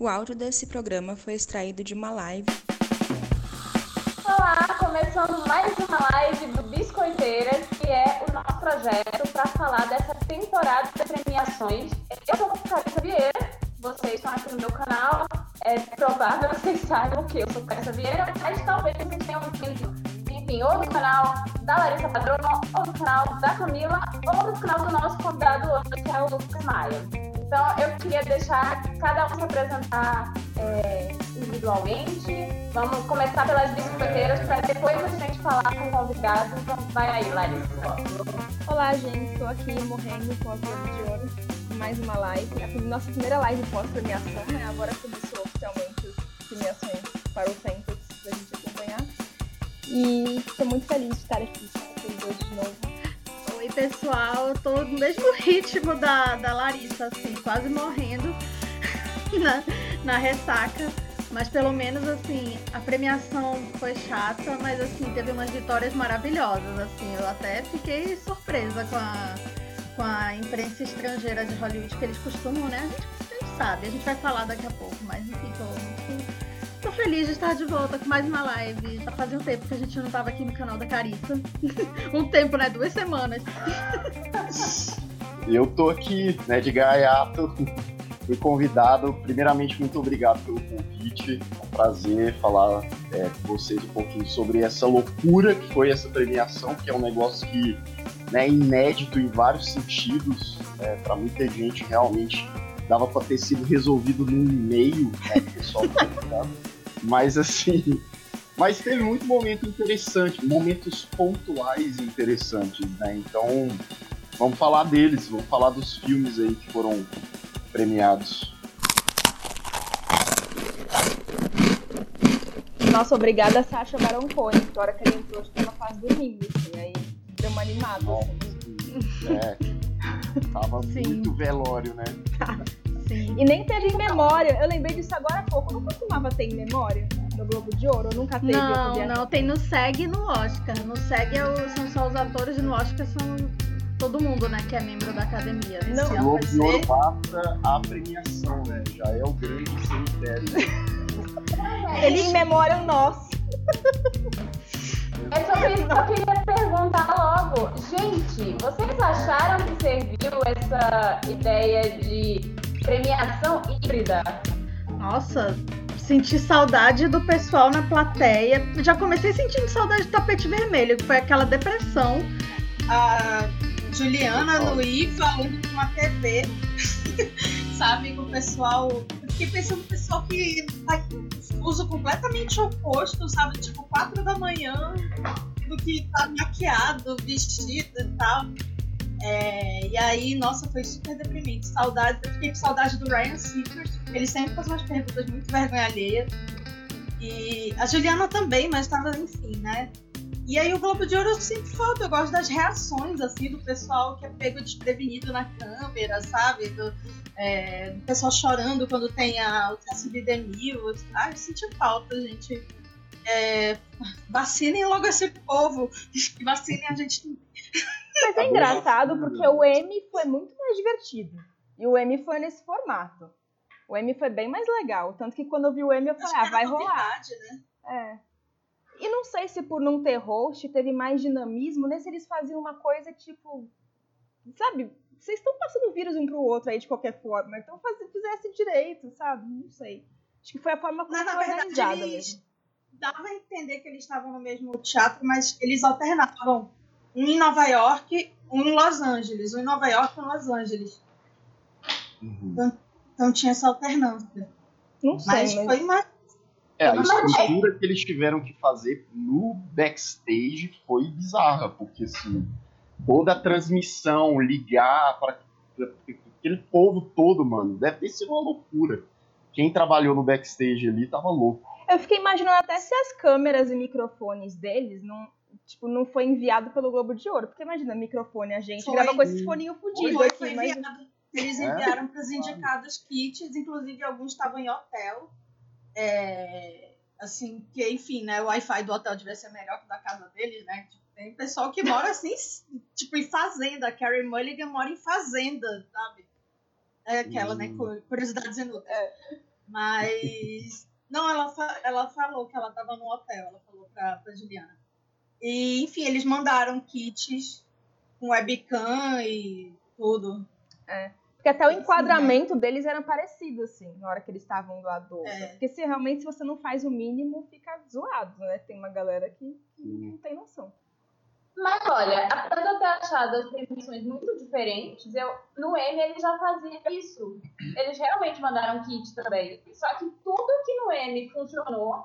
O áudio desse programa foi extraído de uma live. Olá, começando mais uma live do Biscoiteiras, que é o nosso projeto para falar dessa temporada de premiações. Eu sou Carissa Vieira, vocês estão aqui no meu canal. É provável que vocês saibam que eu sou Carissa Vieira, mas talvez vocês tenham visto, enfim, ou no canal da Larissa Padrão, ou no canal da Camila, ou no canal do nosso convidado hoje, que é o Lucas Maia. Então, eu queria deixar cada um se apresentar é, individualmente. Vamos começar pelas biscoiteiras para depois a gente falar com o convidado. Então, vai aí, Larissa. Olá, gente. Estou aqui morrendo com a Globo de Ouro. Mais uma live. A nossa primeira live pós-premiação, né? Agora começou oficialmente as premiações para o Tempest para a gente acompanhar. E estou muito feliz de estar aqui com vocês hoje de novo pessoal, eu tô no mesmo ritmo da, da Larissa, assim, quase morrendo na, na ressaca. Mas pelo menos assim, a premiação foi chata, mas assim, teve umas vitórias maravilhosas. Assim, eu até fiquei surpresa com a, com a imprensa estrangeira de Hollywood que eles costumam, né? A gente, a gente sabe, a gente vai falar daqui a pouco, mas enfim, Tô feliz de estar de volta com mais uma live. Já fazia um tempo que a gente não tava aqui no canal da Carissa. um tempo, né? Duas semanas. Eu tô aqui, né, de gaiato. Fui convidado. Primeiramente, muito obrigado pelo convite. É um prazer falar é, com vocês um pouquinho sobre essa loucura que foi essa premiação, que é um negócio que né, inédito em vários sentidos. É, para muita gente, realmente dava para ter sido resolvido num e-mail, né, pessoal Mas assim, mas teve muito momento interessante, momentos pontuais interessantes, né? Então, vamos falar deles, vamos falar dos filmes aí que foram premiados. Nossa, obrigada Sasha Baron Cohen, que a hora que ele entrou, acho que ela faz domingo, assim, aí deu uma animada. Assim. É, tava Sim. muito velório, né? Sim. E nem teve em memória. Eu lembrei disso agora há pouco. Não costumava ter em memória no Globo de Ouro? Nunca teve? Não, não. Tem no SEG e no Oscar. No SEG é são só os atores e no Oscar são todo mundo, né? Que é membro da academia. Não, o Globo de Ouro basta a premiação, né? Já é o grande cemitério. Ele em memória o nosso. É sobre isso que eu queria perguntar logo. Gente, vocês acharam que serviu essa ideia de premiação híbrida. Nossa, senti saudade do pessoal na plateia. Já comecei sentindo saudade do tapete vermelho, que foi aquela depressão. A Juliana Luiz falando com uma TV, sabe, com o pessoal. Eu fiquei pensando no pessoal que tá uso completamente oposto, sabe? Tipo, quatro da manhã, do que tá maquiado, vestido e tal. É, e aí, nossa, foi super deprimente. Saudade, eu fiquei com saudade do Ryan Seacrest. Ele sempre faz umas perguntas muito vergonha alheia. E a Juliana também, mas tava, enfim, né? E aí o Globo de Ouro eu sinto falta, eu gosto das reações, assim, do pessoal que é pego desprevenido na câmera, sabe? Do, é, do pessoal chorando quando tem a, o teste de Demil. Ah, eu senti falta, gente. É, vacinem logo esse povo. Vacinem a gente mas é engraçado porque o M foi muito mais divertido. E o M foi nesse formato. O M foi bem mais legal. Tanto que quando eu vi o M, eu falei, ah, vai rolar. Né? É. E não sei se por não ter host teve mais dinamismo, né? Se eles faziam uma coisa tipo. Sabe? Vocês estão passando vírus um pro outro aí de qualquer forma. Então faz, fizesse direito, sabe? Não sei. Acho que foi a forma como foi organizada mesmo. Dava a entender que eles estavam no mesmo teatro, mas eles alternavam um em Nova York, um em Los Angeles, um em Nova York e um em Los Angeles. Uhum. Então, então, tinha essa alternância. Não sei, mas, mas... foi uma. É, a estrutura que eles tiveram que fazer no backstage foi bizarra, porque assim, toda a transmissão, ligar para aquele povo todo, mano, deve ter sido uma loucura. Quem trabalhou no backstage ali tava louco. Eu fiquei imaginando até se as câmeras e microfones deles não, tipo, não foi enviado pelo Globo de Ouro. Porque imagina, microfone, a gente foi. grava com esse foninho fudido foi, aqui. Foi mas... Eles é? enviaram é? para os indicados kits, inclusive alguns estavam em hotel. É, assim, que enfim, né? O Wi-Fi do hotel devia ser melhor que o da casa deles, né? Tipo, tem pessoal que mora assim, tipo, em fazenda. A Carrie Mulligan mora em fazenda, sabe? É aquela, né? Curiosidades inúteis. É. Mas. Não, ela, ela falou que ela tava no hotel, ela falou pra, pra Juliana. E, enfim, eles mandaram kits com webcam e tudo. É. Porque até o enquadramento deles era parecido, assim, na hora que eles estavam do lado do outro. É. Porque se realmente se você não faz o mínimo, fica zoado, né? Tem uma galera que, que não tem noção. Mas olha, apesar de eu ter achado as premiações muito diferentes, eu, no M eles já faziam isso. Eles realmente mandaram kit também. Só que tudo que no M funcionou,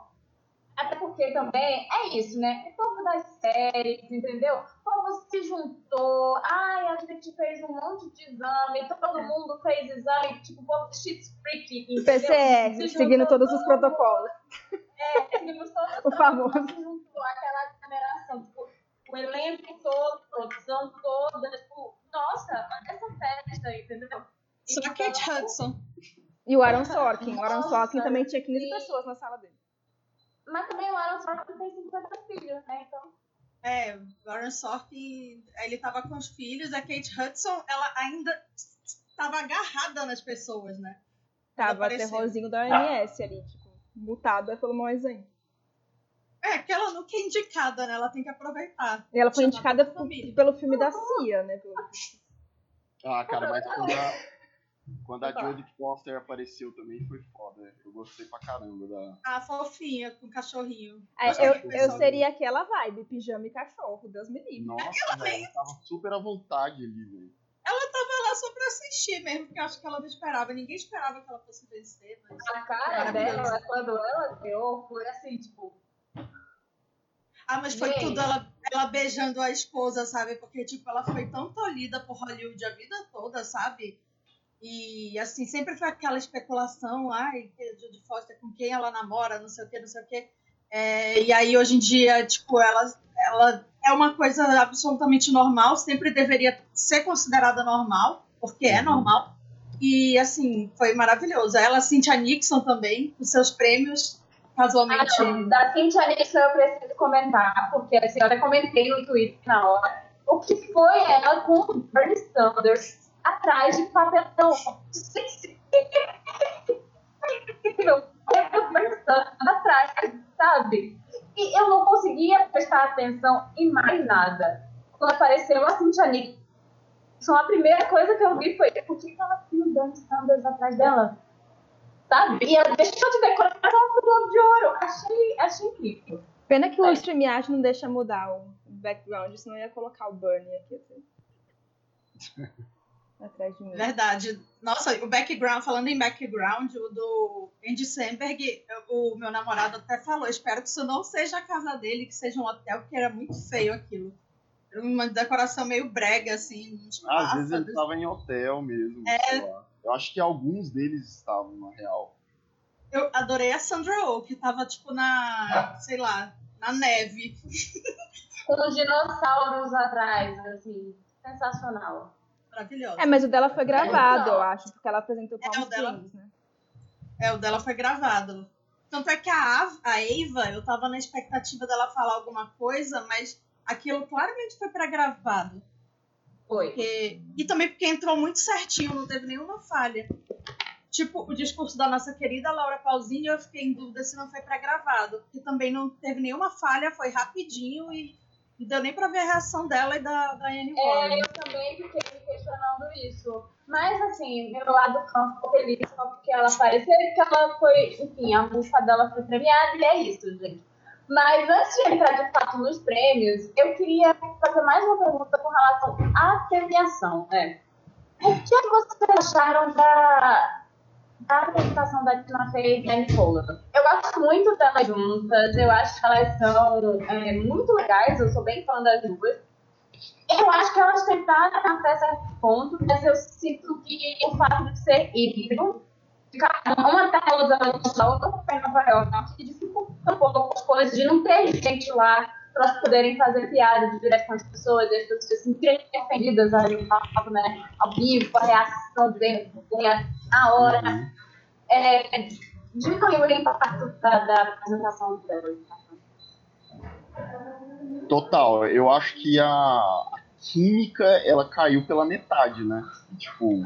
até porque também é isso, né? O povo das séries, entendeu? O povo se juntou, ai, a gente fez um monte de exame, todo mundo fez exame, tipo, o povo shit freak, entendeu? PCR, Se seguindo todos os protocolos. É, seguimos todos O famoso. se juntou aquela o elenco todo, a produção toda, tipo, nossa, olha essa festa, entendeu? Só a Então, Kate Hudson. E o Aaron Sorkin. O Aaron Sorkin também tinha 15 sim. pessoas na sala dele. Mas também o Aaron Sorkin tem 50 filhos, né? Então, É, o Aaron Sorkin, ele tava com os filhos, a Kate Hudson, ela ainda tava agarrada nas pessoas, né? Tava terrorzinho da OMS ali, tipo, mutada pelo Moisés. É, que ela nunca é indicada, né? Ela tem que aproveitar. E ela foi Chamada indicada pelo filme da CIA, né? Pelo- Ah, cara, mas quando a, quando a Jodie Foster apareceu também foi foda. Eu gostei pra caramba da. A fofinha com o cachorrinho. É, eu, eu seria aquela vibe, pijama e cachorro, Deus me livre. Nossa, velho, tava super à vontade ali, velho. Ela tava lá só pra assistir mesmo, porque eu acho que ela não esperava. Ninguém esperava que ela fosse vencer. Mas... a cara dela, quando ela ganhou, foi assim, tipo, Ah, mas foi Gente. tudo ela, ela beijando a esposa, sabe? Porque, tipo, ela foi tão tolhida por Hollywood a vida toda, sabe? E, assim, sempre foi aquela especulação, ai, que a Judy Foster com quem ela namora, não sei o que, não sei o que. e aí, hoje em dia, tipo, ela, ela é uma coisa absolutamente normal, sempre deveria ser considerada normal, porque é Uhum. normal. E, assim, foi maravilhoso. Ela, Cynthia Nixon também, com seus prêmios, casualmente. Ah. Da Cintia Nixon eu preciso comentar, porque assim, eu até comentei no Twitter na hora. O que foi ela com o Bernie Sanders atrás de papelão? O Bernie Sanders atrás, sabe? E eu não conseguia prestar atenção em mais nada. Quando apareceu a Cintia Nixon, a primeira coisa que eu vi foi por que ela tinha o Bernie Sanders atrás dela? Sabe? E ela deixou de decoração pro Globo de Ouro. Achei, achei incrível. Pena que o É. StreamYard não deixa mudar o background, senão eu ia colocar o Bernie aqui. Assim. Atrás de mim. Verdade. Nossa, o background, falando em background, o do Andy Samberg, o meu namorado até falou, espero que isso não seja a casa dele, que seja um hotel, porque era muito feio aquilo. Era uma decoração meio brega, assim, Às vezes ele tava em hotel mesmo, É. Eu acho que alguns deles estavam, na real. Eu adorei a Sandra Oh, que tava, tipo, na, sei lá, na neve. Com os dinossauros atrás, assim. Sensacional. Maravilhosa. É, mas o dela foi gravado, Não. eu acho, porque ela apresentou É, o dela- né? É, o dela foi gravado. Tanto é que a, Av- a Eva, eu tava na expectativa dela falar alguma coisa, mas aquilo claramente foi pré-gravado. Foi. Porque... E também porque entrou muito certinho, não teve nenhuma falha. Tipo, o discurso da nossa querida Laura Pausini, eu fiquei em dúvida se não foi pré-gravado. Porque também não teve nenhuma falha, foi rapidinho e não deu nem pra ver a reação dela e da, da Anne Warren. É, eu também fiquei me questionando isso. Mas, assim, meu lado fã ficou feliz só porque ela apareceu e que ela foi, enfim, a música dela foi premiada e é isso, gente. Mas antes de entrar de fato nos prêmios, eu queria fazer mais uma pergunta com relação à premiação, né? O que vocês acharam da, da apresentação da Tina Fey e Anne Pollard? Eu gosto muito delas juntas, eu acho que elas são é, muito legais, eu sou bem fã das duas. Eu acho que elas tentaram até certo ponto, mas eu sinto que o fato de ser híbrido, de cada uma tá usando a outra foi em Nova York, que dificulta um pouco as coisas, de não ter gente lá para elas poderem fazer piada direto com as pessoas, e as pessoas se sentirem ofendidas ali no palco, né, ao vivo, a reação de vergonha na hora. É, diminuiu o impacto da, da apresentação delas. Total, eu acho que a, a química ela caiu pela metade, né? Tipo,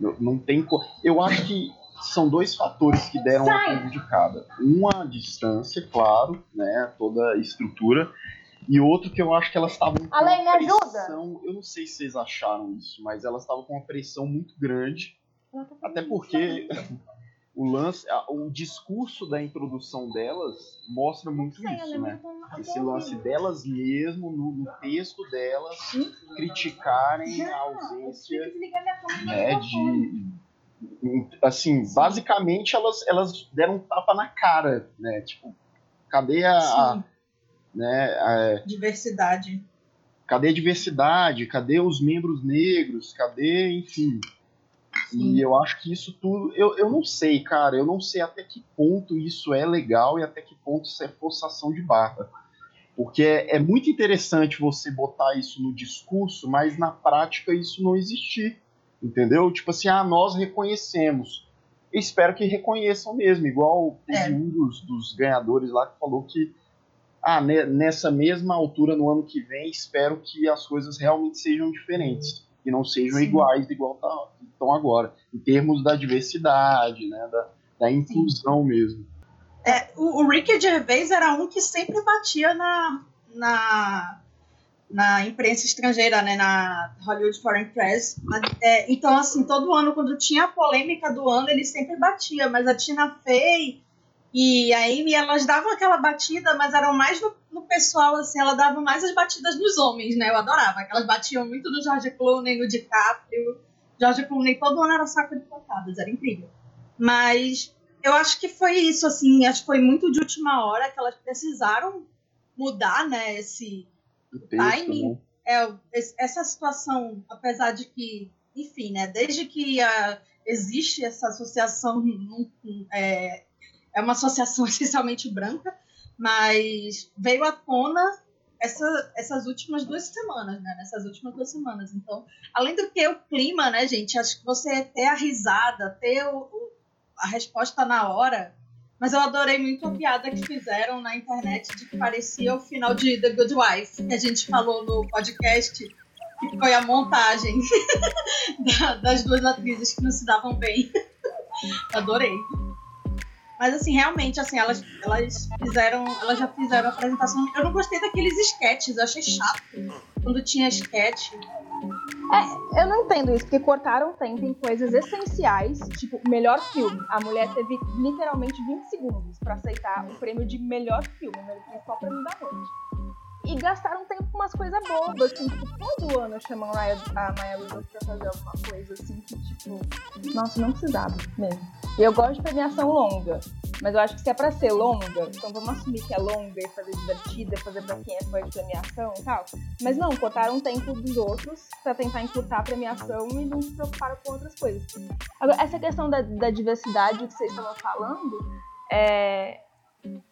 eu- não tem. Eu acho que são dois fatores que deram Sai. uma prejudicada. Uma, a distância, claro, né, toda a estrutura, e outro que eu acho que elas estavam com Além, uma pressão, eu não sei se vocês acharam isso, mas elas estavam com uma pressão muito grande, até porque o lance, o discurso da introdução delas mostra muito isso, né? Esse lance delas mesmo, no, no texto delas, criticarem a ausência né, de assim, basicamente elas, elas deram um tapa na cara, né? Tipo, cadê a, a né, a, diversidade? Cadê a diversidade? Cadê os membros negros? Cadê, enfim? Sim. E eu acho que isso tudo, eu, eu não sei, cara, eu não sei até que ponto isso é legal e até que ponto isso é forçação de barra. Porque é, é muito interessante você botar isso no discurso, mas na prática isso não existir. Entendeu? Tipo assim, ah, nós reconhecemos. Eu espero que reconheçam mesmo, igual é. um dos, dos ganhadores lá que falou que ah, nessa mesma altura no ano que vem, espero que as coisas realmente sejam diferentes e não sejam Sim. iguais igual tá, estão agora, em termos da diversidade, né, da, da inclusão Sim. mesmo. É, o, o Ricky Gervais era um que sempre batia na, na na imprensa estrangeira, né, na Hollywood Foreign Press. É, então, assim, todo ano, quando tinha a polêmica do ano, ele sempre batia, mas a Tina Fey e a Amy, elas davam aquela batida, mas eram mais no, no pessoal, assim, ela dava mais as batidas nos homens, né, eu adorava, elas batiam muito no George Clooney, no DiCaprio, George Clooney todo ano era saco de pancadas, era incrível. Mas eu acho que foi isso, assim, acho que foi muito de última hora que elas precisaram mudar, né, esse timing, né? é, essa situação, apesar de que, enfim, né, desde que a, existe essa associação, é, é uma associação essencialmente branca, mas veio à tona essa, essas últimas duas semanas, né? Nessas últimas duas semanas. Então, além do que o clima, né, gente? Acho que você ter a risada, ter o, o, a resposta na hora, mas eu adorei muito a piada que fizeram na internet de que parecia o final de The Good Wife, que a gente falou no podcast, que foi a montagem das duas atrizes que não se davam bem. adorei. Mas assim, realmente, assim, elas, elas fizeram. Elas já fizeram a apresentação. Eu não gostei daqueles sketches, eu achei chato. Quando tinha sketch. É, eu não entendo isso, porque cortaram tempo em coisas essenciais, tipo, melhor filme. A mulher teve literalmente 20 segundos para aceitar o prêmio de melhor filme, o principal prêmio da noite. E gastaram tempo com umas coisas bobas, assim, tipo, todo ano chamam a Maya Rudolph pra fazer alguma coisa, assim, que, tipo, nossa, não precisava mesmo. E eu gosto de premiação longa, mas eu acho que se é pra ser longa, então vamos assumir que é longa e fazer divertida, fazer pra quem é fã de premiação e tal. Mas não, cortaram o tempo dos outros pra tentar encurtar a premiação e não se preocuparam com outras coisas. Agora, essa questão da, da diversidade que vocês estavam falando, é,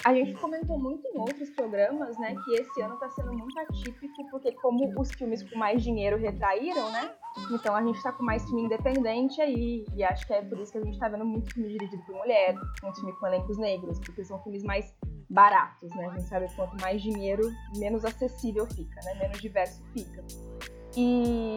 a gente comentou muito em outros programas, né, que esse ano está sendo muito atípico, porque como os filmes com mais dinheiro retraíram, né, então a gente está com mais filme independente aí, e acho que é por isso que a gente está vendo muito filme dirigido por mulher, muito filme com elencos negros, porque são filmes mais baratos, né, a gente sabe quanto mais dinheiro, menos acessível fica, né, menos diverso fica. E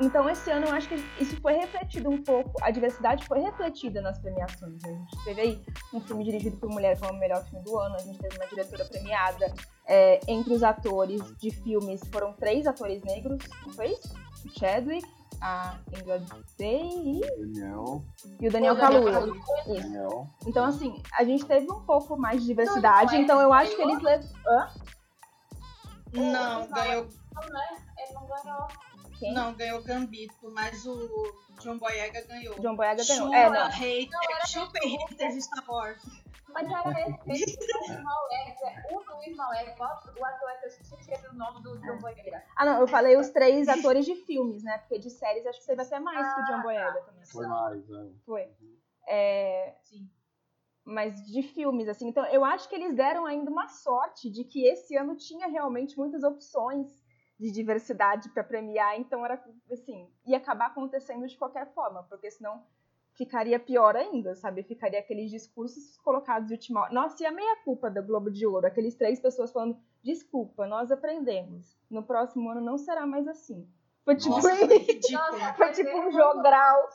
então, esse ano eu acho que isso foi refletido um pouco, a diversidade foi refletida nas premiações. Né? A gente teve aí um filme dirigido por mulher como o melhor filme do ano, a gente teve uma diretora premiada. É, entre os atores de filmes foram três atores negros, não foi isso? O Chadwick, a Ingrid Day e... Daniel. e o Daniel Kaluuya. Isso. Então, assim, a gente teve um pouco mais de diversidade, não, então eu acho que eles levam. Hã? Não, ganhou. Não, Ele não ganhou. Quem? Não, ganhou Gambito, mas o John Boyega ganhou. John Boyega ganhou. é, não. Hater, não, super hater de Star Wars. Mas era esse, o Ismael é o do Ismael, o ator é que eu esqueci o nome do John Boyega. Ah, não, eu falei os três atores de filmes, né? Porque de séries acho que teve até mais ah, que o John ah, Boyega também. Foi mais, né? Foi. É... Sim mas de filmes, assim. Então, eu acho que eles deram ainda uma sorte de que esse ano tinha realmente muitas opções de diversidade para premiar, então era assim, ia acabar acontecendo de qualquer forma, porque senão ficaria pior ainda, sabe? Ficaria aqueles discursos colocados de última hora. Nossa, e a meia culpa da Globo de Ouro, aqueles três pessoas falando, desculpa, nós aprendemos. No próximo ano não será mais assim. Foi tipo, Nossa, foi tipo um jogral.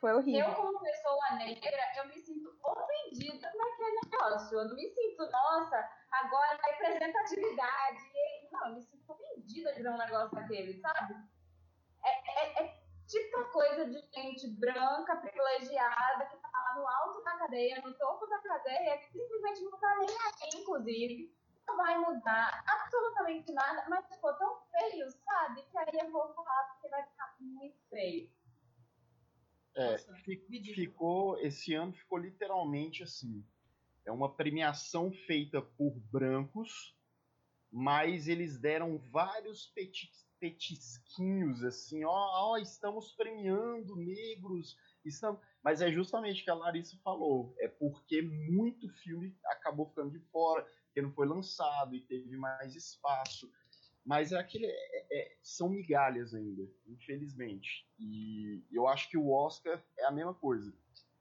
Foi horrível. Eu, como pessoa negra, eu me sinto ofendida naquele negócio. Eu não me sinto, nossa, agora representatividade. Não, eu me sinto ofendida de ver um negócio daquele, sabe? É, é, é tipo coisa de gente branca, privilegiada, que tá lá no alto da cadeia, no topo da cadeia, que simplesmente não tá nem aí, inclusive. Não vai mudar absolutamente nada, mas ficou tão feio, sabe? Que aí eu vou falar porque vai ficar muito feio. É, ficou, esse ano ficou literalmente assim. É uma premiação feita por brancos, mas eles deram vários petisquinhos assim, ó, ó, estamos premiando negros, estamos... mas é justamente o que a Larissa falou, é porque muito filme acabou ficando de fora, porque não foi lançado e teve mais espaço. Mas é aquele, é, é, são migalhas ainda, infelizmente. E eu acho que o Oscar é a mesma coisa.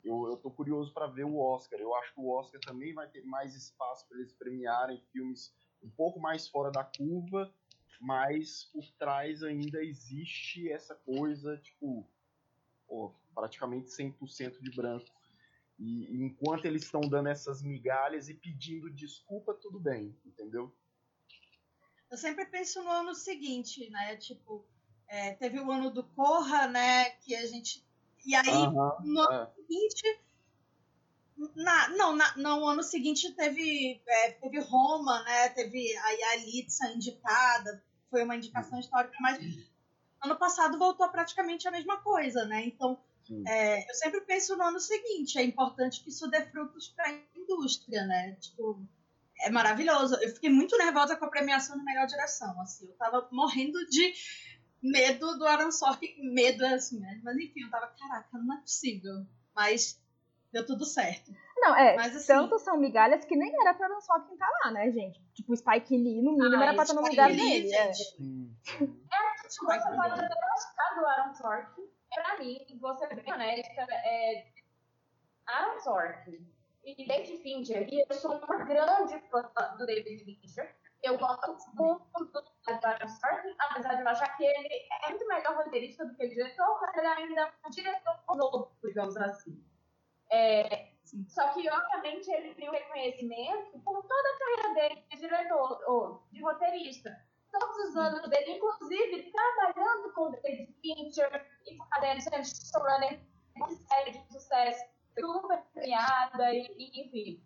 Eu, eu tô curioso para ver o Oscar. Eu acho que o Oscar também vai ter mais espaço para eles premiarem filmes um pouco mais fora da curva, mas por trás ainda existe essa coisa, tipo, oh, praticamente 100% de branco. E, enquanto eles estão dando essas migalhas e pedindo desculpa, tudo bem, entendeu? Eu sempre penso no ano seguinte, né? Tipo, é, teve o ano do Corra, né? Que a gente. E aí, no ano é. seguinte. Na, não, na, no ano seguinte teve, é, teve Roma, né? Teve a Yalitza indicada, foi uma indicação histórica, mas ano passado voltou praticamente a mesma coisa, né? Então, é, eu sempre penso no ano seguinte, é importante que isso dê frutos para a indústria, né? Tipo, é maravilhoso. Eu fiquei muito nervosa com a premiação de melhor direção. Assim, eu tava morrendo de medo do Aaron Sorkin. Medo é assim, né? Mas enfim, eu tava, caraca, não é possível. Mas deu tudo certo. Não, é, Mas, assim, tanto são migalhas que nem era pra Aaron Sorkin estar tá lá, né, gente? Tipo, o Spike Lee, no mínimo, ah, era pra estar no lugar dele. É, é você pode até gostar do Aaron Sorkin. Pra mim, vou ser bem honesta, é... Aaron Sorkin e David Fincher. E eu sou uma grande fã do David Fincher. Eu gosto muito do Aaron Sorkin, apesar de eu achar que ele é muito melhor roteirista do que diretor, mas ele ainda é um diretor novo, digamos assim. É, só que, obviamente, ele tem o reconhecimento por toda a carreira dele de diretor, ou de roteirista. Todos os anos dele, inclusive, trabalhando com David Fincher e fazendo showrunner de série de sucesso super premiada, e, e enfim.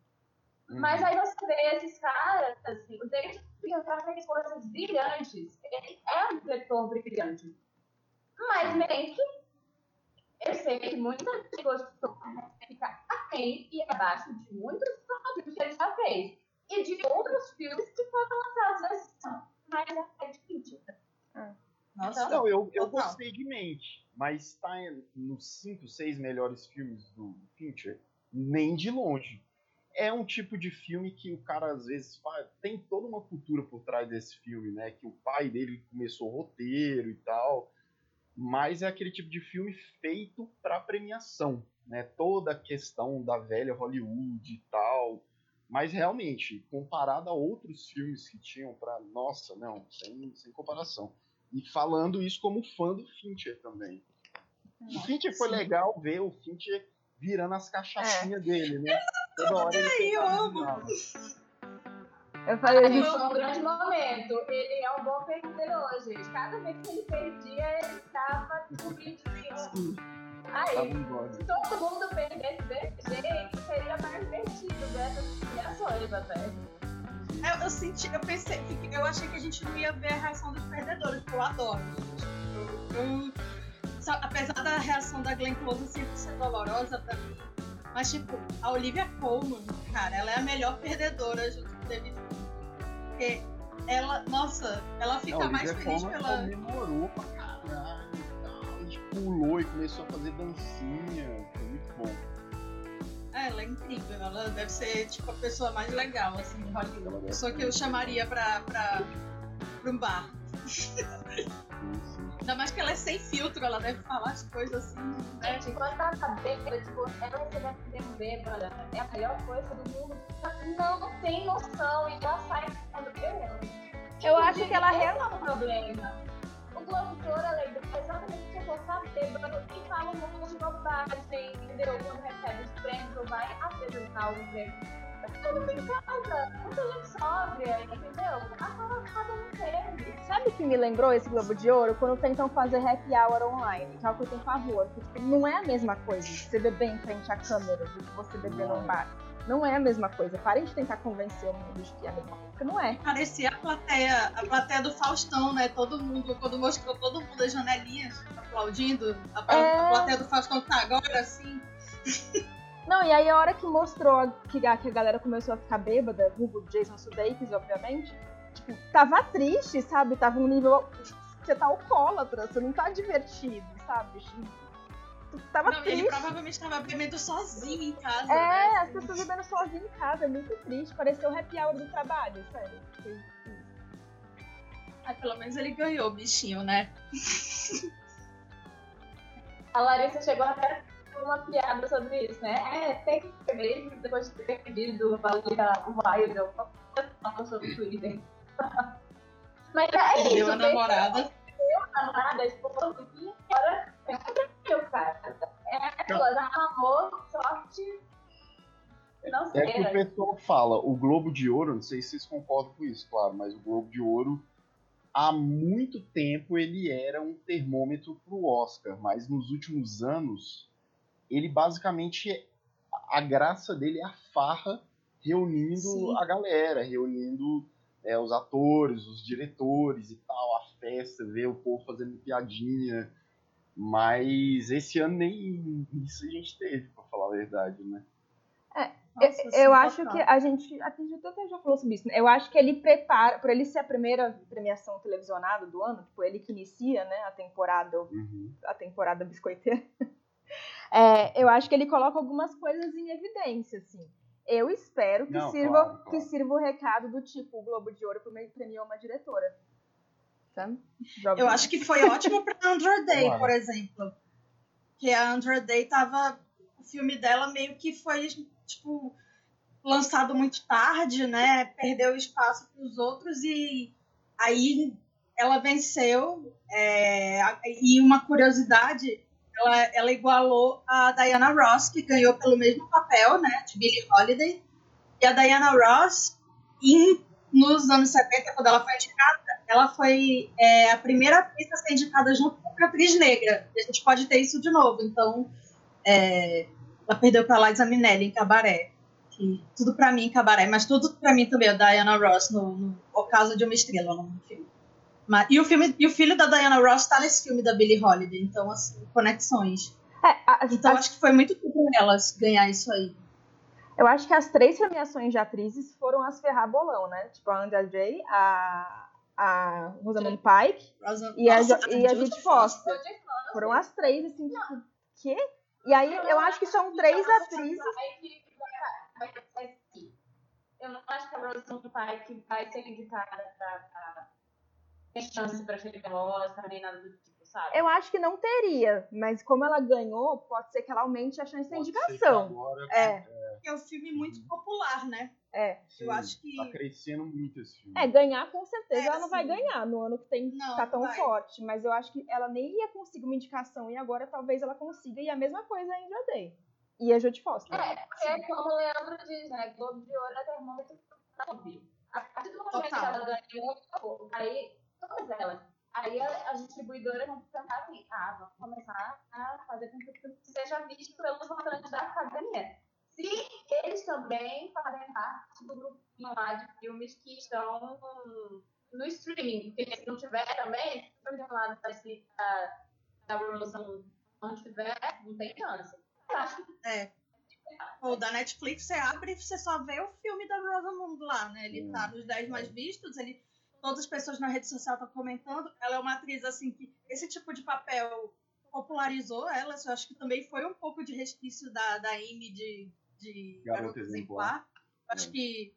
Uhum. Mas aí você vê esses caras, assim, o David Fincher fez coisas brilhantes. Ele é um diretor brilhante. Mas Mank, eu sei que muita gente gostou, ficar aquém e abaixo de muitos filmes que ele já fez. E de outros filmes que foram lançados nesse ano. Mas é difícil. Ah. Nossa, não, eu, eu gostei de Mente, mas está nos 5, 6 melhores filmes do Fincher? Nem de longe. É um tipo de filme que o cara às vezes faz, tem toda uma cultura por trás desse filme, né? Que o pai dele começou o roteiro e tal. Mas é aquele tipo de filme feito para premiação, né? Toda a questão da velha Hollywood e tal. Mas realmente, comparado a outros filmes que tinham para nossa, não, sem, sem comparação. E falando isso como fã do Fincher também. O Fincher foi legal ver o Fincher virando as cachaçinhas é. dele, né? Toda hora ele eu amo. Eu falei isso. Foi um grande momento. Ele é um bom perdedor, gente. Cada vez que ele perdia, ele estava com 20 minutos. Aí, se todo mundo perdesse desse jeito, seria mais divertido dessas criações até. Eu, eu, senti, eu pensei, eu achei que a gente não ia ver a reação dos perdedores, porque eu adoro. Eu, eu, só, apesar da reação da Glenn Close sempre ser dolorosa pra mim, mas tipo, a Olivia Colman, cara, ela é a melhor perdedora junto com o David Porque ela, nossa, ela fica não, mais feliz Colman pela. comemorou pra caralho e tal, pulou e começou a fazer dancinha, foi muito bom. É, ela é incrível. Ela deve ser, tipo, a pessoa mais legal, assim, de Hollywood. Pessoa que eu chamaria pra, pra, pra um bar. Ainda mais que ela é sem filtro, ela deve falar as coisas assim. Né? Gente, quando ela tá bêbada, tipo, ela recebendo ser bêbada é a melhor coisa do mundo. Não tem noção e ela sai quando bêbada. Eu acho que ela realmente. É um problema. É legal exatamente pessoa tá bêbado e fala um monte de bobagem, entendeu? Quando recebe os prêmios ou vai apresentar o prêmio. Todo mundo em casa, muita gente sóbria, entendeu? Acaba cada um teve. Sabe o que me lembrou esse Globo de Ouro? Quando tentam fazer happy hour online, que é o que eu tenho favor. Porque, tipo, não é a mesma coisa você beber em frente à câmera do que você beber num bar. Não é a mesma coisa. Parem de tentar convencer o mundo de que é a mesma coisa, porque não é. Parecia a plateia, a plateia do Faustão, né? Todo mundo, quando mostrou todo mundo as janelinhas aplaudindo, a, É. a plateia do Faustão tá agora assim. Não, e aí a hora que mostrou que a, que a galera começou a ficar bêbada, vulgo Jason Sudeikis, obviamente, tipo, tava triste, sabe? Tava um nível... Você tá alcoólatra, você não tá divertido, sabe? Tava Não, triste. ele provavelmente tava bebendo sozinho em casa. É, né? as pessoas bebendo sozinhas em casa, é muito triste. Pareceu o happy hour do trabalho, sério. Ah, pelo menos ele ganhou o bichinho, né? A Larissa chegou até com uma piada sobre isso, né? É, tem que ser mesmo, depois de ter pedido valida o Wild, eu falo sobre o Twitter. Mas é isso, Deu a bem- namorada. namorada, a esposa, agora é o cara. É aquela, amor, sorte, não É que o sei. pessoal fala, o Globo de Ouro, não sei se vocês concordam com isso, claro, mas o Globo de Ouro, há muito tempo ele era um termômetro pro Oscar, mas nos últimos anos, ele basicamente, a graça dele é a farra reunindo Sim. a galera, reunindo é, os atores, os diretores e tal, a festa, ver o povo fazendo piadinha. Mas esse ano nem isso a gente teve, pra falar a verdade, né? Eu, Nossa, eu sim, acho que a gente. A gente até já falou sobre isso. Né? Eu acho que ele prepara. Por ele ser a primeira premiação televisionada do ano, tipo, ele que inicia né, a temporada Uhum. a temporada biscoiteira, é, eu acho que ele coloca algumas coisas em evidência, assim. Eu espero que, Não, sirva, claro, claro. que sirva o recado do tipo, o Globo de Ouro premi- premiou uma diretora. Sabe? Eu acho que foi ótimo pra Andra Day, por exemplo. Que a Andra Day tava. O filme dela meio que foi, tipo, lançado muito tarde, né? Perdeu espaço pros outros e aí ela venceu. é, e uma curiosidade, ela, ela igualou a Diana Ross, que ganhou pelo mesmo papel, né? De Billie Holiday. E a Diana Ross, em, nos anos 70, quando ela foi indicada, ela foi é, a primeira atriz a ser indicada junto com a atriz negra. A gente pode ter isso de novo. Então, é, ela perdeu para Liza Minnelli em Cabaré. Que, tudo para mim em Cabaré, mas tudo para mim também, a Diana Ross no, no O Caso de uma Estrela, no filme. Mas, e, o filme. e o filho da Diana Ross está nesse filme da Billie Holiday. Então, assim, conexões. É, a- Então, as- acho que foi muito tudo elas ganhar isso aí. eu acho que as três premiações de atrizes foram as ferrar bolão, né? Tipo, a Andrea Day, a, a Rosamund Pike Rosa- e a, Nossa, Jo- e a Judy Foster. Foram as três, assim, tipo, quê? E aí eu acho que são três atrizes. Ser assim. Eu não acho que a Rosamund Pike vai ser indicada pra, ter chance pra no Oscar, nem nada do tipo, sabe? Eu acho que não teria, mas como ela ganhou, pode ser que ela aumente a chance da ser que indicação. agora, É. É um filme muito popular, né? É. sim, Eu acho que- Tá crescendo muito esse filme. É, ganhar com certeza É, ela não vai sim. ganhar no ano que tem Não, tá tão vai. forte, mas eu acho que ela nem ia conseguir uma indicação e agora talvez ela consiga, e a mesma coisa a Indra Day. E a Jodie Foster. É, porque como o Leandro diz, né? Globo de Ouro é termômetro. A partir do momento que ela ganhou, aí, todas elas, aí a- as distribuidoras vão pensar assim, ah, vamos começar a fazer com que seja visto pelos votantes da academia. Se eles também fazem parte do grupinho lá de filmes que estão no streaming, porque se não tiver também, se por exemplo, lá da, da, da Rosa não tiver, não tem chance. Eu acho que É. O da Netflix, você abre e você só vê o filme da Rosamund lá, né? Ele tá nos 10 mais vistos, ele, todas as pessoas na rede social estão comentando. Ela é uma atriz, assim, que esse tipo de papel popularizou ela. Eu acho que também foi um pouco de resquício da, da Amy de, de Garota Exemplar. Acho É. que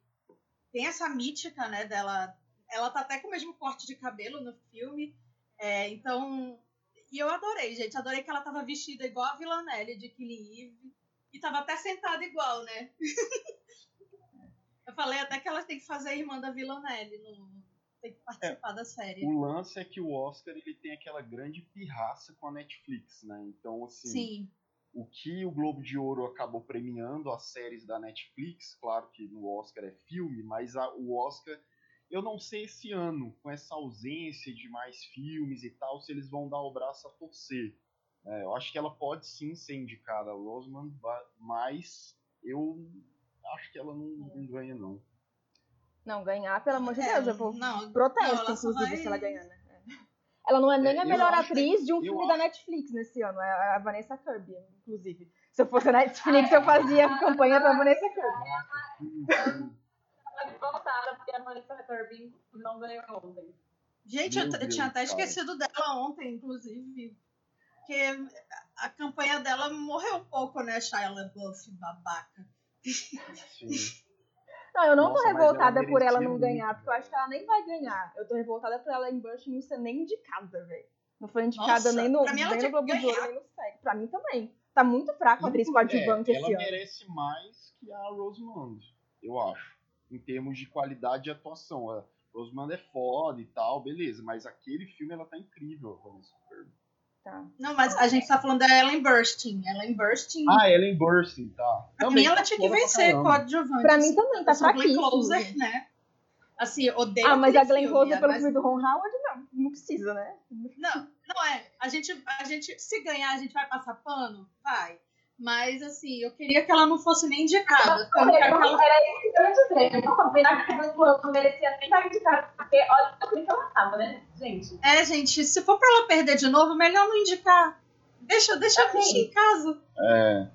tem essa mítica, né, dela. Ela tá até com o mesmo corte de cabelo no filme. É, então. E eu adorei, gente. Adorei que ela tava vestida igual a Villanelle de Killing Eve. E tava até sentada igual, né? eu falei até que elas têm que fazer a irmã da Villanelle no tem que participar é, da série. O lance é que o Oscar ele tem aquela grande pirraça com a Netflix, né? Então, assim. Sim. O que o Globo de Ouro acabou premiando as séries da Netflix, claro que no Oscar é filme, mas a, o Oscar, eu não sei esse ano, com essa ausência de mais filmes e tal, se eles vão dar o braço a torcer. É, eu acho que ela pode sim ser indicada a mas eu acho que ela não, não ganha, não. Não, ganhar, pelo amor de é, Deus, eu vou não, protesto, não, inclusive, vai... se ela ganhar, né? É. Ela não é nem é, a melhor atriz que, de um filme acho... da Netflix nesse ano, é a Vanessa Kirby, inclusive. Se eu fosse a Netflix, eu fazia a campanha pra Vanessa Kirby. Voltada, porque a Vanessa Kirby não ganhou ontem. Gente, eu, eu, tinha até esquecido dela ontem, inclusive. Porque a campanha dela morreu um pouco, né, Shia LaBeouf, babaca. Sim. Não, eu não Nossa, tô revoltada ela por ela não ganhar, porque eu acho que ela nem vai ganhar. Eu tô revoltada por ela em Bush não ser nem indicada, velho. Não foi indicada Nossa, nem no, nem no Globo de Ouro, nem no SEG. Pra mim também. Tá muito fraco a atriz coadjuvante é, esse ano. Ela merece mais que a Rosamund, eu acho. Em termos de qualidade de atuação. A Rosamund é foda e tal, beleza. Mas aquele filme, ela tá incrível, Kirby. Tá. Não, mas a gente tá falando da Ellen Burstyn. Ellen Burstyn. Ah, Ellen Burstyn, tá. Pra também mim ela tinha que vencer coadjuvante. Pra mim também, tá fraquíssimo. Closer, né? Assim, odeio Ah, mas a Glenn Close pelo mas... filme do Ron Howard, não. Não precisa, né? Não, não é. A gente, a gente, se ganhar, a gente vai passar pano? Vai. Mas, assim, eu queria que ela não fosse nem indicada. Não, não, ela... Era isso que eu ia dizer. Eu não não merecia nem estar indicada, porque olha o que ela tava, né, gente? É, gente, se for pra ela perder de novo, melhor não indicar. Deixa, deixa assim, a bicha em casa. É.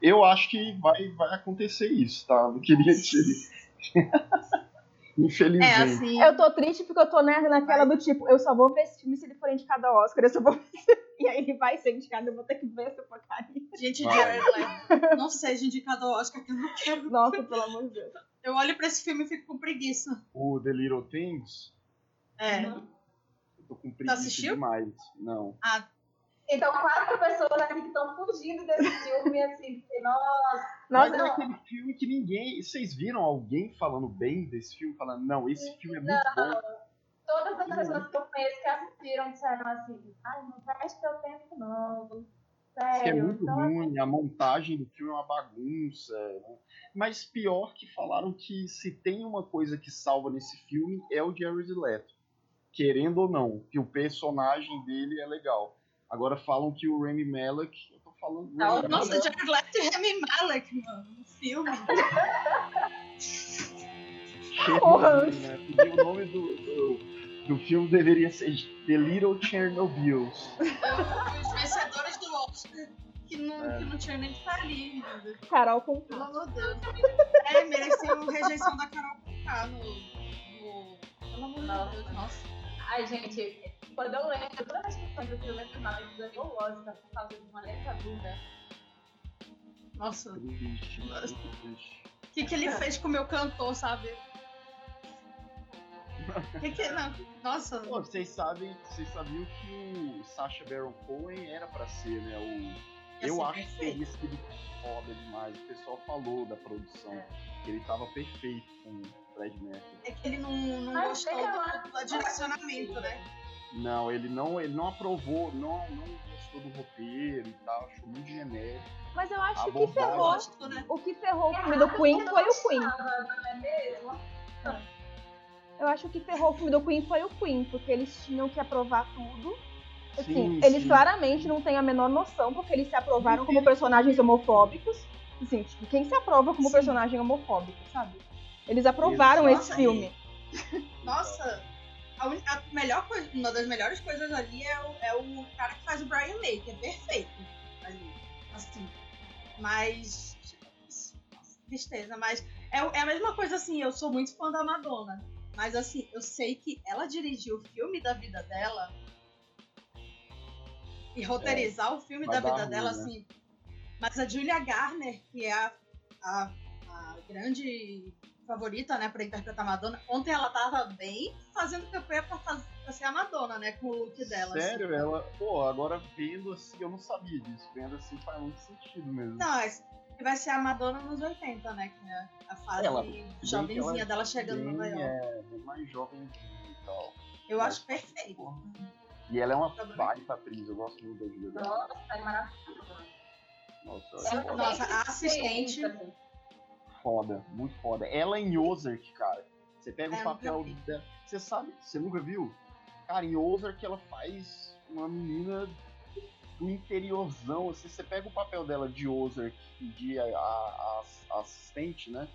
Eu acho que vai, vai acontecer isso, tá? Não queria dizer. Infelizmente. É, assim, eu tô triste porque eu tô né, naquela do tipo, eu só vou ver esse filme se ele for indicado ao Oscar, eu só vou E aí ele vai ser indicado, eu vou ter que ver essa porcaria. Gente, Jared não seja indicado ao Oscar, que eu não quero. Nossa, pelo amor de Deus. Eu olho pra esse filme e fico com preguiça. O The Little Things? É. Eu tô com preguiça demais. Não. Ah, então, quatro pessoas aqui que estão fugindo desse filme, assim, nossa. Mas é aquele filme que ninguém. Vocês viram alguém falando bem desse filme? Falando, não, esse filme é muito não. bom. Todas as pessoas que eu conheço que assistiram disseram assim: ai, não preste teu tempo, não. Sério. é muito então, ruim, assim... a montagem do filme é uma bagunça. Né? Mas pior que falaram que se tem uma coisa que salva nesse filme é o Jared Leto. Querendo ou não, que o personagem dele é legal. Agora falam que o Remy Malek. Eu tô falando. Não, nossa, Jared Leto e Remy Malek, mano, no filme. Porra. Né? O nome do, do, do, filme deveria ser The Little Chernobyls. Os vencedores do Oscar. Que não, é. que nem que estar ali, Carol com Pelo amor de Deus. É, mereceu rejeição da Carol com no, no. Pelo amor de Deus, nossa. Ai, gente, quando eu lembro, toda vez que eu do filme final, ele ganhou o Oscar por causa de uma dentadura. Nossa. O que, que ele fez com o meu cantor, sabe? que que, não, nossa. Pô, vocês sabem, vocês sabiam que o Sacha Baron Cohen era pra ser, né? O, eu acho que teria sido foda demais. O pessoal falou da produção. É. Que ele tava perfeito com o Fred Mercury. É que ele não, não gostou do, do direcionamento, né? Não, ele não, ele não aprovou, não, não gostou do roteiro e tal, achou muito genérico. Mas eu acho que ferrou, né? o que ferrou o filme do Queen foi o Queen. Eu acho que ferrou o filme do Queen foi o Queen, porque eles tinham que aprovar tudo. Assim, sim, eles sim. claramente não têm a menor noção, porque eles se aprovaram como personagens homofóbicos. Assim, tipo, quem se aprova como sim. personagem homofóbico, sabe? Eles aprovaram Nossa, esse filme. Nossa, a, a, melhor coisa, uma das melhores coisas ali é o, é o cara que faz o Brian May, que é perfeito ali. Assim. Mas. Nossa, tristeza, mas é, é a mesma coisa assim, eu sou muito fã da Madonna. Mas assim, eu sei que ela dirigiu o filme da vida dela. E roteirizar é, o filme da vida ruim, dela, né? assim. Mas a Julia Garner, que é a, a, a grande favorita, né, pra interpretar a Madonna. Ontem ela tava bem fazendo campanha pra, fazer, pra ser a Madonna, né, com o look dela. Assim. Sério? Assim. Ela, pô, agora vendo assim, eu não sabia disso. Vendo assim faz muito sentido mesmo. Não, vai ser a Madonna nos 80, né, que é a fase ela, jovenzinha ela dela chegando bem, no Nova York. É, bem mais jovem e tal. Eu acho perfeito. E ela é uma baita atriz, eu gosto muito da Julia Nossa, é maravilhoso. Nossa, Ela- Nossa, a assistente. foda, muito foda. Ela em Ozark, cara. Você pega É, o eu papel dela. Você sabe, você nunca viu? Cara, em Ozark ela faz uma menina do interiorzão, assim, você pega o papel dela de Ozark e de a, a- a assistente, né?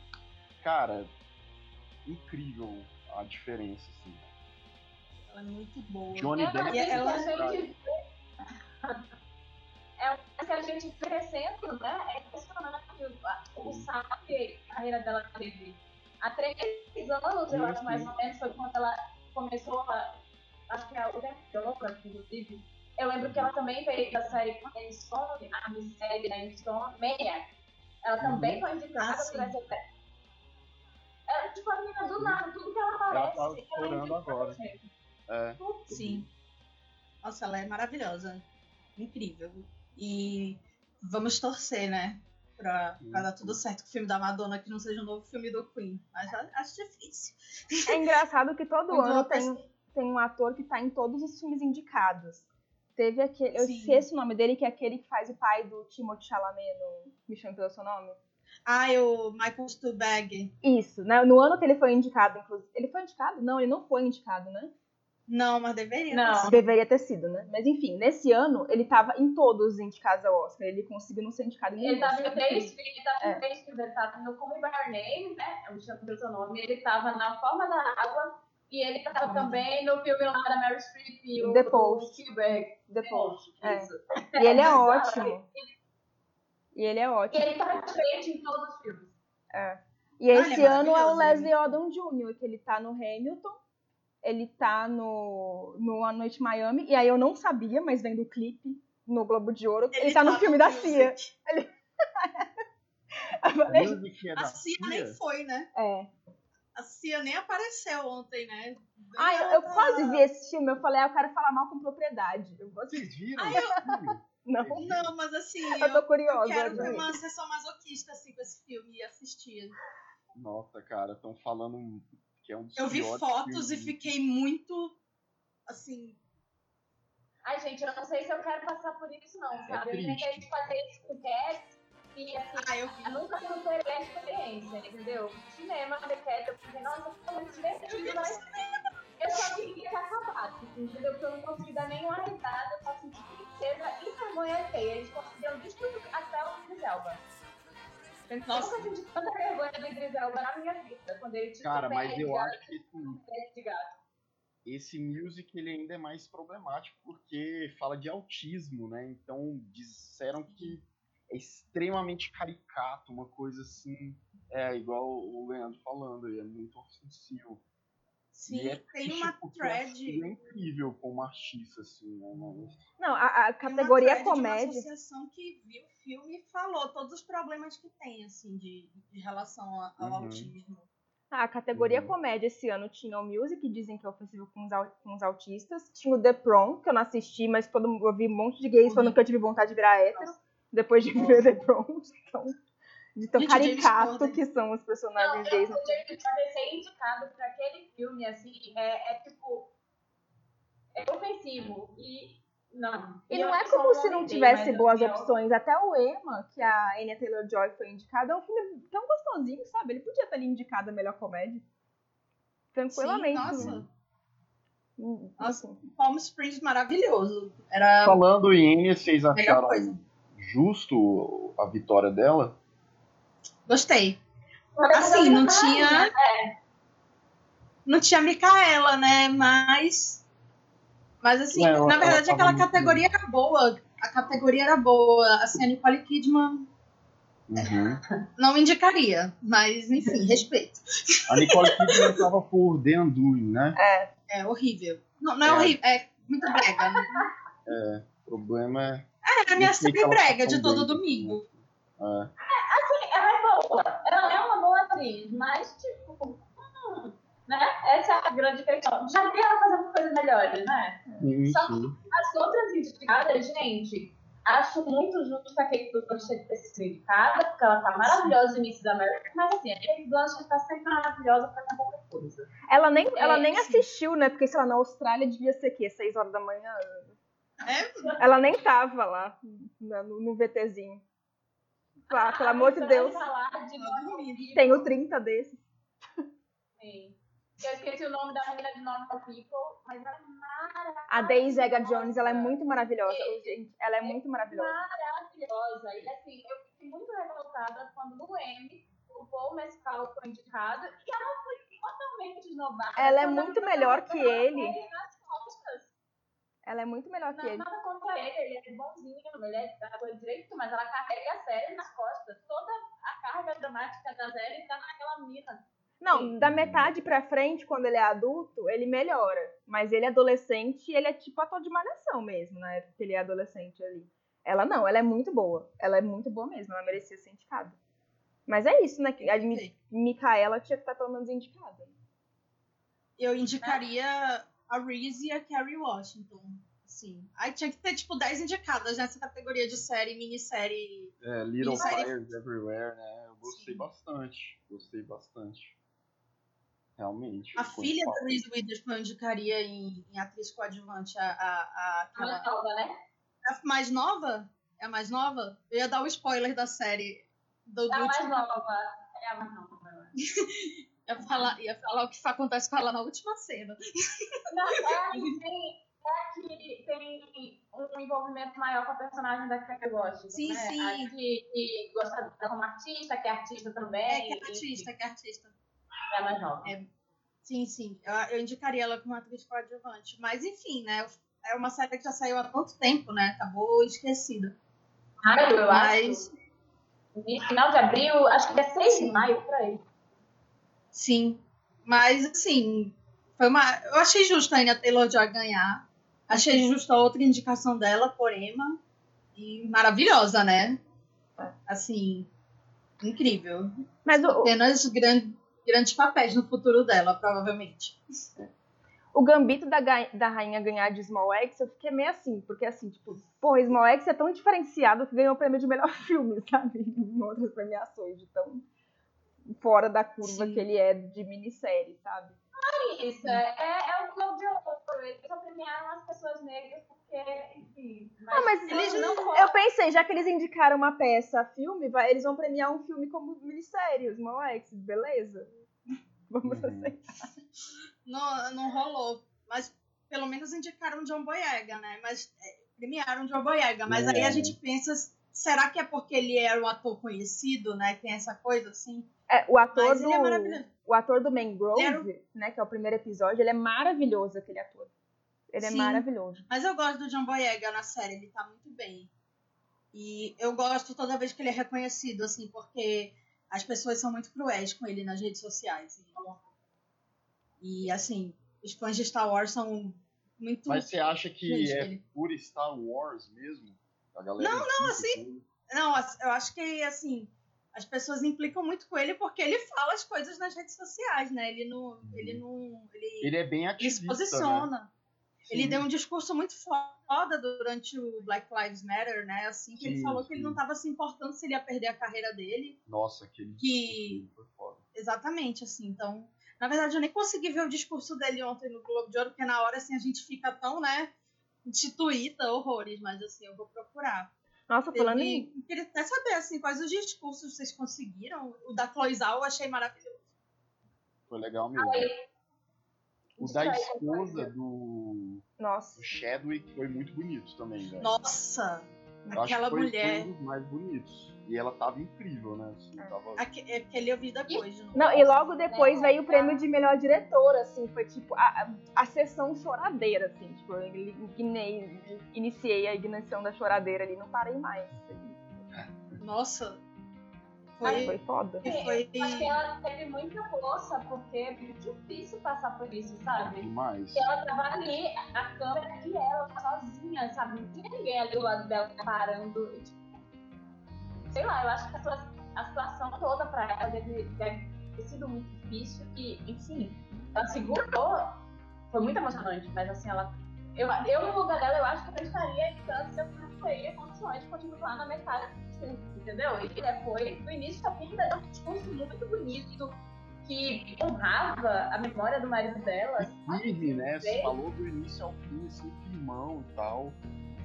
Cara, incrível a diferença, assim. Ela é muito boa. Johnny É Depp. Ela- que a gente é coisa que a gente crescendo, né? É impressionante o, o salto que a carreira dela teve. Há três anos, eu acho, mais ou menos, foi quando ela começou a. Acho que é o tempo de Oprah, inclusive. Eu lembro que ela também veio da série Stone, a minissérie da Stone, Maniac. Ela também foi indicada Ah, por essa série. Ela, tipo, a menina do nada, tudo que ela Ela aparece. tá ela é estourando indicada agora. É, Sim. Nossa, ela é maravilhosa. Incrível. E vamos torcer, né? Pra, pra dar tudo certo com o filme da Madonna, que não seja um novo filme do Queen. Mas acho difícil. É engraçado que todo ano tem, tem um ator que tá em todos os filmes indicados. Teve aquele. Eu Sim. esqueço o nome dele, que é aquele que faz o pai do Timothée Chalamet no Me Chame Pelo Seu Nome. Ah, o Michael Stuhlbarg. Isso, né? No ano que ele foi indicado, inclusive. Ele foi indicado? Não, ele não foi indicado, né? Não, mas deveria. Não. ter sido. Deveria ter sido, né? Mas enfim, nesse ano ele tava em todos os indicados ao Oscar. Ele conseguiu não ser indicado em nenhum. Ele tava é em três filmes, ele tava É. em três filmes, ele tava no Como By Your Name, né? Eu me chamo pelo seu nome. Ele tava na Forma da Água e ele tava Forma da- também no filme lá da Mary Streep e o The Post. Spielberg. Depois. Isso. É. E ele é ótimo. E ele é E ótimo. ele tava diferente em todos os filmes. E Ah, esse ele é ano é o maravilhoso, Leslie Odom Jr., que ele tá no Hamilton, ele tá no, no A Noite Miami, e aí eu não sabia, mas vendo o clipe no Globo de Ouro, ele, tá no filme da Cia. Music é da A Cia nem foi, né? é. A Cia nem apareceu ontem, né? Ah, eu, eu quase vi esse filme, eu falei, ah, eu quero falar mal com propriedade. Eu gosto Vocês viram? Ah, filme? Não, Não, mas assim, eu eu, tô eu curiosa. quero ter uma sessão masoquista assim, com esse filme e assistir. Nossa, cara, estão falando que é um Eu vi fotos e filmes. fiquei muito, assim, Ai, gente, eu não sei se eu quero passar por isso, não, sabe? eu triste. tentei fazer isso com Cats e assim. ah, eu. Eu nunca superei a experiência, entendeu? Cinema, eu pensei, nossa, foi muito divertido, mas eu só queria que acabasse, entendeu? Porque eu não consegui dar nenhuma risada, eu só senti tristeza e vergonha alheia. Eles conseguiram destruir até o Idris Elba. Eu Nossa. nunca senti tanta vergonha do Idris Elba na minha vida, quando ele te Cara, mas eu gato, acho que esse music ele ainda é mais problemático porque fala de autismo, né? Então disseram que é extremamente caricato, uma coisa assim, é igual o Leandro falando, é muito ofensivo. Sim, E é tem uma thread. é incrível como artista, assim, né? Mas- Não, a, a tem uma categoria thread de uma comédia. associação que viu o filme e falou todos os problemas que tem, assim, de, de relação a- ao Uhum. autismo. Ah, a categoria Uhum. comédia esse ano tinha o Music, que dizem que é ofensivo com os, com os autistas. Tinha o The Prom, que eu não assisti, mas todo, mundo- eu vi um monte de gays falando que eu tive vontade de virar hétero. Depois de ver The Prom. Então, de tão Gente, caricato que são os Não, personagens eu, gays. o James Corden ser indicado pra aquele filme, assim, é, é tipo. É ofensivo. E. Não. E eu não é como se não tivesse mas, boas eu- opções. Até o Emma, que a Anya Taylor-Joy foi indicada, é um filme tão gostosinho, sabe? Ele podia estar ali indicado a melhor comédia. Tranquilamente. Sim, né? nossa, Hum, Nossa. assim. Palm Springs maravilhoso. Era Falando em vocês acharam. Justo a vitória dela? Gostei. Assim, não tinha. Não tinha Micaela, né? Mas. Mas assim, É, ela- na verdade aquela muito categoria era boa. A categoria era boa. Assim, a Nicole Kidman Uhum. não indicaria. Mas, enfim, respeito. A Nicole Kidman estava por The Undoing, né? É horrível. Não, não é, É. horrível, é muito brega. né? O problema é. É a minha que sempre ela brega de todo domingo. é, Ela é boa. Ela é uma boa atriz, mas, tipo. hum, né? Essa é a grande questão. Já vi ela fazendo coisas melhores, né? sim, Só sim. As outras indicadas, gente, acho muito justo a Kate Blanchett ter sido indicada, porque ela tá maravilhosa no início da América, mas assim, a Kate Blanchett tá sempre maravilhosa pra qualquer coisa. Ela nem, ela É, nem sim. assistiu, né? Porque, sei lá, na Austrália devia ser o quê? 6 horas da manhã? É, Ela nem tava lá no, no VTzinho. Ah, pelo amor de Deus. de. Tenho 30 desses. Sim. Eu esqueci o nome da menina de Normal People, mas ela é maravilhosa. A Daisy Ega Jones, ela é muito maravilhosa. Gente, ela é muito maravilhosa. maravilhosa. E assim, eu fiquei muito revoltada quando no M o Paul Mescal foi indicado e ela foi totalmente esnobada. Ela é muito melhor que ele. nas costas. Ela é muito melhor que Não, ele. nada contra ele, ele é bonzinho, ele é da coisa direito, mas ela carrega a série nas costas. Toda a carga dramática da série tá naquela mina. Não, da metade pra frente, quando ele é adulto, ele melhora. Mas ele é adolescente, ele é tipo ator de malhação mesmo, na época que ele é adolescente ali. Ela não, ela é muito boa. Ela é muito boa mesmo, ela merecia ser indicada. Mas é isso, né? A Mi- Micaela tinha que estar pelo menos indicada. eu indicaria a Reese e a Carrie Washington. Sim. Aí tinha que ter, tipo, 10 indicadas nessa categoria de série, minissérie. É, Little aí. Fires Everywhere, né? Eu gostei Sim. bastante. Gostei bastante. Realmente. A filha da. Reese Witherspoon eu indicaria em, em atriz coadjuvante, a, a, a, aquela- Ela toda, né? a mais nova? É a mais nova? Eu ia dar o spoiler da série. Do, do É a mais último- nova. É a mais nova. ia, falar, ia falar o que acontece com ela na última cena. Não, é a que tem, é que tem um envolvimento maior com a personagem da Carrie Washington. Sim, né? sim. A que, que gosta dela como artista, que é artista também. É que é artista, que é artista. É mais nova. Sim, sim. Eu, eu indicaria ela como atriz coadjuvante. Mas, enfim, né? É uma série que já saiu há tanto tempo, né? Acabou esquecida. Maio, eu Mas, acho. No final de abril, acho que é 6 de maio, por aí. Sim. Mas, assim, foi uma. Eu achei justo a Anya Taylor-Joy ganhar. Achei justo a outra indicação dela, por Emma. E maravilhosa, né? Assim, incrível. Mas o, Apenas gran- grandes papéis no futuro dela, provavelmente. o gambito da, da rainha ganhar de Small X, eu fiquei meio assim, porque assim, tipo, pô, Small X é tão diferenciado que ganhou o prêmio de melhor filme, sabe? Em outras premiações, de tão fora da curva Sim. que ele é de minissérie, sabe? Isso, é, é, é o Globo de Ouro. Eles só premiaram as pessoas negras porque, enfim. Ah, mas eles não Eu pensei, já que eles indicaram uma peça a filme, vai- eles vão premiar um filme como minissérie, Small X, beleza? Vamos Uhum. aceitar. Não, não rolou. Mas pelo menos indicaram John Boyega, né? Mas é, premiaram John Boyega. Mas aí a É. gente pensa, será que é porque ele era um ator conhecido, né? Tem essa coisa assim? É, o ator Mas do ele é maravilhoso. o ator do Mangrove, era né, que é o primeiro episódio, ele é maravilhoso aquele ator. Ele é Sim. maravilhoso. Mas eu gosto do John Boyega na série, ele tá muito bem. E eu gosto toda vez que ele é reconhecido, assim, porque as pessoas são muito cruéis com ele nas redes sociais. E, e, assim, os fãs de Star Wars são muito. Mas você acha que é ele- por Star Wars mesmo? Não, não, assim, Não, eu acho que, assim, as pessoas implicam muito com ele porque ele fala as coisas nas redes sociais, né? Ele não. Ele não. Ele, Ele é bem ele ativista. se posiciona. Né? Ele Sim. deu um discurso muito foda durante o Black Lives Matter, né? Assim, que ele Sim, falou que ele sim. não estava se importando se ele ia perder a carreira dele. Nossa, aquele Que- foi foda. Exatamente, assim. Então, na verdade, eu nem consegui ver o discurso dele ontem no Globo de Ouro, porque na hora, assim, a gente fica tão, né? Instituída, horrores, mas assim, eu vou procurar. Nossa, falando em. Teve- Queria até saber, assim, quais os discursos vocês conseguiram. O da Cloizal eu achei maravilhoso. Foi legal mesmo. O da aí, esposa do, Nossa. do Chadwick foi muito bonito também, velho. Nossa, Eu acho aquela que foi, mulher. foi um dos mais bonitos. E ela tava incrível, né? Assim, tava... aque- é porque ele eu vi depois. de novo. Não, e logo depois veio o prêmio de melhor diretora, assim, foi tipo a, a, a sessão choradeira, assim, tipo, eu ignei- iniciei a ignição da choradeira ali, não parei mais. Nossa. Foi, Foi. foi foda. foi... Acho que ela teve muita força, porque é muito difícil passar por isso, sabe? demais. E ela tava ali, a câmera e ela sozinha, sabe? Não tinha ninguém ali do lado dela parando. E, tipo, sei lá, eu acho que a, a situação toda pra ela deve, deve ter sido muito difícil. E, enfim, ela segurou. Foi muito emocionante, mas assim, ela. Eu, eu, no lugar dela, eu acho que eu estaria evitando se eu não teria condições de continuar na metade entendeu? E depois, do início ao fim, deu um discurso muito bonito que honrava a memória do marido dela. Firme, né? Você falou do início ao fim, assim, irmão e tal.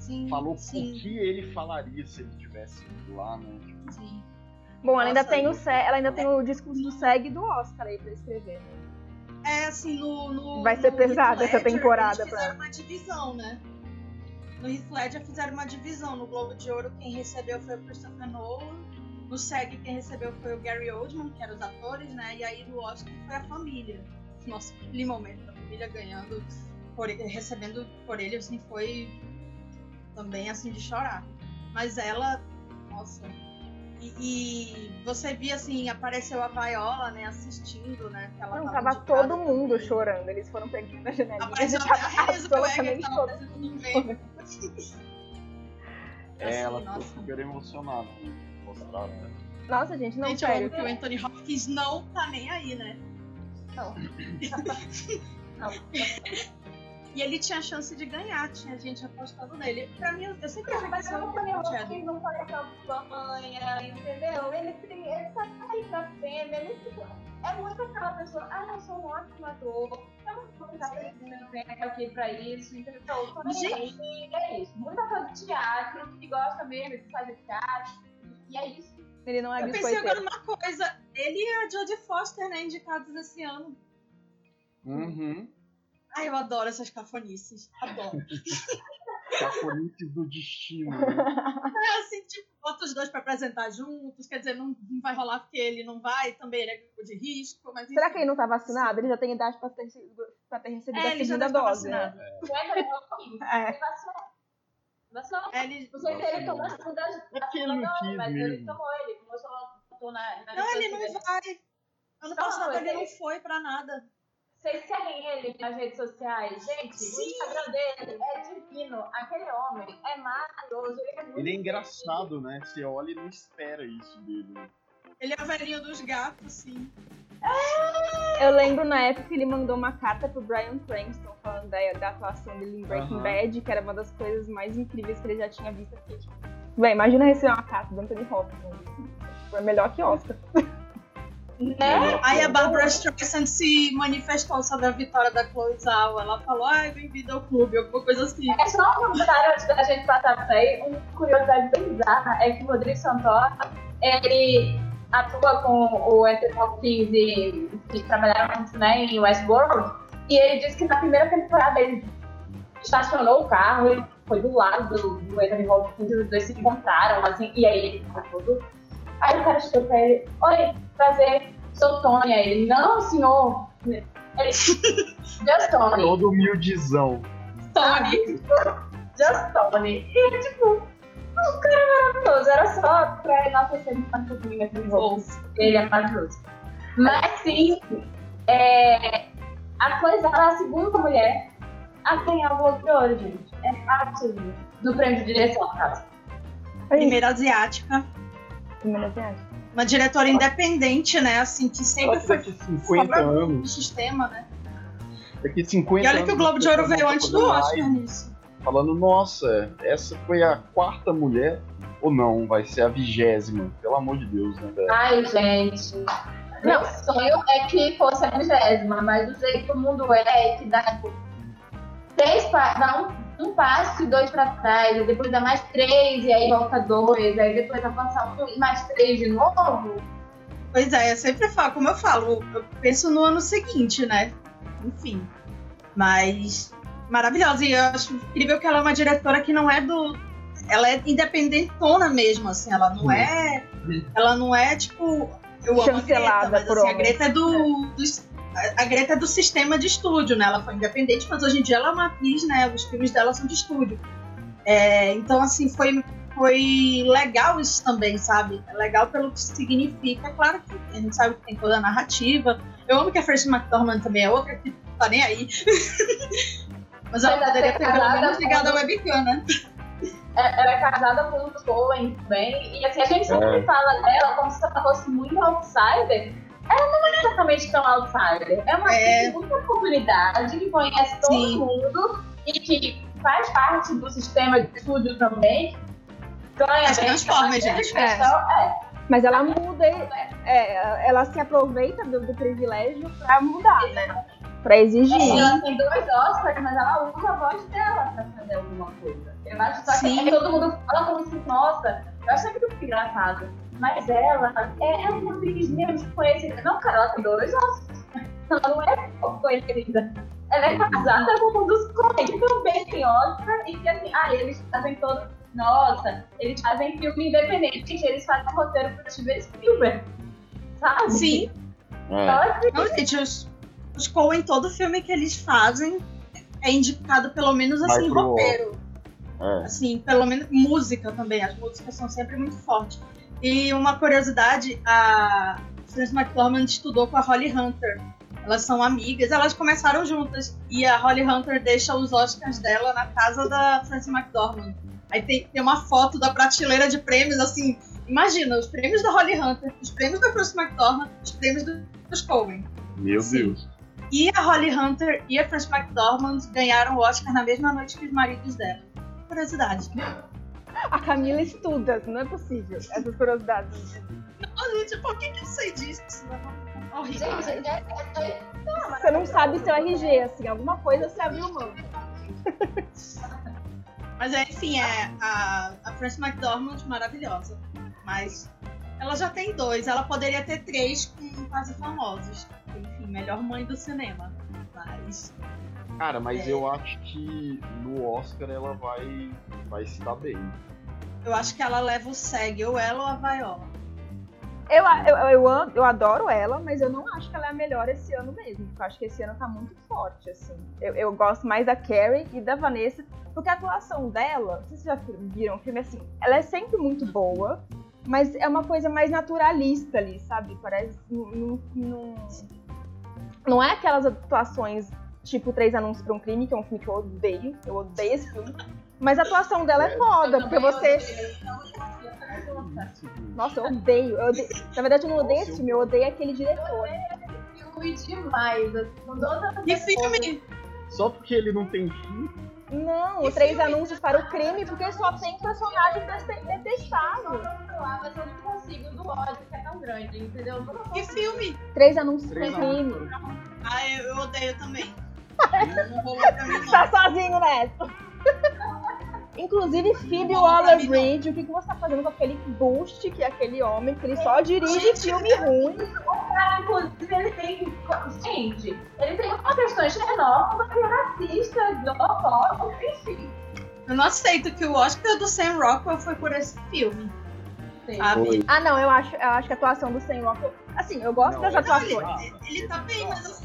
Sim, falou sim. por que ele falaria se ele tivesse ido lá, né? Tipo, Sim. Bom, ela ainda, Nossa, tem o ela ainda tem o discurso do SEG e do Oscar aí pra escrever. É assim, no. no Vai ser pesada essa temporada Eles pra fizeram uma divisão, né? No Heath Ledger fizeram uma divisão. No Globo de Ouro, quem recebeu foi o Christopher Nolan. No SEG, quem recebeu foi o Gary Oldman, que eram os atores, né? E aí no Oscar foi a família. Nossa, aquele momento da família ganhando, por recebendo por ele, assim, foi também assim de chorar. Mas ela, nossa. E, e você via assim, apareceu a Viola, né, assistindo, né? Que ela Não, tava tava todo mundo chorando. Eles foram pegando na janelinha. Apareceu até a absolutamente que tava no meio. é, Assim, ela ficou super emocionada né? mostrada. né? Nossa, gente, não, Gente, sério. que o Anthony Hopkins não tá nem aí, né? Não. Não. E ele tinha chance de ganhar, tinha gente apostando nele. Pra mim, eu sempre achei que isso era não um Chadwick. não aquela campanha, entendeu? Ele, tem- ele tá aí pra cena, ele tipo, é muito aquela pessoa, ah, eu sou um ótimo ator, eu não vou ficar pensando aqui pra isso, entendeu? Nem Gente. é isso. Muito ator de teatro, que gosta mesmo de fazer teatro, e é isso. Ele não é Eu pensei agora numa coisa. Ele e a Jodie Foster, né, indicados esse ano. Uhum. Ai, eu adoro essas cafonices. Adoro. Cafonices do destino. né? É assim, tipo, bota os dois pra apresentar juntos. Quer dizer, não, não vai rolar porque ele não vai, também ele é grupo de risco, mas Será enfim. que ele não tá vacinado? Ele já tem idade pra ter, pra ter recebido É, a ele já segunda deve tá dose. né? É. ele vacinou. Vacinou. É, ele- sei se ele tomou a segunda É que ele não quis mas ele mesmo. tomou, ele começou botou na, na Não, ele não dele. vai. Ano Não, passado ele não foi pra nada. Vocês seguem ele nas redes sociais? Gente, Sim. o Instagram dele é divino. Aquele homem é maravilhoso. Ele é, muito Ele é engraçado, né? Você olha e não espera isso dele. Ele é o velhinho dos gatos, sim. Eu lembro na época que ele mandou uma carta pro Brian Cranston falando da, da atuação dele em Breaking Aham. Bad, que era uma das coisas mais incríveis que ele já tinha visto. Porque, tipo, bem, imagina receber uma carta do Anthony Hopkins. Tipo, é melhor que Oscar. Né? Aí a Barbara Streisand se manifestou sobre a vitória da Chloe Zhao. Ela falou, ai, bem-vindo ao clube, alguma coisa assim. É só um comentário antes da gente passar por aí. Uma curiosidade bem bizarra é que o Rodrigo Santoro, ele atua com o Anthony Hopkins e que trabalharam juntos né, em Westworld. E ele disse que na primeira temporada ele estacionou o carro, ele foi do lado do, do Anthony Hopkins e os dois se encontraram, assim, e aí ele ficou todo. Aí o cara chegou pra ele, oi, prazer, sou Tony. Aí ele, não, senhor. Ele, just Tony. Todo humildizão. Tony. Just Tony. E tipo, o cara é maravilhoso. Era só pra enaltecer um pouquinho aquele roubo. Ele é maravilhoso. Mas sim, é, a coisa ela é a segunda mulher a ganhar o Ouro, gente. É fácil. No prêmio de direção, caso. Primeira asiática. Primeira viagem. Uma diretora independente, né? Assim, que sempre que foi daqui 50 fora do anos. sistema, né? Daqui 50 E olha anos. que o Globo de Ouro veio antes do Oscar nisso. Falando, nossa, essa foi a quarta mulher. Ou não, vai ser a vigésima. Pelo amor de Deus, né, velho? Ai, gente. Meu sonho é que fosse a vigésima, mas do jeito que o mundo é, que dá tipo, três dá um, um passo e dois pra trás, e depois dá mais três, e aí volta dois, aí depois avança um e mais três de novo. Pois é, eu sempre falo, como eu falo, eu penso no ano seguinte, né? Enfim. Mas maravilhosa. E eu acho incrível que ela é uma diretora que não é do. Ela é independentona mesmo, assim, ela não é. Ela não é, tipo. Eu amo a Greta, Chancelada mas por assim, a. Greta é do. dos- a- Greta é do sistema de estúdio, né? Ela foi independente, mas hoje em dia ela é uma atriz, né? Os filmes dela são de estúdio. É, então, assim, foi, foi legal isso também, sabe? É legal pelo que significa. Claro que a gente sabe que tem toda a narrativa. Eu amo que a Frances McDormand também é outra que tá nem aí. Mas ela Mas poderia até ter pelo menos com- ligado a webcam, né? É- Ela é casada com um Coen também, e assim, a gente sempre É. fala dela como se ela fosse muito outsider. Ela não é exatamente tão outsider. É uma É. de muita comunidade que conhece todo Sim. mundo e que faz parte do sistema de estúdio também. Ganha Mas transforma, gente. É. é. Mas ela muda, é, ela se aproveita do, do privilégio pra mudar, né? Pra exigir. Ela tem dois Oscars, mas ela usa a voz dela pra fazer alguma coisa. Eu acho só que todo mundo fala como se, nossa, eu acho sempre muito engraçado. Mas ela é, é uma atriz mesmo conhecida. Não, cara, ela tem dois Oscars. Ela não é conhecida. Ela é casada com um dos Coen, que também tem Oscar, e que assim, ah, eles fazem todo. Nossa, eles fazem filme independente, gente, eles fazem roteiro pro Steven Spielberg. Sabe? Sim. É. Assim, Não, gente, os, os Coen, todo filme que eles fazem é indicado pelo menos assim, pro roteiro. É. Assim, pelo menos música também. As músicas são sempre muito fortes. E uma curiosidade, a Frances McDormand estudou com a Holly Hunter. Elas são amigas, elas começaram juntas. E a Holly Hunter deixa os Oscars dela na casa da Frances McDormand. Aí tem, tem uma foto da prateleira de prêmios, assim. Imagina, os prêmios da Holly Hunter, os prêmios da Frances McDormand, os prêmios do- dos Coen. Meu Sim. Deus. E a Holly Hunter e a Frances McDormand ganharam o Oscar na mesma noite que os maridos dela. Curiosidade. A Camila estuda, não é possível. Essas curiosidades. Oh, gente, por que, que eu sei disso? É horrível. gente, é, é, é, Você não sabe seu RG, assim, alguma coisa você abriu mão. Mas é, enfim, é a, a Frances McDormand maravilhosa. Mas ela já tem dois, ela poderia ter três com quase famosos. Enfim, melhor mãe do cinema. Mas. Cara, mas É. eu acho que no Oscar ela vai, vai se dar bem. Eu acho que ela leva o SEG, ou ela ou a Viola. Eu, eu, eu, eu adoro ela, mas eu não acho que ela é a melhor esse ano mesmo. Porque eu acho que esse ano tá muito forte, assim. Eu, eu gosto mais da Carrie e da Vanessa, porque a atuação dela, não sei se vocês já viram o filme, assim, ela é sempre muito boa, mas é uma coisa mais naturalista ali, sabe? Parece. Não, não- não é aquelas atuações tipo Três Anúncios pra um Crime, que é um filme que eu odeio. Eu odeio esse filme. Mas a atuação dela é foda, porque você. Nossa, eu odeio. eu odeio. Na verdade, eu não odeio esse filme, eu odeio aquele diretor. filme demais. Assim, com todas as E filme? Só porque ele não tem fim. Não, o Três Anúncios para o Crime, porque só tem personagem dete- detestável. mas eu não consigo do ódio que é tão grande, entendeu? Eu E consigo. filme? Três Anúncios para o Crime. Ah, eu, eu odeio também. Tá sozinho nessa. Inclusive, Phoebe Waller-Bridge, o que, que você tá fazendo com aquele boost, que é aquele homem, que ele só dirige Gente, filme ruim. Cara, inclusive, ele tem. Gente, ele tem uma questão xenófoba e racista, homofóbica, enfim. Eu não aceito que o Oscar do Sam Rockwell foi por esse filme. Ah, não, eu acho, eu acho que a atuação do Sam Rockwell... Assim, eu gosto Não, das atuações. Ele, ele tá bem, mas assim,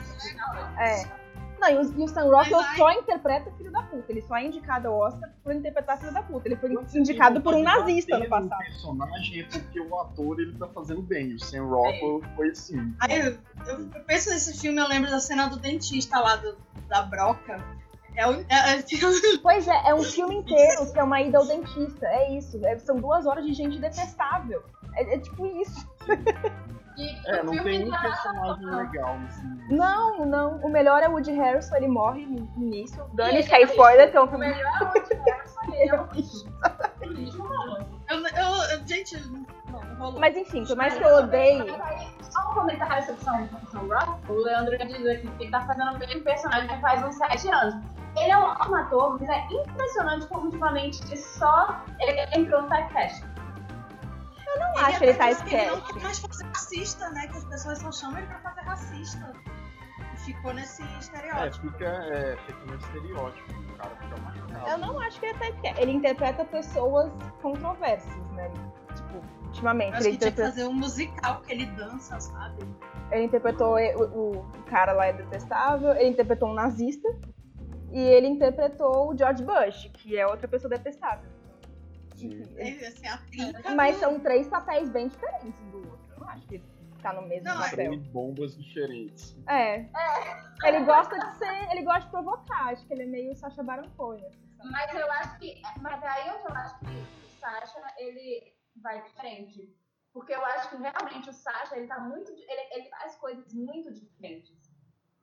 É. Não, e o, e o Sam Rockwell Mas aí- só interpreta filho da puta. Ele só é indicado ao Oscar por interpretar filho da puta. Ele foi você indicado por um nazista no passado. personagem é porque o ator ele tá fazendo bem. O Sam Rockwell foi assim. Aí eu, eu- penso nesse filme, eu lembro da cena do dentista lá do- da broca. É o. É, é, Pois é, é um filme inteiro que é uma ida ao dentista. É isso. é- são duas horas de gente detestável. É, é tipo isso. E É, o não tem um personagem legal nesse Não, não. O melhor é o Woody Harrison, ele morre no início. Ele que é é spoiler, que é um O melhor Woody Harrison, ele é um lixo, mano. eu, eu, gente. Mas enfim, por mais que eu odeie. Só um comentário sobre São, São Rock. O Leandro diz aqui que ele tá fazendo o mesmo personagem faz uns 7 anos. Ele é um ótimo ator, mas é impressionante como ultimamente só ele entrou no typecast. Eu não acho que ele tá que Ele não mais fazer racista, né? Que as pessoas só chamam ele pra fazer racista. E ficou nesse É, estereótipo. fica, é, fica no estereótipo. O cara fica marcado. Eu não acho que ele tá esquece. Ele interpreta pessoas controversas, né? Tipo, ultimamente. Acho Ele, que tinha que interpreta- fazer um musical que ele dança, sabe? ele interpretou o, o cara lá é detestável, ele interpretou um nazista. E ele interpretou o George Bush, que é outra pessoa detestável. Sim. Ele, assim, a trinca Mas do- são três papéis bem diferentes um do outro. Eu não acho que tá no mesmo Não, é- papel. Três bombas diferentes. É. Ele gosta de ser. Ele gosta de provocar. Acho que ele é meio Sacha Baron Cohen. assim. Mas eu acho que. Mas aí onde eu acho que o Sasha, ele vai diferente. Porque eu acho que realmente o Sasha, ele tá muito. Ele, ele faz coisas muito diferentes.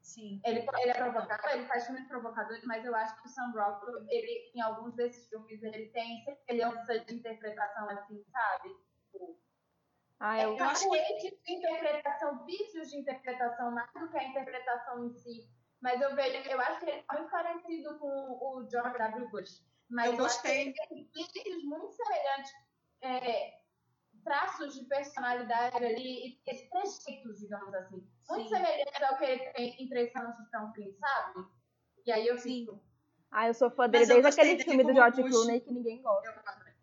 Sim. Ele, ele é provocador, ele faz filmes provocadores, mas eu acho que o Sam Rockwell, ele, em alguns desses filmes, ele tem semelhança de interpretação, assim, sabe? Tipo, ah, eu, eu acho que de interpretação, vícios de interpretação, mais do que a interpretação em si. Mas eu vejo, eu acho que ele é muito parecido com o George W. Bush. Mas eu gostei. Eu tem vícios muito semelhantes. É, traços de personalidade ali e esses trejeitos, digamos assim. Muito semelhantes ao que ele tem em Três para um Fim, sabe? E aí eu fico. Ah, eu sou fã dele desde aquele filme do George Clooney que ninguém gosta.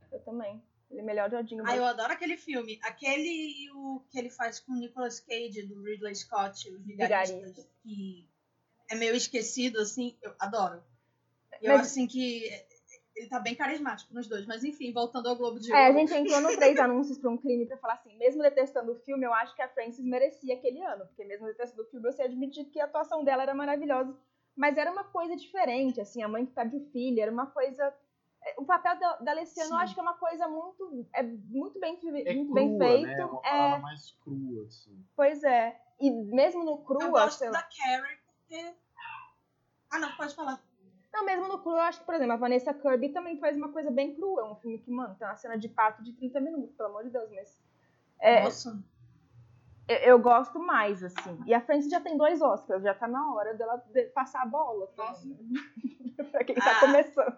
Eu, eu também. Ele é melhor Jordinho. Ah, eu adoro aquele filme. Aquele o que ele faz com o Nicolas Cage, do Ridley Scott, Os Vigaristas, Vigarista. que é meio esquecido, assim, eu adoro. Eu Mas... acho assim que ele tá bem carismático nos dois. Mas enfim, voltando ao Globo de Ouro. É, a gente entrou no Três Anúncios para um Crime pra falar assim, mesmo detestando o filme, eu acho que a Frances merecia aquele ano. Porque mesmo detestando o filme, eu sei admitir que a atuação dela era maravilhosa. Mas era uma coisa diferente, assim, a mãe que perde o filho, era uma coisa... É, o papel da, da Alessiano, eu acho que é uma coisa muito, é muito bem, é muito crua, bem feito. Né? É uma palavra é... mais crua, assim. Pois é. E mesmo no crua... Eu gosto da Carrie porque... Ah, não, pode falar. Não, mesmo no cru, eu acho que, por exemplo, a Vanessa Kirby também faz uma coisa bem crua. É um filme que, mano, tem uma cena de pato de 30 minutos, pelo amor de Deus, mas. É, Nossa. Eu, eu, gosto mais, assim. E a Frances já tem dois Oscars, já tá na hora dela passar a bola. Nossa. pra quem tá ah, começando.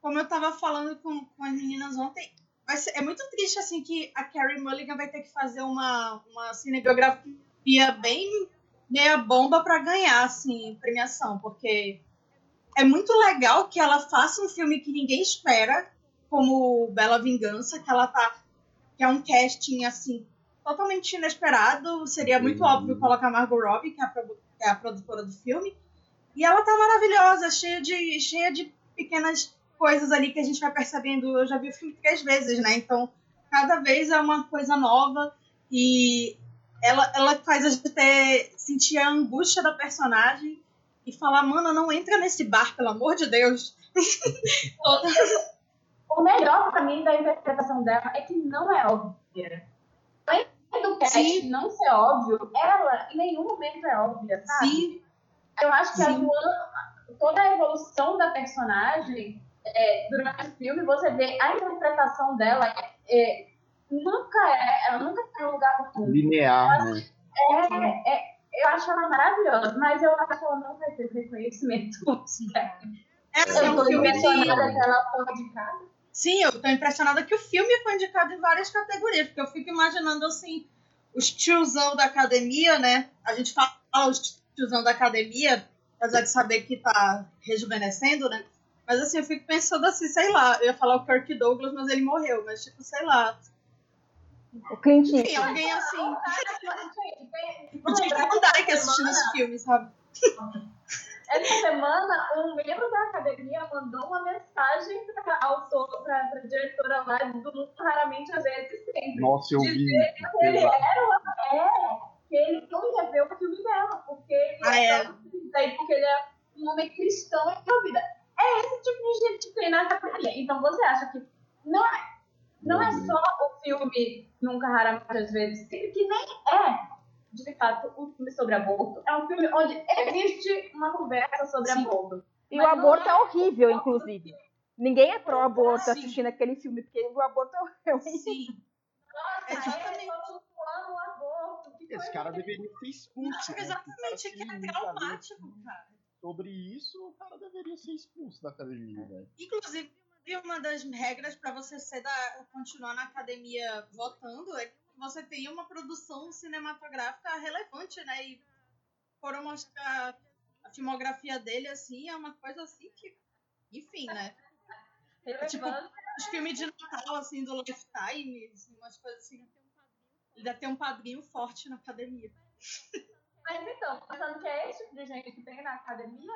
Como eu tava falando com, com as meninas ontem, ser, é muito triste, assim, que a Carrie Mulligan vai ter que fazer uma, uma cinebiografia bem meia bomba para ganhar, assim, premiação, porque é muito legal que ela faça um filme que ninguém espera, como Bela Vingança, que ela tá. que é um casting assim totalmente inesperado. Seria muito uhum. óbvio colocar Margot Robbie, que é, a, que é a produtora do filme. E ela tá maravilhosa, cheia de, cheia de pequenas coisas ali que a gente vai percebendo. Eu já vi o filme três vezes, né? Então, cada vez é uma coisa nova. E ela, ela faz a gente ter, sentir a angústia da personagem e falar, mano, não entra nesse bar, pelo amor de Deus. o melhor pra mim da interpretação dela é que não é óbvia. Além do cast não ser óbvio, ela em nenhum momento é óbvia, sabe? Sim. Eu acho que a, toda a evolução da personagem é, durante o filme, você vê a interpretação dela é, nunca é, ela nunca tem um lugar linear, né? É, é, eu acho ela maravilhosa, mas eu acho que ela não vai ter reconhecimento. Essa é um filme que... ela foi indicada. Sim, eu tô impressionada que o filme foi indicado em várias categorias, porque eu fico imaginando, assim, os tiozão da academia, né? A gente fala os tiozão da academia, apesar de saber que tá rejuvenescendo, né? Mas, assim, eu fico pensando assim, sei lá, eu ia falar o Kirk Douglas, mas ele morreu, mas, tipo, sei lá, o Clint Eastwood. Enfim, alguém assim. O Jake Van assistindo esse filme, sabe? Essa semana, um membro da academia mandou uma mensagem para a autor, para a diretora lá do Raramente às vezes sempre. Nossa, eu vi. Que ele era, é, que ele não ia ver o filme dela, porque ele ah, é? Daí, porque ele é um homem cristão em sua vida. É esse tipo de gente que tem na academia. Então você acha que não é não é só o filme Nunca Raramente às vezes, que nem é, de fato, um filme sobre aborto. É um filme onde existe uma conversa sobre Sim. aborto. E o aborto é, é horrível, inclusive. Ninguém é pró-aborto assistindo aquele filme, porque o aborto é horrível. Sim. Nossa, é o aborto. Esse cara deveria ser expulso. Né? Exatamente, que é traumático, cara. Sobre isso, o cara deveria ser expulso da academia, velho. Inclusive, e uma das regras para você ser da, continuar na academia votando é que você tenha uma produção cinematográfica relevante, né? E foram mostrar a filmografia dele, assim, é uma coisa assim que. Enfim, né? É, tipo, os filmes de Natal, assim, do Lifetime, assim, umas coisas assim. Ele deve ter um padrinho forte na academia. Mas então, pensando que é esse tipo de gente que tem na academia,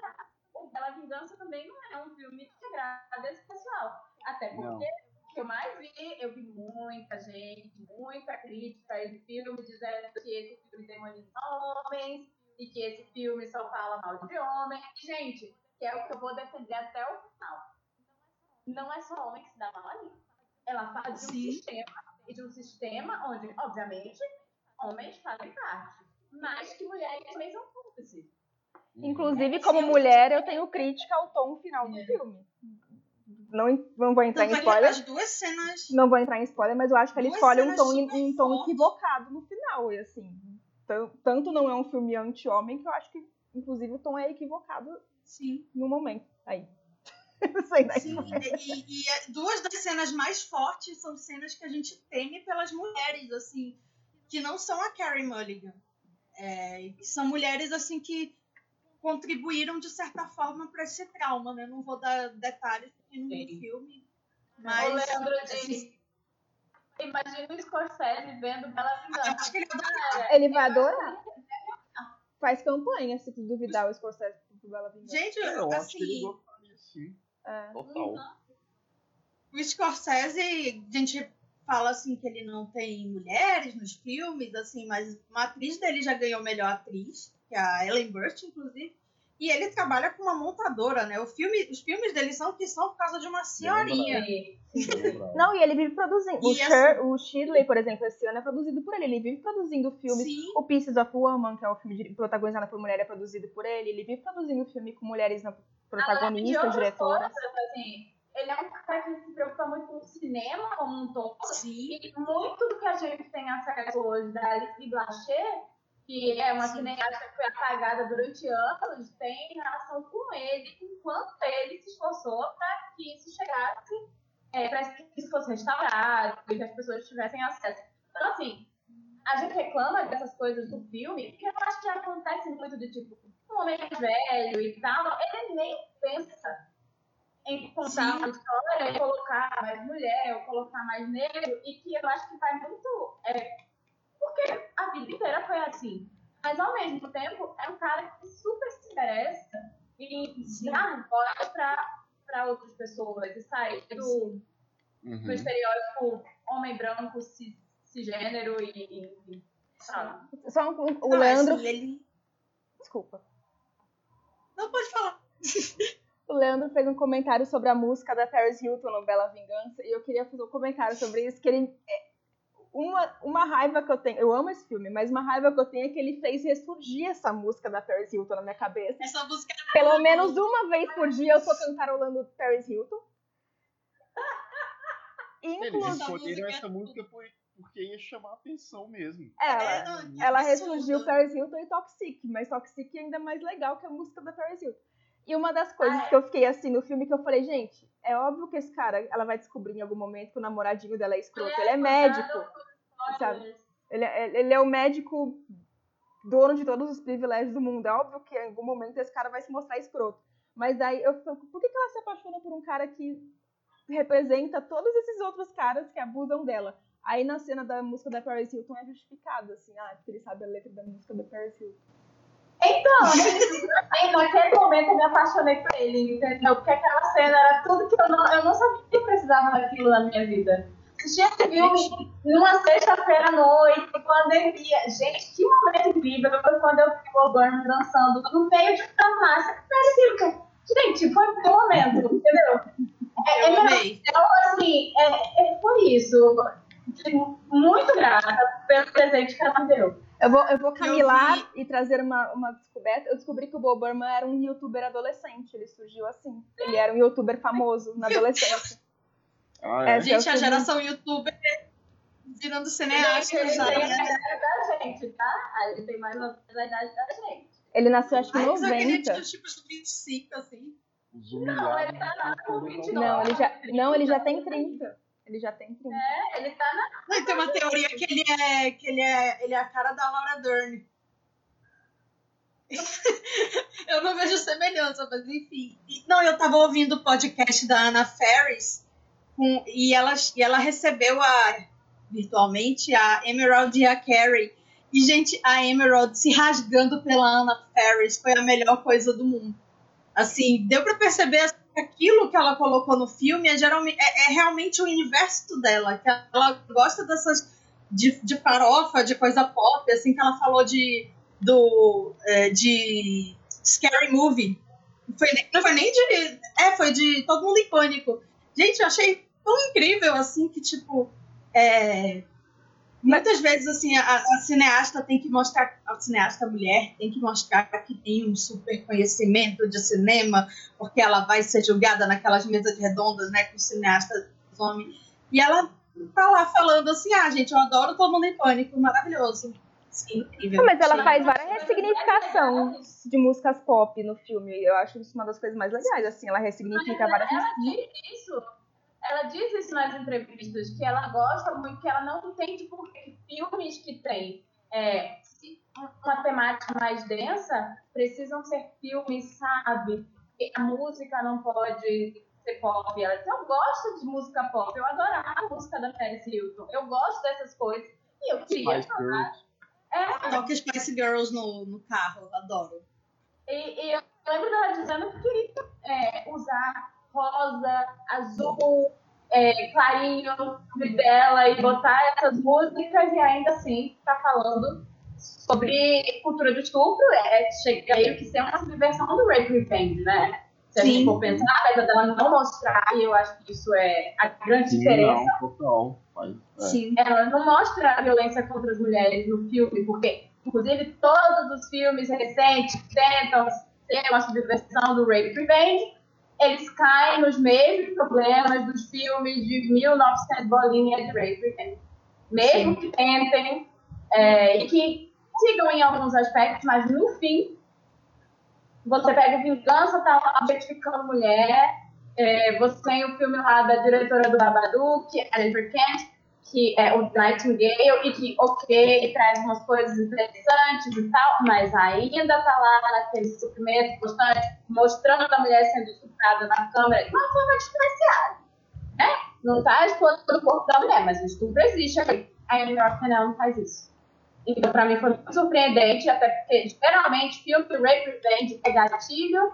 o Bela Vingança também não é um filme que agrada esse pessoal. Até porque não. o que eu mais vi, eu vi muita gente, muita crítica a esse filme, dizendo que esse filme demoniza homens e que esse filme só fala mal de homem. E, gente, que é o que eu vou defender até o final. Não é só homem que se dá mal ali. Ela fala de um Sim. sistema, e de um sistema onde, obviamente, homens fazem parte, mas que mulheres também são cúmplices. Inclusive, como mulher, eu tenho crítica ao tom final do filme. Não, não vou entrar Tanto em é que spoiler. as duas cenas. Não vou entrar em spoiler, mas eu acho que ele escolhe um tom, um tom equivocado no final. E assim, tan- tanto não é um filme anti-homem que eu acho que, inclusive, o tom é equivocado Sim. no momento. Aí. Não sei daí. Sim, e, e- e é- duas das cenas mais fortes são cenas que a gente teme pelas mulheres, assim, que não são a Carrie Mulligan. É, são mulheres, assim, que contribuíram de certa forma para esse trauma, né? Não vou dar detalhes porque não Sim. filme. O Mas. Leandro assim, disse. Imagina o Scorsese vendo Bela eu Vingança. acho que ele adora. Ele vai adorar. Faz campanha, se tu duvidar o Scorsese pro Bela Vingança. Gente, É, eu acho que ele assim. É. Total. o Scorsese, a gente fala assim que ele não tem mulheres nos filmes, assim, mas uma atriz dele já ganhou melhor atriz, que é a Ellen Burstyn, inclusive. E ele trabalha com uma montadora, né? O filme, os filmes dele são que são por causa de uma senhorinha. Não, e ele vive produzindo. O, E Sher, o Shirley, por exemplo, esse ano é produzido por ele. Ele vive produzindo filmes. Sim, O Pieces of Woman, que é o filme de- protagonizado por mulher, é produzido por ele. Ele vive produzindo filme com mulheres na Além de protagonista, outras diretoras. assim, ele é um cara que se preocupa muito com o cinema como um todo. sim. E muito do que a gente tem acesso hoje da Alice Blanchet, que é uma cineasta que foi apagada durante anos, tem relação com ele, com quanto ele se esforçou para que isso chegasse, é, para que isso fosse restaurado, e que as pessoas tivessem acesso. Então, assim, a gente reclama dessas coisas do filme, porque eu acho que acontece muito de tipo, um homem mais velho e tal, ele nem pensa em contar Sim. uma história e colocar mais mulher ou colocar mais negro, e que eu acho que vai muito. é, porque a vida inteira foi assim. Mas ao mesmo tempo, é um cara que super se interessa em Sim. dar voz para outras pessoas e sair do, Uhum. do estereótipo homem branco, cis, cisgênero e. e, e sabe? Só um, o Não, Leandro. assim, ele... Desculpa. Não pode falar. O Leandro fez um comentário sobre a música da Paris Hilton no Bela Vingança. E eu queria fazer um comentário sobre isso. Que ele. É, Uma, uma raiva que eu tenho. Eu amo esse filme, mas uma raiva que eu tenho é que ele fez ressurgir essa música da Paris Hilton na minha cabeça. Essa música Pelo menos uma vez por dia eu tô cantarolando Paris Hilton. Eles Inclusive, escolheram música- essa música por- porque ia chamar atenção mesmo. ela, é, que ela absurdo. ressurgiu Paris Hilton e Toxic, mas Toxic é ainda mais legal que a música da Paris Hilton. E uma das coisas Ah, é. que eu fiquei assim no filme que eu falei, gente, é óbvio que esse cara, ela vai descobrir em algum momento que o namoradinho dela é escroto. Ele é médico, sabe? Ele é, ele é o médico dono de todos os privilégios do mundo. É óbvio que em algum momento esse cara vai se mostrar escroto. Mas daí eu fico, por que, que ela se apaixona por um cara que representa todos esses outros caras que abusam dela? Aí na cena da música da Paris Hilton é justificado, assim, ah, porque ele sabe a letra da música da Paris Hilton. Então, aí, naquele momento eu me apaixonei por ele, entendeu? Porque aquela cena era tudo que eu não, eu não sabia que precisava daquilo na minha vida. Assistia esse filme numa sexta-feira à noite, pandemia. Gente, que momento incrível foi quando eu vi o Burn dançando no meio de uma massa. Parecia Gente, foi um momento, entendeu? É, Eu ele- amei. então, assim, é, é por isso. Muito grata pelo presente que ela me deu. Eu vou, eu vou Eu camilar e trazer uma, uma descoberta. Eu descobri que o Bob Burman era um youtuber adolescente. Ele surgiu assim. Ele era um youtuber famoso na adolescência. Ah, É, é? Gente, a eu- geração youtuber virando cineasta Ele já. tem a né? idade da gente, tá? Ah, Ele tem mais ou menos a idade da gente. Ele nasceu acho que em Mas eu queria 90. de tipo de 25, assim. Não, ele tá lá com 29. Não, ele já, não, ele já tem 30. Ele já tem 30. É, ele tá na. Não, tem uma teoria que ele é, que ele é, ele é a cara da Laura Dern. eu não vejo semelhança, mas enfim. Não, eu tava ouvindo o podcast da Ana Ferris com, e, ela, e ela recebeu a virtualmente a Emerald e a Carrie. E, gente, a Emerald se rasgando pela Ana Ferris foi a melhor coisa do mundo. Assim, deu pra perceber aquilo que ela colocou no filme é, geralmente, é, é realmente o universo dela. Que ela gosta dessas. De, de farofa, de coisa pop, assim, que ela falou de. Do, é, de Scary Movie. Foi, não foi nem de. É, foi de Todo Mundo em Pânico. Gente, eu achei tão incrível, assim, que, tipo. É, Muitas vezes, assim, a, a, cineasta tem que mostrar, a cineasta mulher tem que mostrar que tem um super conhecimento de cinema, porque ela vai ser julgada naquelas mesas redondas, né, com cineastas homens. E ela tá lá falando assim, ah, gente, eu adoro Todo Mundo em Pânico, maravilhoso. Sim, incrível. Não, mas ela faz várias ressignificações de músicas pop no filme. Eu acho isso uma das coisas mais legais, assim, ela ressignifica várias músicas. Isso ela diz isso nas entrevistas, que ela gosta muito, que ela não entende por que filmes que têm é, uma temática mais densa precisam ser filmes, sabe? E a música não pode ser pop. Ela diz, eu gosto de música pop, eu adorava a música da Paris Hilton, eu gosto dessas coisas. E eu queria falar. É. Toque Spice Girls no, no carro, adoro. E, e, eu lembro dela dizendo que queria é, usar rosa, azul, é, clarinho dela e botar essas músicas e ainda assim tá falando sobre cultura do estupro, é, chega meio que ser uma subversão do Rape Revenge, né? Se a gente for pensar, apesar dela não mostrar, e eu acho que isso é a grande Sim, diferença. Não, total. Mas, é. Sim. Ela não mostra a violência contra as mulheres no filme, porque, inclusive, todos os filmes recentes tentam ser uma subversão do Rape Revenge, eles caem nos mesmos problemas dos filmes de 1900 bolinha de Rape Mesmo Sim. que tentem é, e que sigam em alguns aspectos, mas no fim, você pega Vingança, tá objetificando mulher, é, você tem o filme lá da diretora do Babadook, a Jennifer Kent, que é o Nightingale e que, ok, traz umas coisas interessantes e tal, mas ainda tá lá naquele sofrimento constante, mostrando a mulher sendo estuprada na câmera de uma forma diferenciada, né? Não tá exposto o corpo da mulher, mas o estupro existe ali. A New York não faz isso. Então, pra mim, foi muito surpreendente, até porque, geralmente, filme rape revenge é gatilho,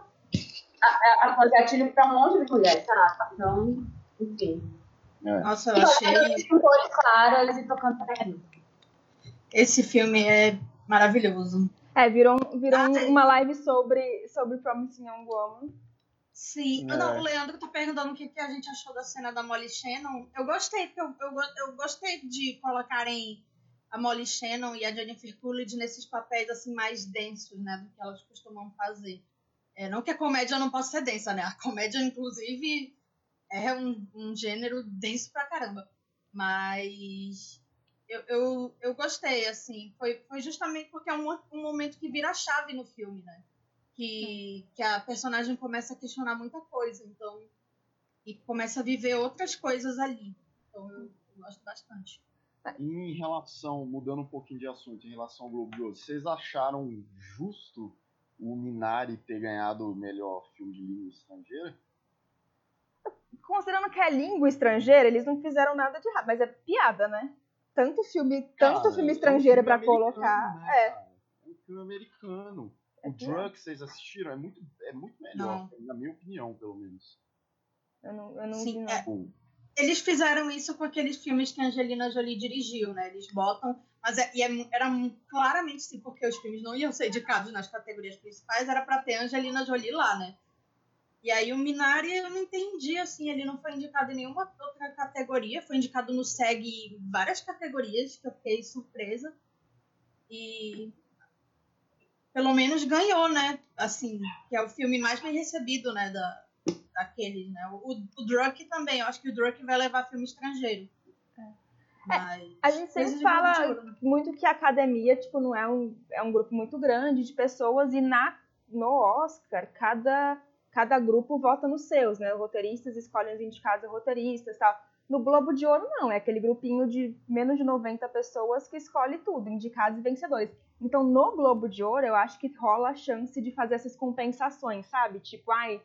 a, a, a gatilho pra um monte de mulher, tá? Então, enfim. É. Nossa, eu achei. cores claras e tocando Esse filme é maravilhoso. É, virou, virou ah, uma live sobre, sobre Promising Young Woman. Sim. É. Não, o Leandro tá perguntando o que, que a gente achou da cena da Molly Shannon. Eu gostei, porque eu, eu, eu gostei de colocarem a Molly Shannon e a Jennifer Coolidge nesses papéis assim mais densos, né, do que elas costumam fazer. É, não que a comédia não possa ser densa, né? A comédia, inclusive, é um, um gênero denso pra caramba. Mas eu, eu, eu gostei, assim. Foi, foi justamente porque é um, um momento que vira chave no filme, né? Que, que a personagem começa a questionar muita coisa, então. E começa a viver outras coisas ali. Então eu, eu gosto bastante. Em relação, mudando um pouquinho de assunto, em relação ao Globo de Ouro, vocês acharam justo o Minari ter ganhado o melhor filme de língua estrangeira? Considerando que é língua estrangeira, eles não fizeram nada de errado, mas é piada, né? Tanto filme, tanto cara, filme estrangeiro é um para colocar. Né, é. é um filme americano. É o Drunk, vocês assistiram, é muito, é muito melhor, não. na minha opinião, pelo menos. Eu não, eu não Sim, vi, é. Eles fizeram isso com aqueles filmes que a Angelina Jolie dirigiu, né? Eles botam. Mas é, e é, era claramente sim, porque os filmes não iam ser indicados nas categorias principais, era para ter a Angelina Jolie lá, né? E aí o Minari eu não entendi, assim, ele não foi indicado em nenhuma outra categoria, foi indicado no SEG em várias categorias, que eu fiquei surpresa. E pelo menos ganhou, né? Assim, que é o filme mais bem recebido, né, da, daqueles, né? O, o Druk também, eu acho que o Druk vai levar filme estrangeiro. É. A gente sempre fala muito que a academia, tipo, não é um, é um grupo muito grande de pessoas e na, no Oscar, cada cada grupo vota nos seus, né? Os roteiristas escolhem os indicados a roteiristas tal. No Globo de Ouro, não, é aquele grupinho de menos de 90 pessoas que escolhe tudo, indicados e vencedores. Então, no Globo de Ouro, eu acho que rola a chance de fazer essas compensações, sabe? Tipo, ai,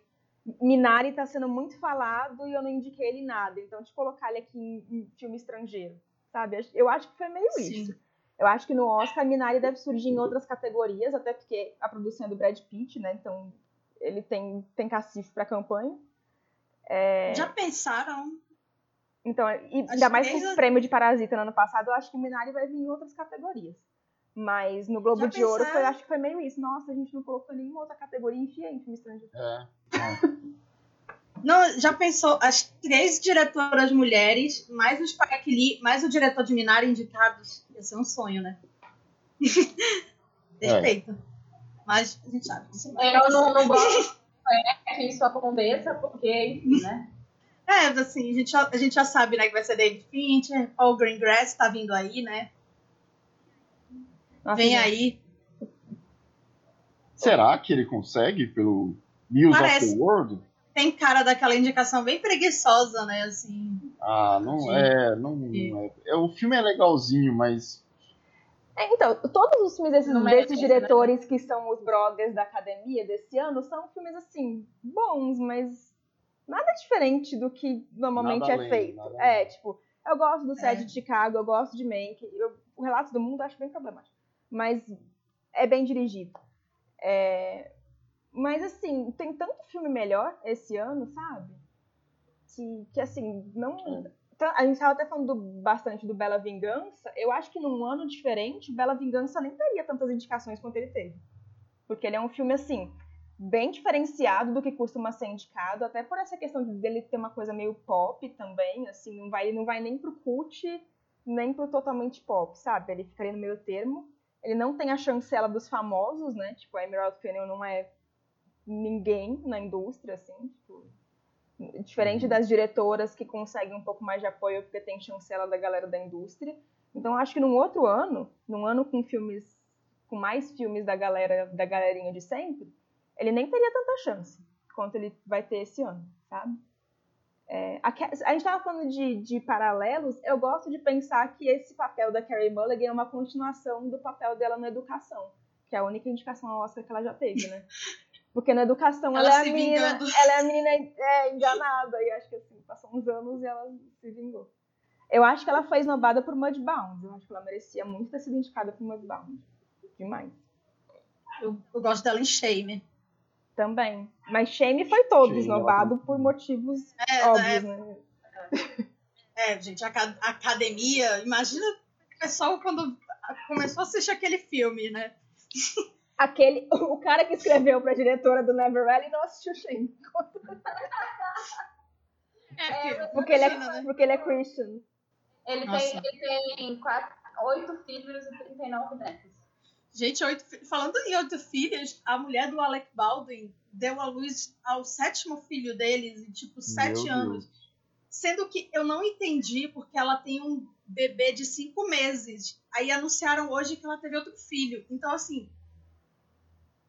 Minari tá sendo muito falado e eu não indiquei ele nada, então te colocar ele aqui em, em filme estrangeiro, sabe? Eu acho que foi meio Sim. isso. Eu acho que no Oscar, Minari deve surgir em outras categorias, até porque a produção é do Brad Pitt, né? Então ele tem, tem cacife para campanha. É... Já pensaram? Então, e ainda mais com o prêmio de Parasita no ano passado, eu acho que o Minari vai vir em outras categorias. Mas no Globo Já de pensaram? Ouro, foi, acho que foi meio isso. Nossa, a gente não colocou nenhuma outra categoria em filme estrangeiro. É. é. Não, já pensou, as três diretoras mulheres, mais os Spike Lee, mais o diretor de Minari indicados, ia ser um sonho, né? Perfeito. É. Mas a gente sabe. Eu não, não gosto que isso aconteça, porque, né? É, assim, a gente, já, a gente já sabe, né, que vai ser David Fincher, Paul Greengrass tá vindo aí, né? Nossa, Vem aí. Será que ele consegue pelo News Parece. of the World? Tem cara daquela indicação bem preguiçosa, né, assim. Ah, não de... é, não é. é. O filme é legalzinho, mas é, então, todos os filmes desses, desses né? diretores né? que são os brothers da academia desse ano são filmes assim, bons, mas nada diferente do que normalmente nada é além, feito. É, além. tipo, eu gosto do set é. de Chicago, eu gosto de Mank, o Relato do Mundo eu acho bem problemático, mas é bem dirigido. É, mas assim, tem tanto filme melhor esse ano, sabe? Que, que assim, não. É a gente estava até falando do, bastante do Bela Vingança. Eu acho que num ano diferente, Bela Vingança nem teria tantas indicações quanto ele teve. Porque ele é um filme, assim, bem diferenciado do que costuma ser indicado, até por essa questão dele ter uma coisa meio pop também, assim, não vai, não vai nem pro cult, nem pro totalmente pop, sabe? Ele ficaria no meio termo. Ele não tem a chancela dos famosos, né? Tipo, a Emerald Fennel não é ninguém na indústria, assim, tipo, Diferente uhum. das diretoras que conseguem um pouco mais de apoio porque tem chancela da galera da indústria. Então acho que num outro ano, num ano com filmes com mais filmes da galera da galerinha de sempre, ele nem teria tanta chance quanto ele vai ter esse ano, sabe? É, a, a, gente estava falando de, de, paralelos, eu gosto de pensar que esse papel da Carrie Mulligan é uma continuação do papel dela na educação, que é a única indicação ao Oscar que ela já teve, né? Porque na educação ela, ela é a menina, ela é a menina é, enganada. E acho que assim, passou uns anos e ela se vingou. Eu acho que ela foi esnobada por Mudbound. Eu acho que ela merecia muito ter sido indicada por Mudbound. Demais. Eu, eu gosto dela em Shame. Também. Mas Shame foi todo Shame, esnobado por motivos é, óbvios, né? né? É, gente, a, a academia. Imagina o pessoal quando começou a assistir aquele filme, né? Aquele, o cara que escreveu para a diretora do Never Rally não assistiu Shane. É, é, porque, ele é, né? porque ele é Christian. Ele tem, ele tem quatro, oito filhos e 39 netos. Gente, oito, falando em oito filhos, a mulher do Alec Baldwin deu à luz ao sétimo filho deles em tipo sete Meu anos. Deus. Sendo que eu não entendi porque ela tem um bebê de cinco meses. Aí anunciaram hoje que ela teve outro filho. Então, assim,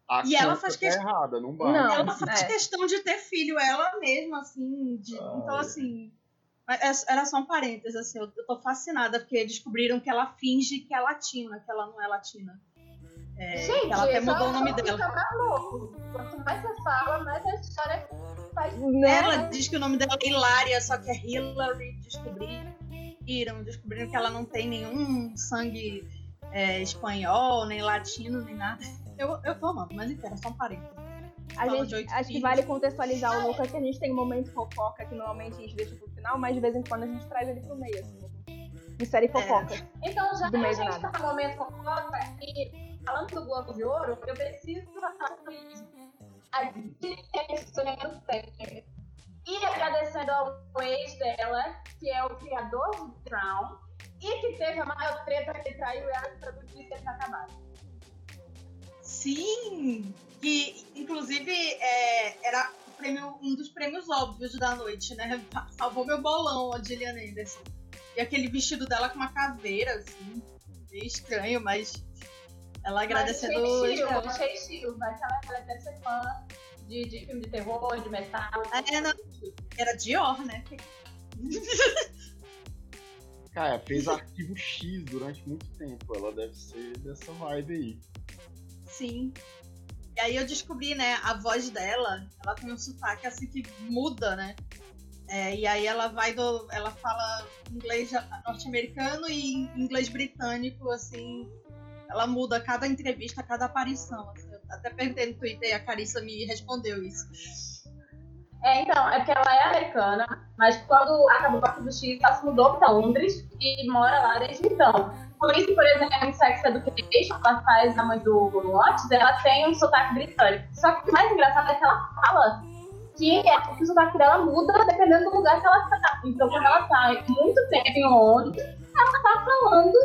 a e ela faz questão. Tá errada, não, não ela faz é. questão de ter filho, ela mesma, assim. De... Ah, então, assim. É, era só um parênteses, assim, eu, tô fascinada, porque descobriram que ela finge que é latina, que ela não é latina. É, Gente, ela até mudou o nome dela. Quanto mais você fala, mais a história faz. Né? Ela diz que o nome dela é Hilária, só que é Hillary. Descobriram, descobriram que ela não tem nenhum sangue é, espanhol, nem latino, nem nada. Eu, eu tô amando, mas enfim, só um parênteses. A gente, acho que vale contextualizar o Lucas que a gente tem um momento fofoca que normalmente a gente deixa pro final, mas de vez em quando a gente traz ele pro meio, assim. De série fofoca. É. Então, já que a gente tá no momento fofoca e falando do Globo de Ouro, eu preciso falar sobre isso. A e agradecendo ao ex dela, que é o criador de Crown, e que teve a maior treta que traiu ela para que ter acabado. Sim! Que, inclusive, é, era prêmio, um dos prêmios óbvios da noite, né? Salvou meu bolão, a Gillian Anderson. E aquele vestido dela com uma caveira, assim. Meio estranho, mas ela agradecendo. Achei estilo, achei estilo. Mas ela, ela deve ser fã de, de filme de terror, de metal. É, não. Era Dior, né? Cara, fez arquivo X durante muito tempo. Ela deve ser dessa vibe aí. Sim. E aí eu descobri, né, a voz dela, ela tem um sotaque assim que muda, né? É, e aí ela vai do. Ela fala inglês norte-americano e inglês britânico, assim. Ela muda cada entrevista, cada aparição. Assim. Até perguntei no Twitter e a Carissa me respondeu isso. É, então, é porque ela é americana, mas quando acabou o do X, ela se mudou para Londres e mora lá desde então. Por isso, por exemplo, em Sex Education, ela faz a mãe do Watts, ela tem um sotaque britânico. Só que o mais engraçado é que ela fala que, é, que o sotaque dela muda dependendo do lugar que ela tá. Então, quando ela tá muito tempo em Londres, ela tá falando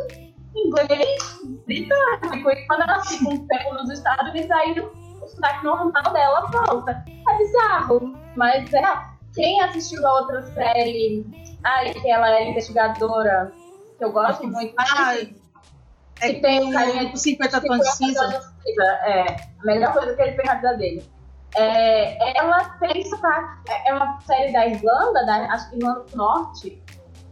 inglês britânico. E quando ela fica um tempo nos Estados Unidos, aí o sotaque normal dela volta. É bizarro, mas é. Quem assistiu a outra série, ai, que ela é investigadora, que eu gosto muito, Ah, é que tem o carinha com 50 tons de cinza. É, a melhor coisa que ele fez na vida dele. É, ela tem sotaque. É uma série da Irlanda, da, acho que Irlanda do Norte.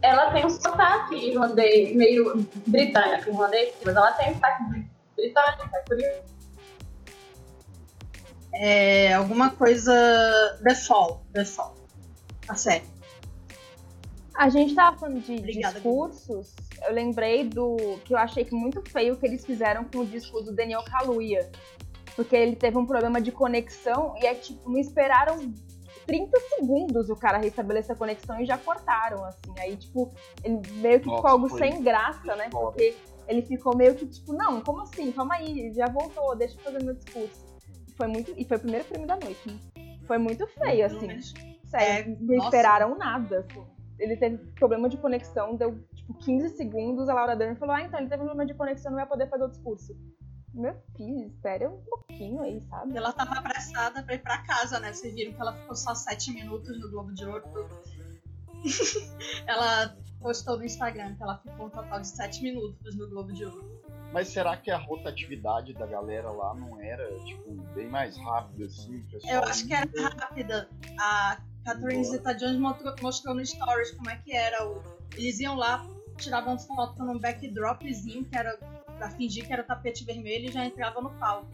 Ela tem um sotaque irlandês, meio britânico, irlandês, mas ela tem um sotaque bri- britânico, é por isso. É alguma coisa. The Fall. The Fall. A série. A gente tava falando de Obrigada, discursos, eu lembrei do que eu achei que muito feio que eles fizeram com o discurso do Daniel Kaluuya. Porque ele teve um problema de conexão e é tipo, não esperaram 30 segundos o cara restabelecer a conexão e já cortaram, assim. Aí, tipo, ele meio que ficou Nossa, algo foi sem graça, né? foda. Porque ele ficou meio que tipo, não, como assim? Calma aí, já voltou, deixa eu fazer meu discurso. Foi muito. E foi o primeiro prêmio da noite, né? Foi muito feio, assim. Sério, É, não nossa. esperaram nada. assim. Ele teve problema de conexão, deu tipo 15 segundos, a Laura Dern falou: Ah, então ele teve problema de conexão, não vai poder fazer o discurso. Meu filho, espera um pouquinho aí, sabe? Ela tava apressada pra ir pra casa, né? Vocês viram que ela ficou só 7 minutos no Globo de Ouro. ela postou no Instagram que ela ficou um total de 7 minutos no Globo de Ouro. Mas será que a rotatividade da galera lá não era, tipo, bem mais rápida, assim? Eu acho que era rápida. A Catherine. Zeta-Jones mostrou, mostrou no Stories como é que era. O... Eles iam lá, tiravam foto num backdropzinho, que era pra fingir que era tapete vermelho e já entrava no palco.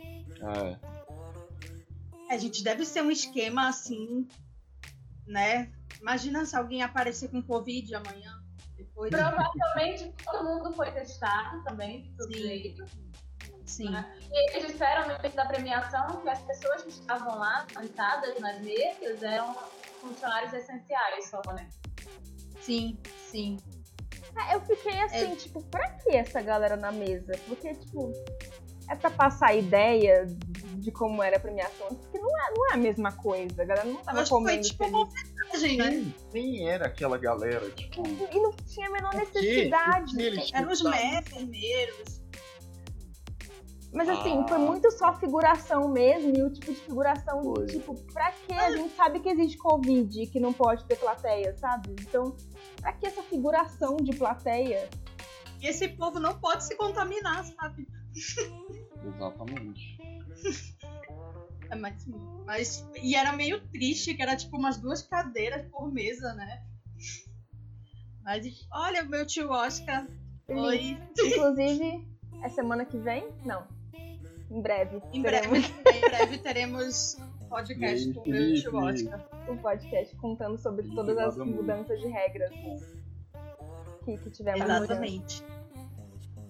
É. É, gente, deve ser um esquema assim, né? Imagina se alguém aparecer com Covid amanhã. Depois. Provavelmente todo mundo foi testado também, de todo Sim. jeito. Sim. E eles disseram no início da premiação que as pessoas que estavam lá, sentadas nas mesas, eram funcionários essenciais só, né? Sim, sim. É, eu fiquei assim, tipo, pra que essa galera na mesa? Porque, tipo, é pra passar a ideia de como era a premiação, porque não é, não é a mesma coisa. A galera não tava Acho que foi comendo tipo uma homenagem, né? Quem, quem era aquela galera, tipo... E não tinha a menor necessidade. Eram os enfermeiros. Mas assim, Ah. foi muito só figuração mesmo, e o tipo de figuração, Foi. tipo, pra que a gente sabe que existe Covid e que não pode ter plateia, sabe? Então, pra que essa figuração de plateia? E esse povo não pode se contaminar, sabe? Exatamente. É, mas, mas- e era meio triste, que era tipo umas duas cadeiras por mesa, né? Mas olha, meu tio Oscar. Oi. Inclusive, é semana que vem? Não. Em breve. Em teremos breve, em breve teremos podcast com o. Oscar. um podcast contando sobre todas as mudanças de regras que, que tivemos. Exatamente.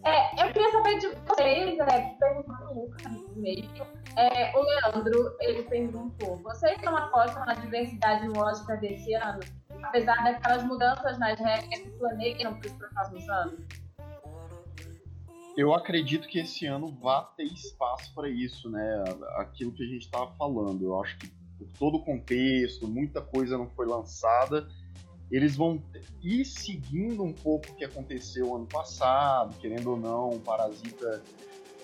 É, eu queria saber de vocês, é, perguntando o Lucas mesmo. É, o Leandro, ele perguntou: vocês não apostam na diversidade Oscar desse ano? Apesar daquelas mudanças nas regras que planejam para os próximos anos? Eu acredito que esse ano vai ter espaço para isso, né? Aquilo que a gente estava falando. Eu acho que por todo o contexto, muita coisa não foi lançada. Eles vão ir seguindo um pouco o que aconteceu ano passado, querendo ou não, o Parasita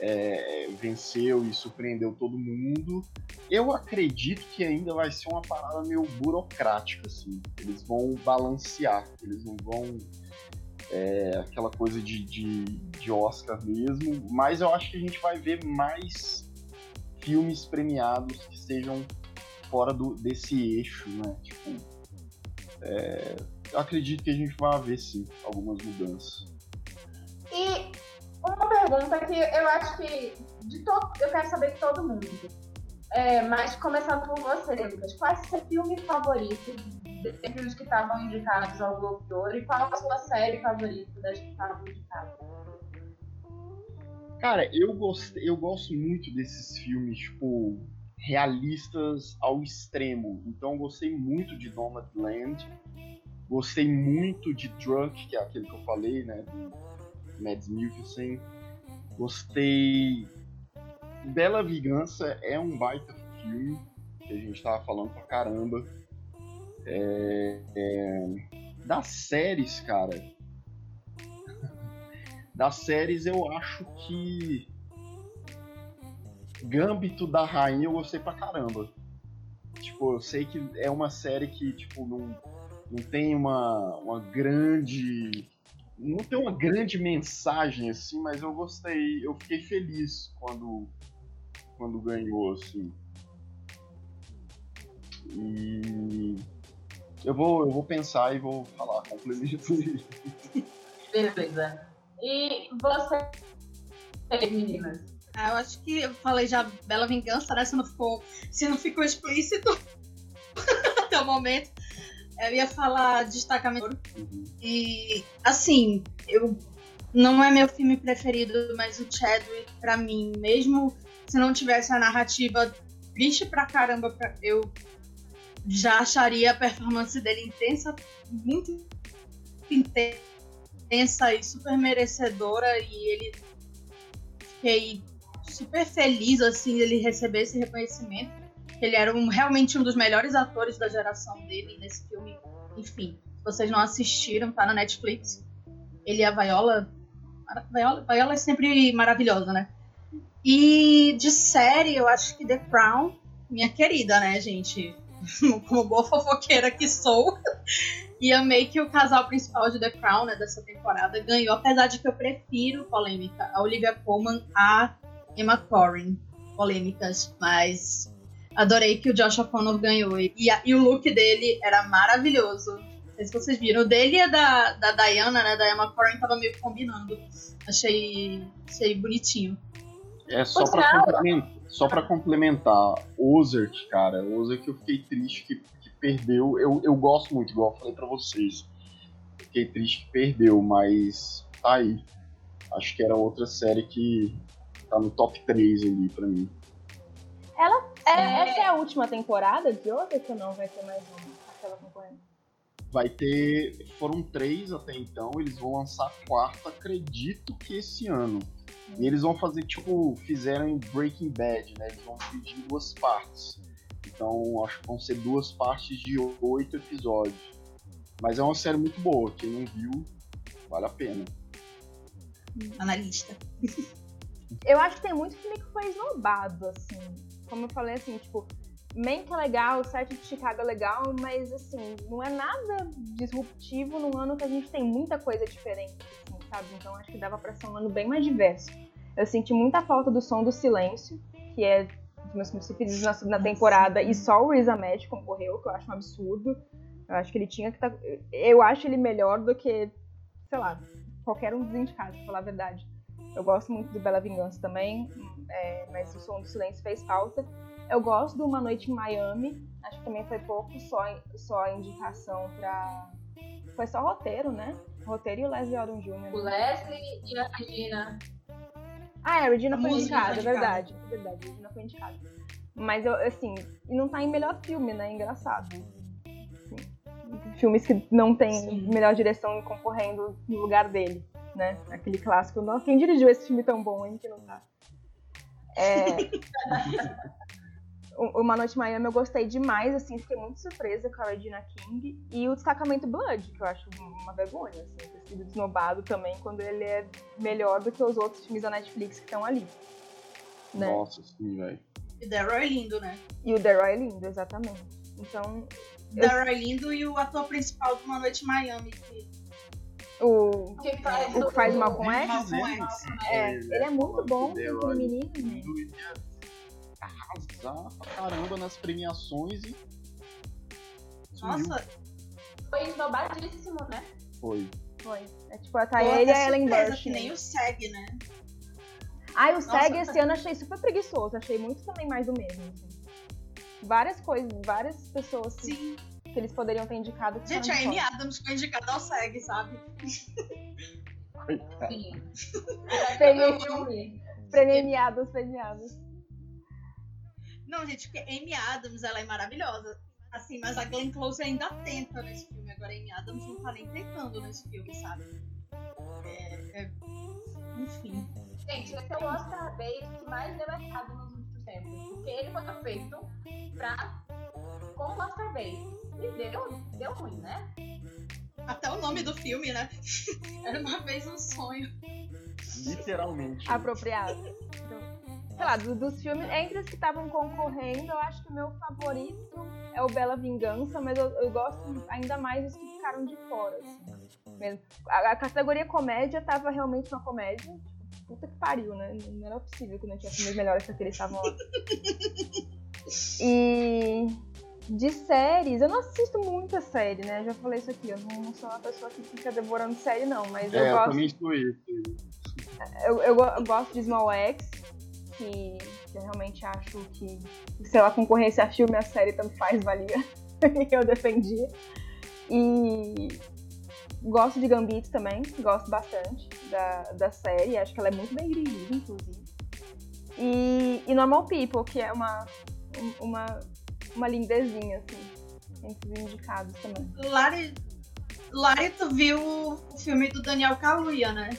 é, venceu e surpreendeu todo mundo. Eu acredito que ainda vai ser uma parada meio burocrática, assim. Eles vão balancear, eles não vão é, aquela coisa de, de, de Oscar mesmo, mas eu acho que a gente vai ver mais filmes premiados que sejam fora do, desse eixo, né? Tipo, é, acredito que a gente vai ver sim algumas mudanças. E uma pergunta que eu acho que de todo, eu quero saber de todo mundo. É, mas começando por você, Lucas, qual é o seu filme favorito dentre os que estavam indicados ao Globo de Ouro e qual a sua série favorita das que estavam indicadas? Cara, eu, gostei, eu gosto muito desses filmes, tipo, realistas ao extremo. Então, gostei muito de Nomadland. Gostei muito de Drunk, que é aquele que eu falei, né? Do Mads Mikkelsen. Gostei. Bela Vingança é um baita filme. que a gente tava falando pra caramba. É, é, das séries, cara. Das séries eu acho que. Gambito da Rainha eu gostei pra caramba. Tipo, eu sei que é uma série que, tipo, não, não tem uma, uma grande. Não tem uma grande mensagem, assim, mas eu gostei. Eu fiquei feliz quando, quando ganhou, assim. E eu vou, eu vou pensar e vou falar, complemento isso. Beleza. E você, meninas? Ah, eu acho que eu falei já Bela Vingança, né? Se não ficou, se não ficou explícito até o momento. Eu ia falar Destacamento. Uhum. E, assim, eu não é meu filme preferido, mas o Chadwick, pra mim, mesmo se não tivesse a narrativa triste pra caramba, eu já acharia a performance dele intensa, muito intensa e super merecedora e ele fiquei super feliz assim ele receber esse reconhecimento. Ele era um, realmente um dos melhores atores da geração dele nesse filme. Enfim, vocês não assistiram, tá na Netflix. Ele e a Viola. Viola, Viola é sempre maravilhosa, né? E de série, eu acho que The Crown, minha querida, né, gente? como boa fofoqueira que sou. E amei que o casal principal de The Crown, né, dessa temporada, ganhou, apesar de que eu prefiro, polêmica, a Olivia Colman a Emma Corrin. Polêmicas, mas adorei que o Josh O'Connor ganhou. E, a, e, o look dele era maravilhoso. Não sei se vocês viram. O dele e a da, da Diana, né, da Emma Corrin, tava meio combinando. Achei, achei bonitinho. É só pra complementar só para complementar, Ozark, cara, Ozark eu fiquei triste que, que perdeu. Eu, eu gosto muito, igual eu falei pra vocês. Fiquei triste que perdeu, mas tá aí. Acho que era outra série que tá no top 3 ali pra mim. Ela, é, é... Essa é a última temporada de Ozark ou não vai ter mais uma? Aquela concorrente? Vai ter. Foram três até então, eles vão lançar a quarta, acredito que esse ano. E eles vão fazer, tipo, fizeram em Breaking Bad, né? Eles vão dividir em duas partes. Então, acho que vão ser duas partes de oito episódios. Mas é uma série muito boa. Quem não viu, vale a pena. Analista. eu acho que tem muito filme que foi esnobado, assim. Como eu falei, assim, tipo, Mank é legal, o set de Chicago é legal, mas, assim, não é nada disruptivo num ano que a gente tem muita coisa diferente, assim sabe? Então acho que dava pra ser um ano bem mais diverso. Eu senti muita falta do som do silêncio, que é dos meus preferidos na segunda temporada, e só o Riz Ahmed concorreu, que eu acho um absurdo. Eu acho que ele tinha que estar. Tá... Eu acho ele melhor do que, sei lá, qualquer um dos indicados, pra falar a verdade. Eu gosto muito do Bela Vingança também, é, mas o som do silêncio fez falta. Eu gosto do Uma Noite em Miami, acho que também foi pouco só, só indicação pra. Foi só roteiro, né? Roteiro e o Leslie Odom Jr. O Leslie e a Regina. Ah, é, a Regina a foi indicada, é verdade. Verdade, a Regina foi indicada. Mas, eu, assim, não tá em melhor filme, né? Engraçado. Assim, filmes que não tem Sim. melhor direção concorrendo no lugar dele, né? Aquele clássico. Nossa, quem dirigiu esse filme tão bom, hein? Que não tá. É... Uma Noite em Miami eu gostei demais, assim, fiquei muito surpresa com a Regina King. E o Destacamento Blood, que eu acho uma vergonha, assim, ter sido desnobado também quando ele é melhor do que os outros filmes da Netflix que estão ali. Né? Nossa, sim, velho. E o Daryl é lindo, né? E o Daryl é lindo, exatamente. Então. O Daryl eu... é lindo e o ator principal de Uma Noite em Miami, que o que faz, o que faz Malcolm X? É, ele é muito bom, aquele menino. Né? Arrasar pra caramba nas premiações e. Sumiu. Nossa! Foi esnobadíssimo, né? Foi. Foi. É tipo, tá ele e a Ellen Burstyn. que nem o SEG, né? Ai, o SEG esse ano achei super preguiçoso. Achei muito também mais do mesmo. Assim. Várias coisas, várias pessoas que, Sim. que eles poderiam ter indicado. Gente, a Amy Adams foi indicada ao SEG, sabe? Sim. Premiados, premiados. Não, gente, porque Amy Adams, ela é maravilhosa. Assim, mas a Glenn Close ainda tenta nesse filme. Agora a Amy Adams não tá nem tentando nesse filme, sabe? É, é... Enfim. Gente, esse é o Oscar bait que mais deu errado nos últimos tempos. Porque ele foi feito pra como Oscar Base. E deu, deu ruim, né? Até o nome do filme, né? Era uma vez um sonho. Literalmente. Apropriado. Sei lá, do- dos filmes, entre os que estavam concorrendo, eu acho que o meu favorito é o Bela Vingança, mas eu, eu gosto ainda mais dos que ficaram de fora. Assim, mesmo. A, a categoria comédia tava realmente uma comédia. Tipo, puta que pariu, né? Não era possível que não tinha filmes melhores que aqueles estavam lá. E de séries, eu não assisto muita série, né? Já falei isso aqui, eu não, não sou uma pessoa que fica devorando série, não, mas eu É, eu gosto. isso. Eu, eu, eu gosto de Small X, que, que eu realmente acho que se ela concorresse a filme, a série tanto faz, valia. eu defendia. E gosto de Gambito também, gosto bastante da, da série, acho que ela é muito bem dirigida, inclusive. E, e Normal People, que é uma, um- uma, uma lindezinha, assim, entre os indicados também. Lari, Lari, tu viu o filme do Daniel Kaluuya, né?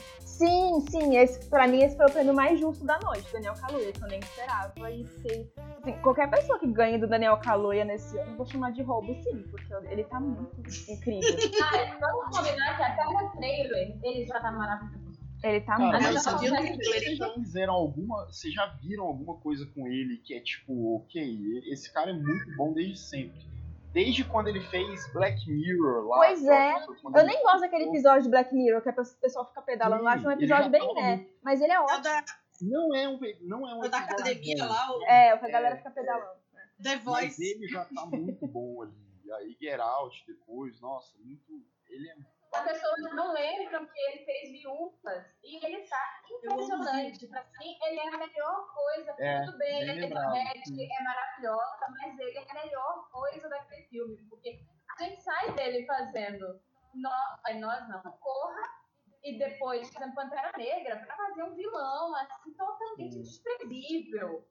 Sim, sim, esse, pra mim esse foi o prêmio mais justo da noite, Daniel Kaluuya, que eu nem esperava. E fiquei, assim, qualquer pessoa que ganhe do Daniel Kaluuya nesse ano, eu vou chamar de roubo sim, porque ele tá muito incrível. Ah, vamos combinar que até no trailer ele já tá maravilhoso. Ele tá Cara, muito. mas consegue trailer, Vocês já fizeram alguma. Vocês já viram alguma coisa com ele que é tipo, ok, esse cara é muito bom desde sempre. Desde quando ele fez Black Mirror lá. Pois é. Eu ele- nem gosto daquele episódio de Black Mirror, que a pe- o pessoal fica pedalando. Eu Sim, acho um episódio já bem né, mas ele é É ótimo. da, Não é um, não é um o da academia bom, lá, o É, o que a galera É, fica pedalando. né? The Mas Voice. ele já tá muito bom ali. Aí Get Out depois, nossa, muito. Ele é. As pessoas não lembram que ele fez viúvas e ele tá impressionante. Pra mim, ele é a melhor coisa. É, Tudo bem, bem ele lembrado, é é maravilhosa, mas ele é a melhor coisa daquele filme. Porque a gente sai dele fazendo nós, nós não, Corra e depois fazendo Pantera Negra pra fazer um vilão assim totalmente Sim. desprezível.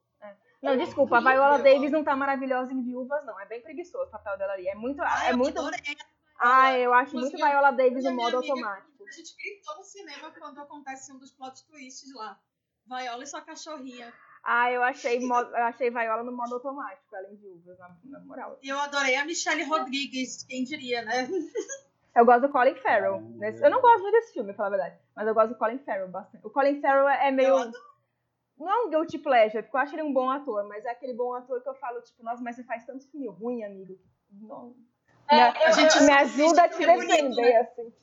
Não, desculpa, a Viola Davis não tá maravilhosa em viúvas, não. É bem preguiçoso o papel dela ali. É muito. Ai, É eu muito. adorei. Ah, eu acho muito Viola Davis no modo amiga- automático. A gente gritou no cinema quando acontece um dos plot twists lá. Viola e sua cachorrinha. Ah, eu achei, eu achei Viola no modo automático, ela em viúvas, na, na moral. E eu adorei a Michelle Rodrigues, quem diria, né? Eu gosto do Colin Farrell. nesse- Eu não gosto muito desse filme, pra falar a verdade. Mas eu gosto do Colin Farrell bastante. O Colin Farrell é Eu meio. adoro. Não é um guilty pleasure, porque eu acho ele um bom ator, mas é aquele bom ator que eu falo, tipo, nossa, mas você faz tanto filme ruim, amigo. Não, É, me, eu, a gente me ajuda a te bonito, defender, assim.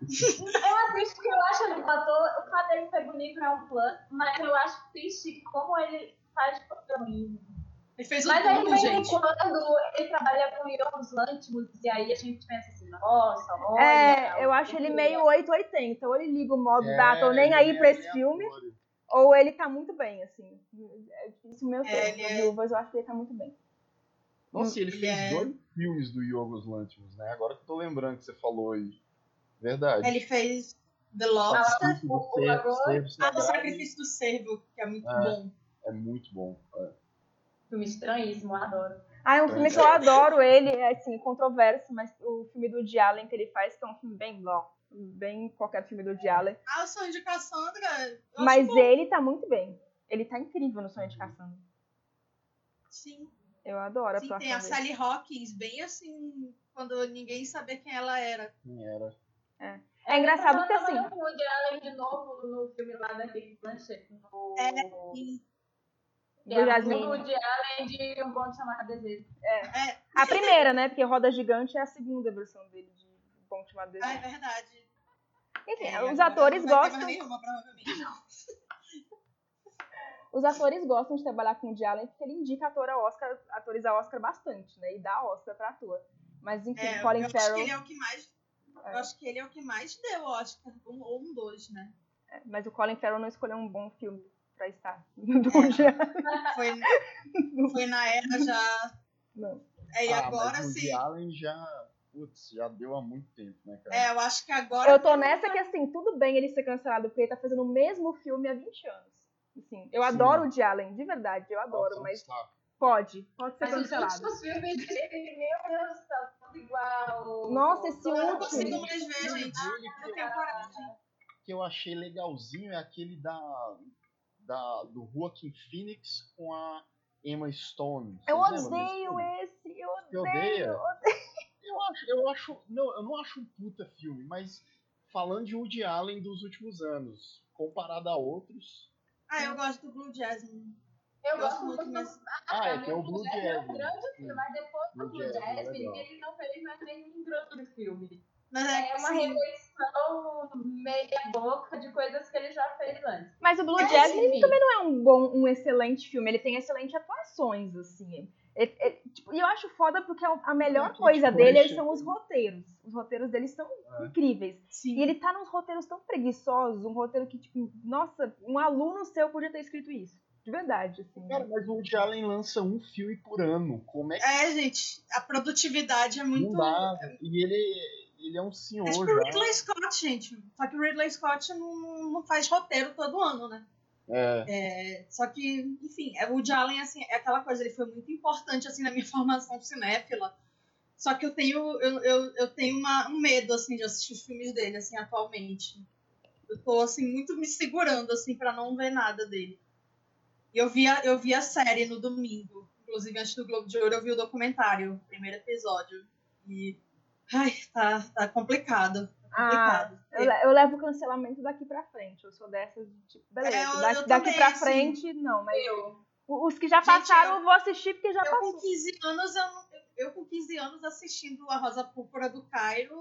eu assisto que eu acho ele um ator, o fato dele ser bonito não é um plano, mas eu acho triste como ele faz ruim. Ele fez o Mas aí, de tudo, vez em gente. quando, ele trabalha com Yorgos Lanthimos, e aí a gente pensa assim, nossa, olha... É, eu o acho ele meio 880. Ou ele liga o modo É, da, tô nem aí é pra esse filme, aleatório. ou ele tá muito bem, assim. É difícil meu É, é- eu acho que ele tá muito bem. Nossa, ele fez é- dois filmes do Yorgos Lanthimos, né? Agora que eu tô lembrando que você falou aí. Verdade. Ele fez The Lobster. Do o- o Cervo, Agora- Cervo Ah, o. Sacrifício do Cervo, que é muito É. bom. É muito bom. É. Filme estranhíssimo, eu adoro. Ah, é um filme que eu adoro ele, é assim, controverso, mas o filme do Woody Allen que ele faz, que é um filme bem blá, bem qualquer filme do Woody Allen. Ah, o Sonho de Cassandra. Mas bom. ele tá muito bem. Ele tá incrível no Sonho de Cassandra. Sim, Eu adoro a sim, atuação tem a dele. Sally Hawkins, bem assim, quando ninguém sabia quem ela era. Quem era? É engraçado Ela porque assim, trabalhou com o Woody Allen de novo no filme lá da Kate Blanchett. No... É, sim. do é Jasmine. o Woody Allen de Um Bom de Chamar Desejo. É, A primeira, né? Porque Roda Gigante é a segunda versão dele de Bom Chamado é Desejo. verdade. Enfim, É, os atores não vai ter gostam. mais nenhuma, provavelmente. Os atores gostam de trabalhar com o Woody Allen porque ele indica ator a Oscar, atores a Oscar bastante, né? E dá Oscar pra ator. Mas enfim, É, Colin eu acho que Farrell. ele é o que mais. É. Eu acho que ele é o que mais deu Oscar. Um, ou um dois, né? Mas o Colin Farrell não escolheu um bom filme pra estar. Do É. Foi, foi na era já. Não. É, e Ah, agora mas o sim. Allen já. Putz, já deu há muito tempo, né, cara? É, eu acho que agora. Eu tô nessa que, assim, tudo bem ele ser cancelado porque ele tá fazendo o mesmo filme há 20 anos. Assim, eu Sim. adoro o Woody Allen, de verdade, eu adoro, Nossa, mas sabe? pode, pode ser Mas os cancelado. últimos filmes dele, meu Deus, tá tudo igual. Nossa, esse Eu não último. consigo mais ver, gente. que eu achei legalzinho é aquele da, da do Joaquin Phoenix com a Emma Stone. Eu odeio esse, eu odeio. Eu, odeio. eu acho, eu acho, não, eu não acho um puta filme, mas falando de Woody Allen dos últimos anos, comparado a outros. Ah, eu gosto do Blue Jasmine. Eu, gosto muito, mas. Ah, é, que é o Blue Jasmine. É um grande filme, mas depois do Blue Jasmine, ele não fez mais nenhum grande filme. Mas é, é uma releição meia boca de coisas que ele já fez antes. Mas o Blue é, Jasmine também não é um bom, um excelente filme. Ele tem excelentes atuações, assim. Ele, ele, tipo, e eu acho foda porque a melhor coisa dele são os roteiros. Os roteiros dele são é. incríveis. Sim. E ele tá nos roteiros tão preguiçosos, um roteiro que, tipo, nossa, um aluno seu podia ter escrito isso. De verdade, assim. Cara, mas o Woody Allen lança um filme por ano. Como é que. É, gente, a produtividade é muito. Não dá. E ele, ele é um senhor. É tipo o Ridley Scott, gente. Só que o Ridley Scott não, não faz roteiro todo ano, né? É. é. só que, enfim, é, o Allen, assim, é aquela coisa, ele foi muito importante, assim, na minha formação cinéfila. Só que eu tenho, eu, eu, eu tenho uma, um medo, assim, de assistir os filmes dele, assim, atualmente. Eu tô, assim, muito me segurando, assim, para não ver nada dele. E eu vi, a, eu vi a série no domingo. Inclusive, antes do Globo de Ouro, eu vi o documentário, o primeiro episódio. E Ai, tá, tá complicado. Ah, eu, eu, levo o cancelamento daqui pra frente. Eu sou dessas, tipo, beleza. É, eu, daqui, eu daqui pra frente, não, mas. Eu. Os que já Gente, passaram, eu, vou assistir porque já eu passou. Com 15 anos, eu, eu, com 15 anos assistindo A Rosa Púrpura do Cairo,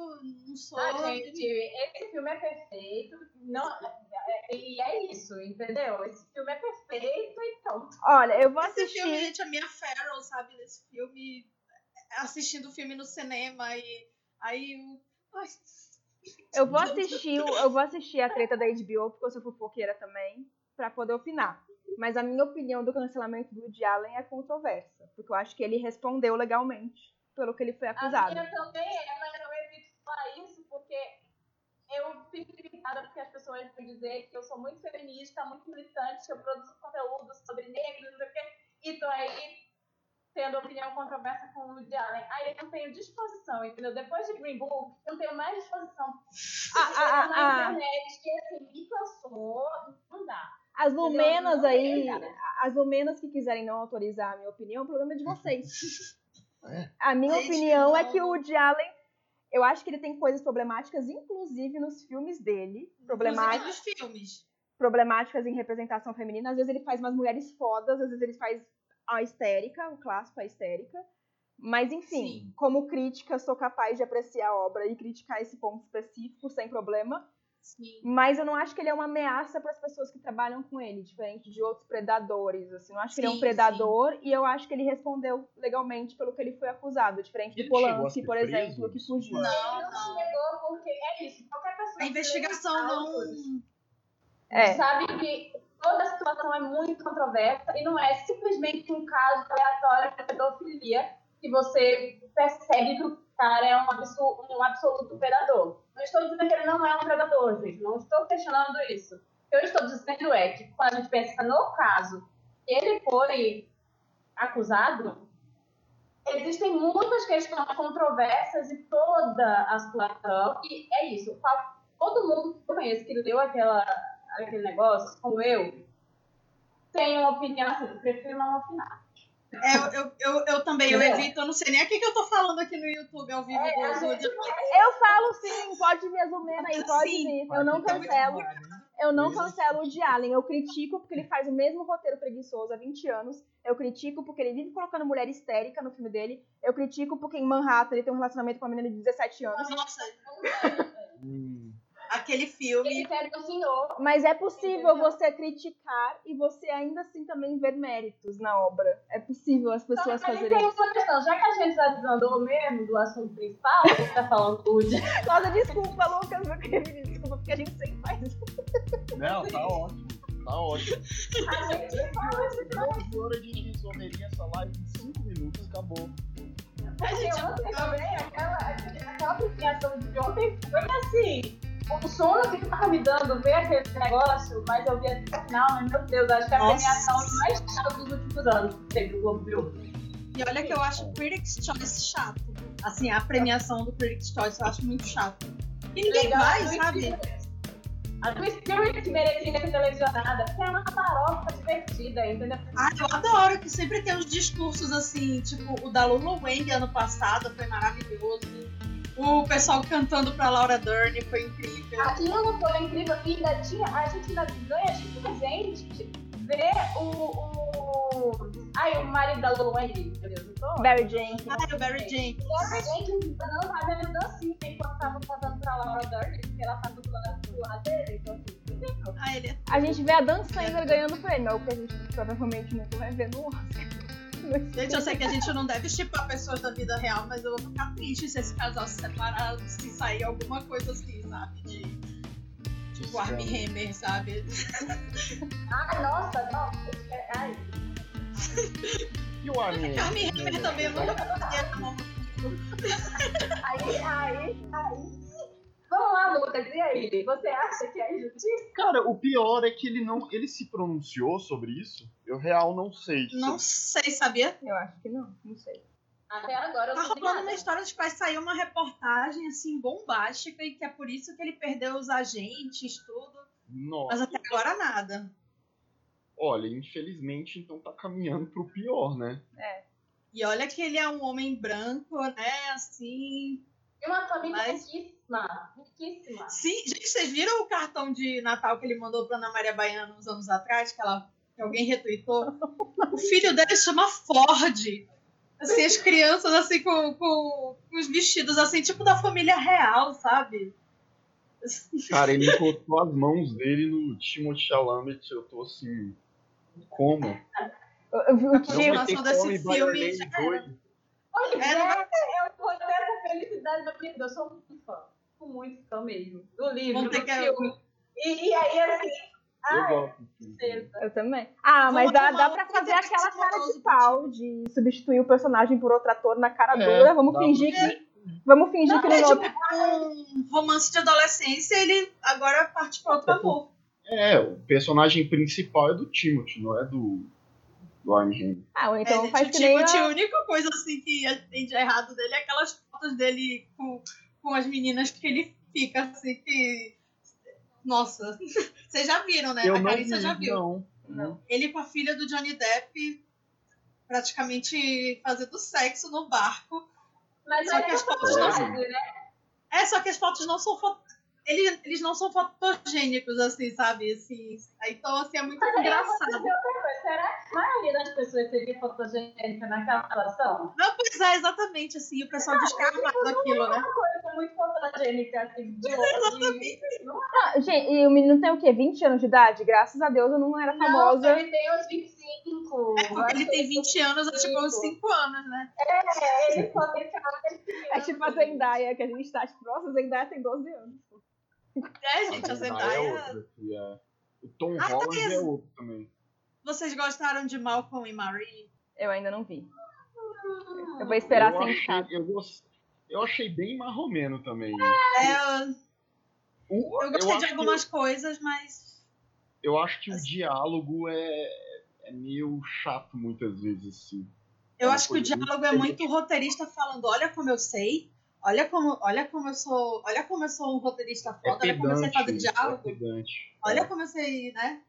não sou. Ah, gente, esse filme é perfeito. Não, é, e é isso, entendeu? Esse filme é perfeito e pronto. Olha, eu vou assistir. Esse filme, gente, a minha Farrell, sabe, nesse filme, assistindo o filme no cinema e Aí Ai, eu vou assistir, eu vou assistir a treta da HBO, porque eu sou fofoqueira também, para poder opinar. Mas a minha opinião do cancelamento do Woody Allen é controversa, porque eu acho que ele respondeu legalmente pelo que ele foi acusado. A minha também é, mas eu evito falar isso porque eu fico limitada porque as pessoas vão dizer que eu sou muito feminista, muito militante, que eu produzo conteúdo sobre negros, não sei o quê, e tô aí tendo opinião controversa com o Woody Allen. Aí eu não tenho disposição, entendeu? Depois de Green Book, eu não tenho mais disposição. Ah, ah, na ah, internet, que assim, me cansou, não dá. As lumenas aí, as lumenas que quiserem não autorizar a minha opinião, o problema é de vocês. É. A minha opinião é que o Woody Allen, eu acho que ele tem coisas problemáticas, inclusive nos filmes dele. Problemáticas. Nos filmes. Problemáticas em representação feminina. Às vezes ele faz umas mulheres fodas, às vezes ele faz a histérica, o clássico a histérica. Mas, enfim, Sim. como crítica, sou capaz de apreciar a obra e criticar esse ponto específico sem problema. Sim. Mas eu não acho que ele é uma ameaça para as pessoas que trabalham com ele, diferente de outros predadores. Assim, eu acho que sim, ele é um predador sim. e eu acho que ele respondeu legalmente pelo que ele foi acusado, diferente ele de Polanski, por preso, exemplo, que fugiu. Não, não, não chegou porque é isso. Qualquer pessoa. A investigação não. É. Sabe que toda a situação é muito controversa e não é simplesmente um caso aleatório de pedofilia que você percebe que o cara é um, absoluto, um absoluto predador. Não estou dizendo que ele não é um predador, gente. Não estou questionando isso. Eu estou dizendo é que quando a gente pensa no caso que ele foi acusado, existem muitas questões controversas e toda a situação. E é isso. Todo mundo que eu conheço que leu aquela aquele negócio, como eu, tenho uma opinião assim, prefiro não opinar. É, eu, eu, eu, eu também, eu evito, eu não sei nem o que, que eu tô falando aqui no YouTube ao vivo é, do, do, Eu falo sim, pode a Zumena aí, pode sim, vir. Eu não cancelo. Eu não cancelo o de Allen. Eu critico porque ele faz o mesmo roteiro preguiçoso há 20 anos. Eu critico porque ele vive colocando mulher histérica no filme dele. Eu critico porque em Manhattan ele tem um relacionamento com uma menina de 17 anos. Nossa. Aquele filme. Mas é possível você criticar e você ainda assim também ver méritos na obra. É possível as pessoas então, fazerem isso. Uma questão, já que a gente já desandou mesmo do assunto principal, a gente tá falando tudo. Nossa, desculpa, Lucas, eu queria pedir desculpa porque a gente sempre faz isso. Não, tá ótimo. Tá ótimo. A gente fala isso. Duas horas de insomerinha essa live em 5 minutos, acabou. A gente ontem também, aquela, aquela premiação de ontem foi assim o sono que tava me dando ver aquele negócio, mas eu vi até o final, mas meu Deus, acho que é a premiação mais chata dos últimos anos que teve o Globo de Ouro. E olha que eu acho o Critics' Choice chato. Assim, a premiação do Critics' Choice eu acho muito chato. E ninguém Legal, vai, sabe? A do Spirit merecia ser televisionada, porque é uma farofa divertida, entendeu? Ah, eu adoro que sempre tem uns discursos assim, tipo, o da Lulu Wang ano passado foi maravilhoso. O pessoal cantando pra Laura Dern foi incrível. Aquilo foi incrível e ainda tinha, a gente ainda ganha de presente ver o, o. Ai, o marido da Lulu Wang, meu Deus, tô? Barry Jenkins. Ah, o Barry Jenkins. Barry Jenkins não fazendo dancinha enquanto tava cantando pra Laura Dern, porque ela tá dublando do lado dele, então assim. Ah, ele A gente vê a Dan Sandler ganhando prêmio, é o que a gente provavelmente nunca vai ver no Oscar. Gente, eu sei que a gente não deve chipar pessoas da vida real, mas eu vou ficar triste se esse casal se separar, se sair alguma coisa assim, sabe? De. Tipo, Armie Hammer, sabe? Ai, nossa, não. Ai. E o? Armie Hammer também eu nunca conseguia. Aí, aí, aí. Vamos lá, Lucas, e aí? Você acha que é injustiça? Cara, o pior é que ele não. Ele se pronunciou sobre isso. Eu real não sei. Não sei, sabia? Eu acho que não, não sei. Até agora eu Tá não sei rolando uma história de que vai sair uma reportagem assim bombástica e que é por isso que ele perdeu os agentes, tudo. Nossa. Mas até agora nada. Olha, infelizmente, então tá caminhando pro pior, né? E olha que ele é um homem branco, né? Assim. E uma família Mas- riquíssima. Riquíssima. Sim, gente, vocês viram o cartão de Natal que ele mandou pra Ana Maria Baiana uns anos atrás, que, ela, que alguém retweetou? O filho dele chama Ford. Assim, as crianças assim com, com, com os vestidos assim, tipo da família real, sabe? Cara, ele encostou as mãos dele no Timothée Chalamet. Eu tô assim. Como? Eu, vi o continuação desse filme. Pois É, eu tô até com felicidade da vida. Eu sou muito fã. Muito fã mesmo. Do livro, Vamos do filme. E, e aí, assim. Eu Ai, gosto. tristeza. Eu também. Ah, mas Vamos dá, dá pra fazer aquela cara de pau de substituir o personagem por outro ator na cara É, dura. Vamos fingir pra- que. Vamos fingir que É não. tipo um romance de adolescência, ele agora parte pra outro amor. É, o personagem principal é do Timothy, não é do. Do Hammer. Ah, É, então gente, faz o que nem. Timothy, a A... única coisa assim que tem de errado dele é aquelas fotos dele com, com as meninas que ele fica assim que. Nossa, vocês já viram, né? Eu a Carissa vi, já viu. não. Não. Ele com a filha do Johnny Depp praticamente fazendo sexo no barco. Mas Só que é as fotos não- né? É, só que as fotos não são fo- Eles, eles não são fotogênicos, assim, sabe? Assim, aí, então, assim, é muito Mas engraçado. dizer outra coisa. Será que a maioria das pessoas seria fotogênica naquela situação? Não, pois é, exatamente, assim, o pessoal descarmado aquilo, né? Uma coisa muito fotogênica, assim, de Exatamente. Não, Ah, gente, e o menino tem o quê? 20 anos de idade? Graças a Deus eu não era famosa. Não, ele tem uns 25. É porque ele tem 20 anos, é tipo uns 5 anos, né? É, ele só tem cara. É tipo a Zendaya, que a gente tá tipo, nossa, a Zendaya tem 12 anos. É, gente, a é Zendaya. outra, que é- O Tom Ah, Holland beleza. é outro também. Vocês gostaram de Malcolm e Marie? Eu ainda não vi. Eu vou esperar eu sem achei, eu, gost- eu achei bem marromeno também. É, eu, O- eu gostei acho de algumas coisas, mas. Eu acho que o diálogo é, é meio chato muitas vezes, assim. Eu Uma acho que o muito diálogo é muito roteirista falando, olha como eu sei, olha como, olha como eu sou, olha como eu sou um roteirista É foda, olha como eu sei fazer pedante, diálogo, É pedante. olha como eu sei, né?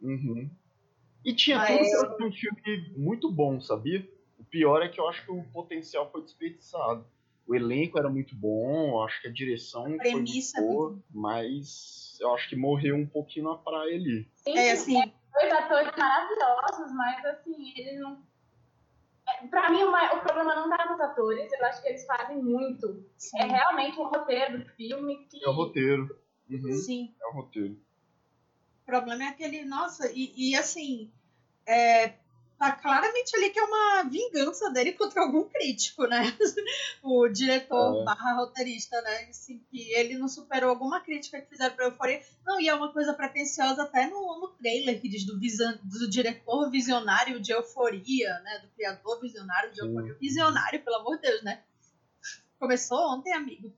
Uhum. E tinha Mas eu- ser um filme muito bom, sabia? O pior é que eu acho que o potencial foi desperdiçado. O elenco era muito bom, eu acho que a direção foi premissa é muito boa, mas eu acho que morreu um pouquinho na praia ali. Sim, É assim, dois atores maravilhosos, mas assim, eles não. É, Pra mim, o ma- o problema não tá nos atores, eu acho que eles fazem muito. sim, É realmente o roteiro do filme que. É o roteiro. Uhum, sim. é o roteiro. O problema é aquele, nossa, e, e assim, é, tá claramente ali que é uma vingança dele contra algum crítico, né? O diretor É. barra roteirista, né? Assim, que ele não superou alguma crítica que fizeram pra Euforia. Não, e é uma coisa pretensiosa até no, no trailer que diz do, visan- do diretor visionário de Euforia, né? Do criador visionário de Sim. Euforia. Visionário, pelo amor de Deus, né? Começou ontem, amigo.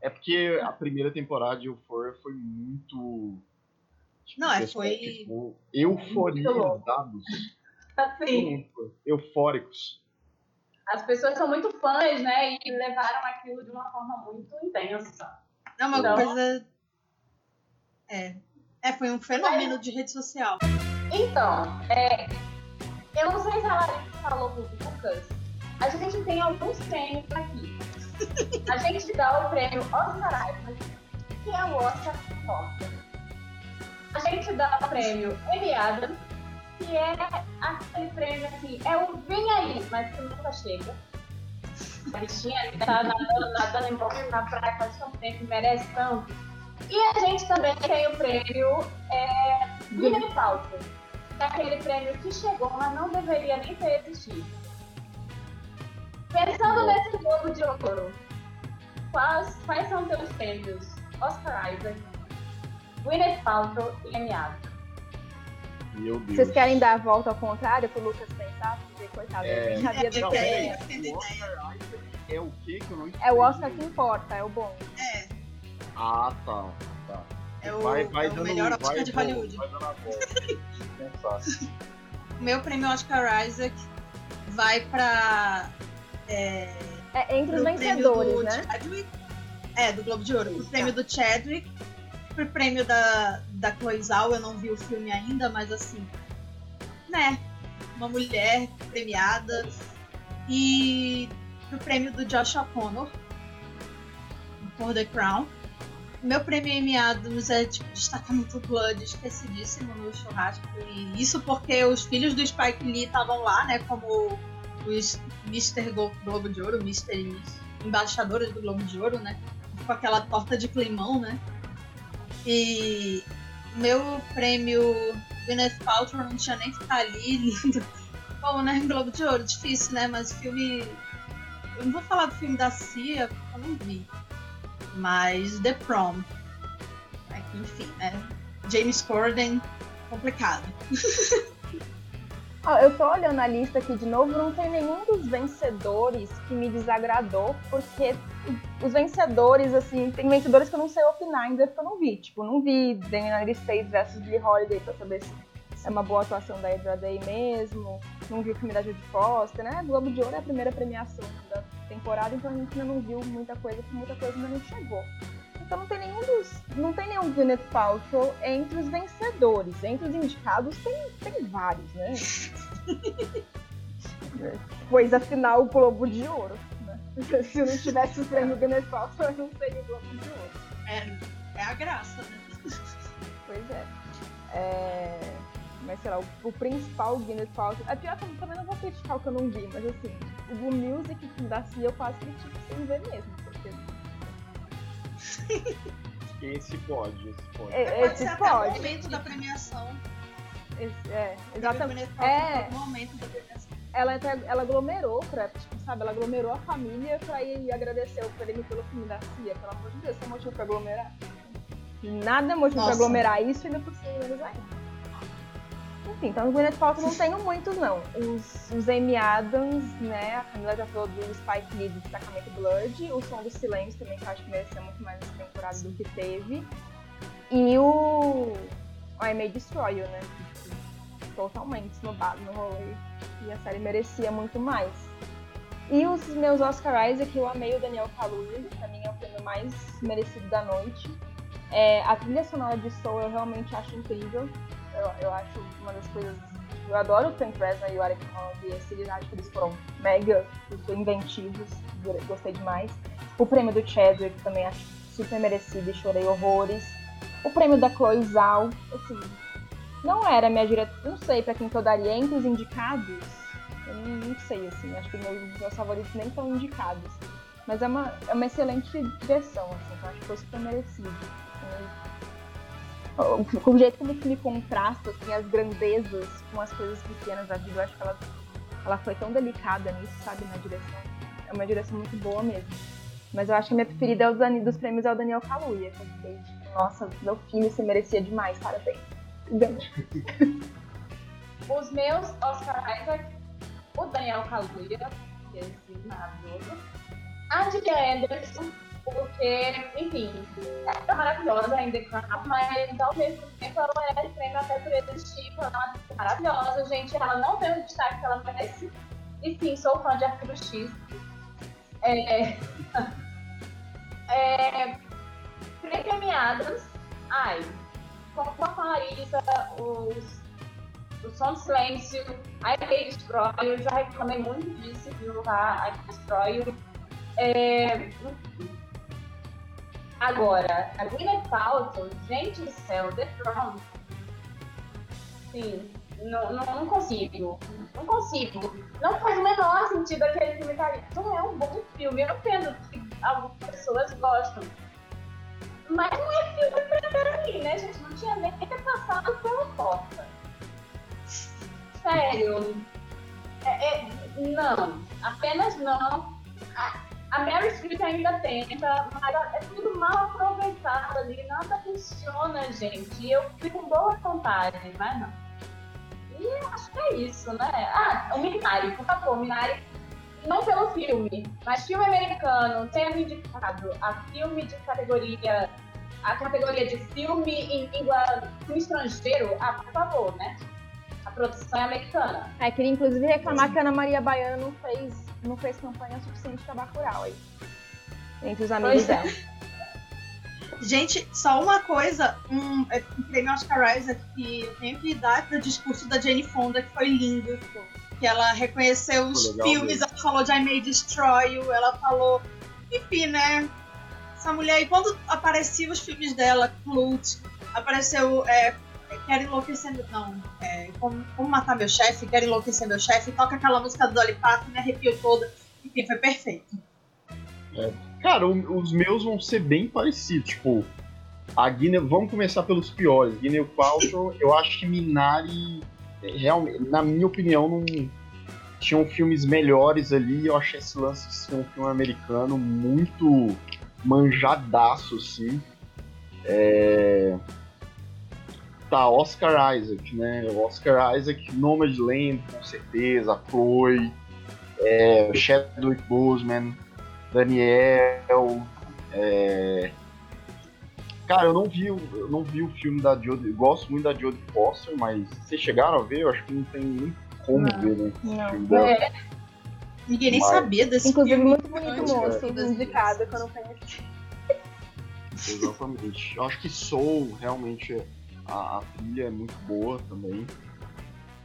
É porque a primeira temporada de Euphoria foi muito. Tipo, Não, é, o pessoal foi- ficou euforizados. Assim, Muito Eufóricos. as pessoas são muito fãs, né? E levaram aquilo de uma forma muito intensa. Não, uma Então- coisa É. É, foi um fenômeno de rede social. Então, é, eu não sei se a Larissa falou pro Lucas, a gente tem alguns prêmios aqui. A gente dá o prêmio Oscar Isaac, que é o Oscar Oscar. A gente dá o prêmio Emmy Adams, que é aquele prêmio assim, é o vem aí, mas que nunca chega. A bichinha tá nadando, nadando envolvendo na praia faz tanto tempo, merece tanto. E a gente também tem o prêmio é, Gwyneth Paltrow, que é aquele prêmio que chegou, mas não deveria nem ter existido. Pensando nesse Globo de Ouro, quais, quais são teus prêmios? Oscar Isaac, Gwyneth Paltrow e Amy Adams. Meu Deus. Vocês querem dar a volta ao contrário pro Lucas pensar? Porque, coitado, É. ele sabia do que. O Isaac é o que que eu não É o Oscar que importa, é o bom. É, Ah, tá. tá. é o, vai, vai é o dando, melhor Oscar vai de Hollywood. Vai dando a volta. O meu prêmio Oscar Isaac vai pra. É, É entre os vencedores, né? Chadwick. É, do Globo de Ouro. Pro prêmio do Chadwick. Pro prêmio da, da Chloe eu não vi o filme ainda, mas assim. Né? Uma mulher premiada. E pro prêmio do Josh O'Connor. Por The Crown. Meu prêmio Emmy Adams é tipo destacamento Blood, esquecidíssimo no churrasco. E isso porque os filhos do Spike Lee estavam lá, né? Como os Mr. Glo- Globo de Ouro, Mr. embaixadores do Globo de Ouro, né? Com aquela torta de climão, né? E meu prêmio Gwyneth Paltrow não tinha nem que estar ali lindo. Bom, né? Globo de Ouro, difícil, né? Mas filme. Eu não vou falar do filme da Cia, porque eu não vi. Mas The Prom. É enfim, né? James Corden, complicado. Eu tô olhando a lista aqui de novo, não tem nenhum dos vencedores que me desagradou, porque os vencedores, assim, tem vencedores que eu não sei opinar ainda porque eu não vi. Tipo, não vi The United States versus Billie Holiday pra saber se é uma boa atuação da Edra Day mesmo. Não vi o filme da Judy Foster, né? Globo de Ouro é a primeira premiação da temporada, então a gente ainda não viu muita coisa, porque muita coisa ainda não chegou. Então não tem nenhum dos. Não tem nenhum Gwyneth Paltrow entre os vencedores. Entre os indicados tem, tem vários, né? pois afinal o Globo de Ouro. Né? Se eu não tivesse o prêmio Gwyneth Paltrow, eu não seria o Globo de Ouro. É, é a graça, né? Pois é. É, Mas sei lá, o, o principal Gwyneth Paltrow. É pior que eu também não vou criticar o que eu não vi, mas assim, o Music da Cia eu quase critico sem ver mesmo. Porque Quem se pode, esse pode. É, Pode esse ser até o pode. momento da premiação. esse- é, exatamente. É. momento da premiação. ela, ela aglomerou pra, tipo, sabe, ela aglomerou a família pra ir agradecer o prêmio pelo filme da Cia. Pelo amor de Deus, tem motivo pra aglomerar. Nada é motivo Nossa. pra aglomerar isso e ainda por cima menos ainda. Enfim, então o Gwyneth Paltrow não tenho muitos, não. Os, os Amy Adams, né, a Camila já falou do Spike Lee, do Destacamento Blood, o Som do Silêncio também, que eu acho que merecia muito mais essa temporada do que teve. E o I May Destroy You, né, totalmente snobado no rolê. E a série merecia muito mais. E os meus Oscar Isaac, eu amei o Daniel Kaluuya, pra mim é o prêmio mais merecido da noite. É, a trilha sonora de Soul eu realmente acho incrível. Eu, eu acho uma das coisas. Eu adoro o Trent Reznor e o Alec Holland, e eles acho que eles foram mega inventivos, gostei demais. O prêmio do Chadwick também acho super merecido e chorei horrores. O prêmio da Chloe Zhao, assim, não era minha diretora. Não sei pra quem que eu daria entre os indicados. Eu não, não sei, assim. Acho que meus, meus favoritos nem estão indicados. Mas é uma, é uma excelente direção, assim. Então acho que foi super merecido. Com o jeito como o filme contrasta, assim, as grandezas com as coisas pequenas da vida, eu acho que ela, ela foi tão delicada nisso, sabe, na direção. É uma direção muito boa mesmo. Mas eu acho que a minha preferida é o Dani, dos prêmios é o Daniel Kaluuya, que eu fiquei, tipo, nossa, meu filho, você merecia demais, parabéns. Os meus Oscar Isaac, o Daniel Kaluuya, que é esse maravilhoso. A Julia Anderson, porque, enfim, é maravilhosa ainda, mas ao mesmo tempo ela merece prêmio até por porque ela é maravilhosa, gente. Ela não tem o destaque que ela merece. E sim, sou fã de Arquivo X. É. é. Ai, como a Clarissa, os, o Som do Silêncio, a I Destroy, eu já reclamei muito disso, viu, tá? I Destroy. É... Agora, a Gwyneth Paltrow, gente do céu, The Throne. Sim, não, não, não, consigo. Não consigo. Não faz o menor sentido aquele filme tá. Não é um bom filme. Eu entendo que algumas pessoas gostam. Mas não é filme pra mim, né, gente? Não tinha nem que ter passado pela porta. Sério. É, é, não. Apenas não. A Mary Streep ainda tenta, mas é tudo mal aproveitado ali, nada funciona, gente. Eu fico com boa vontade, mas não. E acho que é isso, né? Ah, o Minari, por favor, Minari, não pelo filme, mas filme americano, sendo indicado a filme de categoria, a categoria de filme em língua estrangeiro, ah, por favor, né? Produção é americana. É, queria inclusive reclamar que a Ana Maria Baiana não fez não fez campanha suficiente para Bacurau aí. Entre os amigos pois é. dela. Gente, só uma coisa, um, um é, prêmio Oscar Isaac que eu tenho que dar pro discurso da Jane Fonda, que foi lindo. Que ela reconheceu os filmes, mesmo. ela falou de I May Destroy You, ela falou. Enfim, né? Essa mulher aí, quando apareciam os filmes dela, Clute, apareceu é, Quero enlouquecer meu. Não, é, como, como, matar meu chefe, quero enlouquecer meu chefe, toca aquela música do Dolly Parton, me arrepiou toda. Enfim, foi perfeito. É, cara, o, os meus vão ser bem parecidos. Tipo, a Guinness. Vamos começar pelos piores. Guinness Paltrow, eu acho que Minari, é, realmente, na minha opinião, não. Tinham filmes melhores ali. Eu achei esse lance de ser um filme americano muito manjadaço, assim. É tá Oscar Isaac, né? Oscar Isaac, Nomadland, com certeza, Chloe, é, Chadwick Boseman, Daniel, é... Cara, eu não vi, eu não vi o filme da Jodie, gosto muito da Jodie Foster, mas vocês chegaram a ver? Eu acho que não tem nem como não, ver, né? Não. É. Ninguém nem mas... sabia desse Inclusive, filme. muito bonito moço, indicado que eu não conheci. Exatamente. Eu acho que Soul realmente é a, a trilha é muito boa também.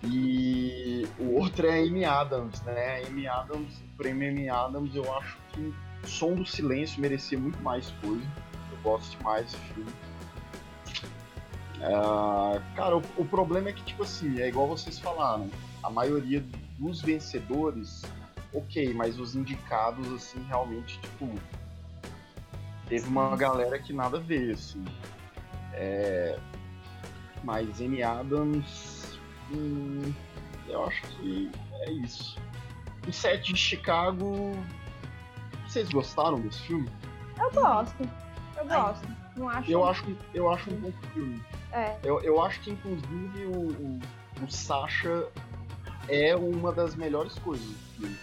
E o outro é a Amy Adams, né? A Amy Adams, o prêmio Amy Adams, eu acho que o Som do Silêncio merecia muito mais coisa. Eu gosto mais desse filme. Uh, cara, o, o, problema é que, tipo assim, é igual vocês falaram, a maioria dos vencedores, ok, mas os indicados, assim, realmente, tipo, teve uma galera que nada a ver, assim. É, mas Amy Adams. Hum, eu acho que é isso. O set de Chicago. Vocês gostaram desse filme? Eu gosto. Eu gosto. Não acho. Eu acho, eu acho um bom filme. É. Eu, eu acho que inclusive o, o, o Sasha é uma das melhores coisas do filme.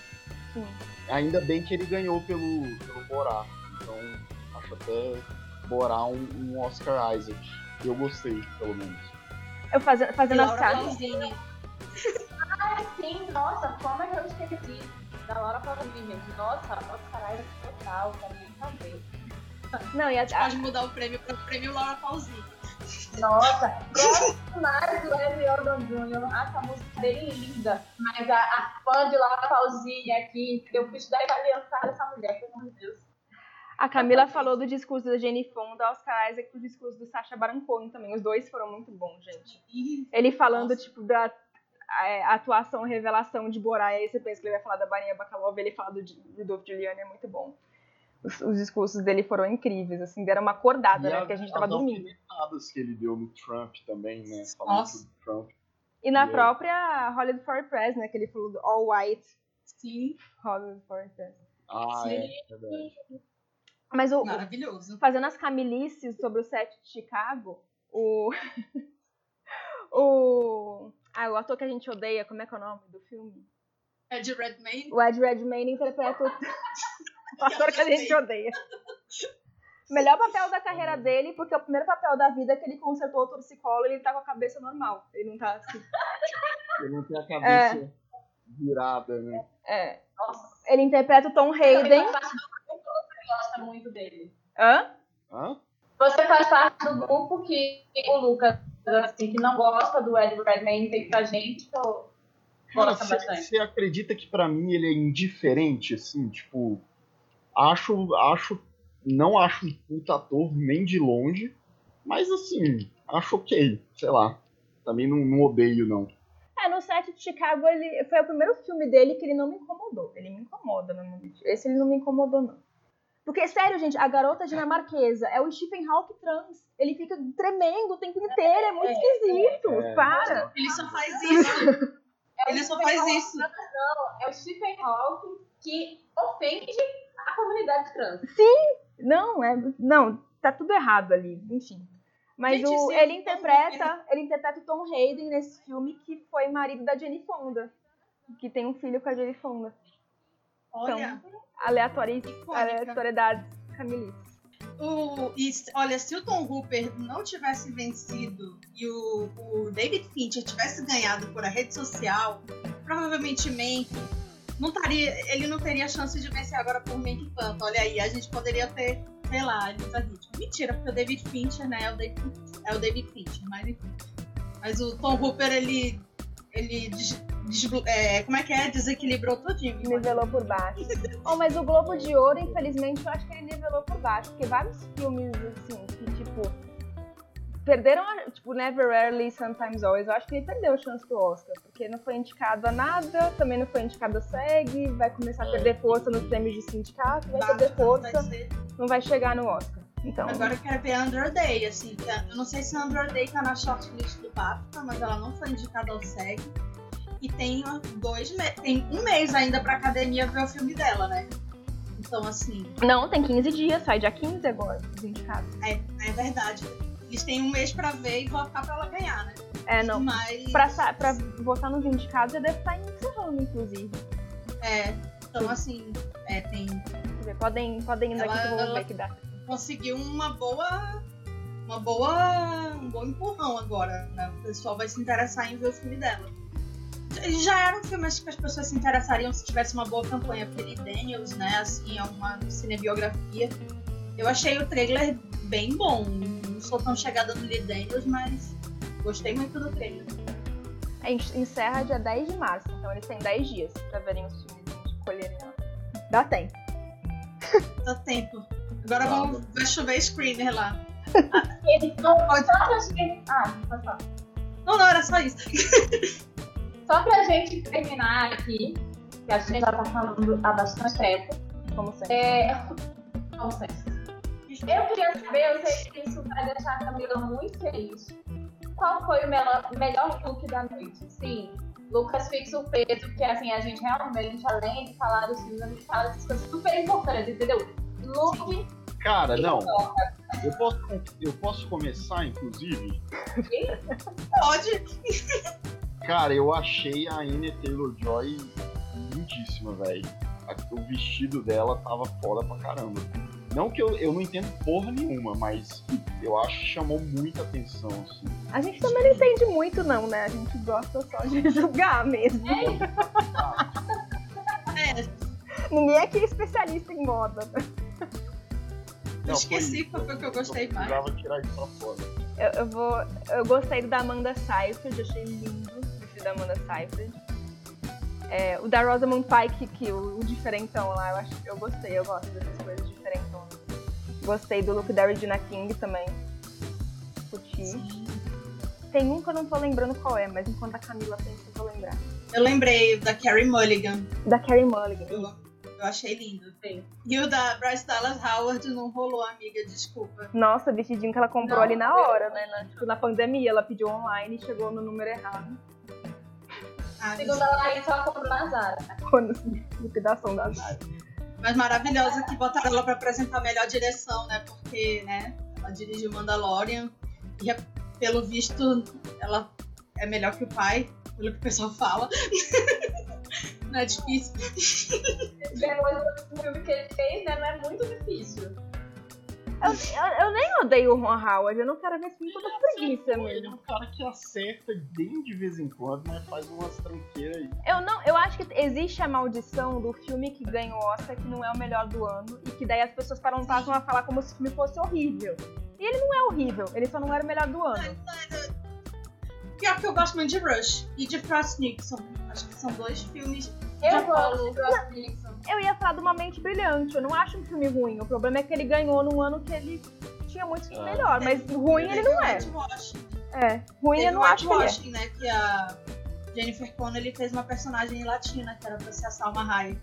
Sim. Ainda bem que ele ganhou pelo, pelo Borá. Então acho até Borá um, um Oscar Isaac. Eu gostei, pelo menos. Eu fazendo, fazendo as casas. ah, sim, nossa, como é que eu esqueci da Laura Pausini, gente? Nossa, nossa caralho, total, quero nem saber. Não, e a, a... Pode mudar o prêmio para o prêmio Laura Pausini. Nossa, gosto mais do Leslie Odom Jr. Acho a música dele linda. Mas a, a fã de Laura Pausini aqui, eu fui estudar italiançada essa mulher, pelo amor de Deus. A Camila falou do discurso da Jenny Fonda, Oscar Isaac do discurso do Sacha Baron Cohen também. Os dois foram muito bons, gente. Ele falando, Nossa. tipo, da a, atuação, revelação de Borá, e aí você pensa que ele vai falar da Barinha Bacalova, ele fala do Rudolph Giuliani, é muito bom. Os, os, discursos dele foram incríveis, assim, deram uma acordada, e né, porque a gente tava dormindo. As que ele deu no Trump também, né, falando Nossa. sobre Trump. E na e própria Hollywood Foreign Press, né, que ele falou do All White. Sim. Hollywood Foreign Press. Ah, Sim. é, verdade. Mas o, Maravilhoso. fazendo as camilices sobre o set de Chicago, o. o. Ah, o ator que a gente odeia, como é que é o nome do filme? Ed Redmayne. O Ed Redmayne interpreta o, o ator que a gente odeia. Melhor papel da carreira dele, porque o primeiro papel da vida é que ele consertou o torcicolo e ele tá com a cabeça normal. Ele não tá assim. Ele não tem a cabeça é. virada, né? É. Nossa. Ele interpreta o Tom Hayden gosta muito dele. Hã? Hã? Você faz parte do grupo que o Lucas, assim, que não gosta do Ed Redmayne, tem pra gente, ou Cara, você acredita que para mim ele é indiferente, assim, tipo, acho, acho, não acho um puta ator nem de longe, mas assim, acho ok, sei lá, também não, não odeio não. É, no set de Chicago ele foi o primeiro filme dele que ele não me incomodou, ele me incomoda normalmente, esse ele não me incomodou não. Porque, sério, gente, a garota dinamarquesa é o Stephen Hawking trans. Ele fica tremendo o tempo inteiro, é muito é, esquisito. É, é. Para! Ele só faz isso. É ele só faz isso. Não, é o Stephen Hawking que ofende a comunidade trans. Sim! Não, é, não, tá tudo errado ali, enfim. Mas Gente, o, ele interpreta, ele interpreta o Tom Hayden nesse filme que foi marido da Jenny Fonda, que tem um filho com a Jenny Fonda. Olha, então, aleatoriedades camilices o, e, olha, se o Tom Hooper não tivesse vencido e o, o David Fincher tivesse ganhado por a rede social, provavelmente Mank não taria, ele não teria chance de vencer agora por Mank tanto. Olha aí, a gente poderia ter, sei lá, Hitman. Mentira, porque o David Fincher, né, é o David, é o David Fincher, mas enfim. Mas o Tom Hooper, ele, ele é, como é que é? Desequilibrou tudinho. Nivelou por baixo. oh, mas o Globo de Ouro, infelizmente, eu acho que ele nivelou por baixo. Porque vários filmes, assim, que, tipo, perderam, a, tipo, Never Rarely, Sometimes Always, eu acho que ele perdeu a chance do Oscar. Porque não foi indicado a nada, também não foi indicado a SEG, vai começar a perder força nos prêmios de sindicato, vai perder força, não vai chegar no Oscar. Então... Agora eu quero ver a Under Day, assim, eu não sei se a Under Day tá na shortlist do BAFTA, mas ela não foi indicada ao SEG e tem dois tem um mês ainda pra academia ver o filme dela, né? Então, assim. Não, tem 15 dias, sai dia 15 agora, os indicados. É, é verdade. Eles têm um mês pra ver e votar pra ela ganhar, né? É, não. Mas. Pra, pra votar nos indicados, já deve estar encerrando, inclusive. É, então, assim, é, tem. Podem, podem ir ela, aqui que eu vou ver que dá. Conseguiu uma boa. Uma boa. um bom empurrão agora, né? O pessoal vai se interessar em ver o filme dela já era um filme que as pessoas se interessariam se tivesse uma boa campanha Penny Daniels, né? Assim, é uma cinebiografia. Eu achei o trailer bem bom. Não sou tão chegada no Lee Daniels, mas gostei muito do trailer. A gente encerra dia 10 de março, então eles têm 10 dias pra verem os filmes e escolherem. Dá tempo. Dá tempo. Agora vamos, vai chover screener lá. Eles não pode. Ah, pode falar. Não, não, era só isso. Só pra gente terminar aqui, que a gente já tá falando há bastante tempo. Como sempre. É... Como sempre. Eu queria saber, eu sei que isso vai deixar a Camila muito feliz. Qual foi o melhor, melhor look da noite? Sim, Lucas fica surpreso, porque assim, a gente realmente, além de falar dos filmes, a gente fala dessas coisas super importantes, entendeu? Look. Cara, não. Eu posso, eu posso começar, inclusive? Pode. Cara, eu achei a Anya Taylor-Joy lindíssima, velho. O vestido dela tava foda pra caramba. Não que eu, eu não entendo porra nenhuma, mas eu acho que chamou muita atenção, assim. A gente também não entende muito, não, né? A gente gosta só de julgar mesmo. É. é. Ninguém aqui é especialista em moda. Não, Esqueci qual foi o que eu gostei mais. Eu tirar isso pra fora. Eu, eu, vou. Eu gostei do da Amanda Seyfried, achei lindo da Amanda Seyfried. É, o da Rosamund Pike, que o, o, diferentão lá, eu, acho, eu gostei, eu gosto dessas coisas diferentonas. Gostei do look da Regina King também. Curti. Sim. Tem um que eu não tô lembrando qual é, mas enquanto a Camila pensa, eu vou lembrar. Eu lembrei da Carrie Mulligan. Da Carrie Mulligan. Eu, eu achei lindo, sim. E o da Bryce Dallas Howard não rolou, amiga, desculpa. Nossa, vestidinho que ela comprou não, ali na hora, né? Na, tipo, na pandemia, ela pediu online e chegou no número errado. Ah, Segundo a Larissa, ela comprou na Zara. Quando liquidação da Zara. Mas maravilhosa que botaram ela pra apresentar a melhor direção, né? Porque, né, ela dirigiu Mandalorian e, pelo visto, ela é melhor que o pai, pelo que o pessoal fala. não é difícil. Depois do filme que ele fez, né, não é muito difícil. Eu, eu, eu, nem odeio o Ron Howard, eu não quero ver esse filme com preguiça mesmo. Ele é um cara que acerta bem de vez em quando, mas faz umas tranqueiras aí. Eu não, eu acho que existe a maldição do filme que ganha o Oscar que não é o melhor do ano e que daí as pessoas param passam a falar como se o filme fosse horrível. E ele não é horrível, ele só não era o melhor do ano. Pior que eu gosto muito de Rush e de Frost Nixon. Acho que são dois filmes Eu de gosto Paulo. de Frost Nixon. Eu ia falar de Uma Mente Brilhante, eu não acho um filme ruim. O problema é que ele ganhou num ano que ele tinha muito filme Ah. melhor, mas ruim ele não é. É, ruim Teve eu não acho que ele é. Né? Que a Jennifer Connelly fez uma personagem latina, que era pra ser a Salma Hayek.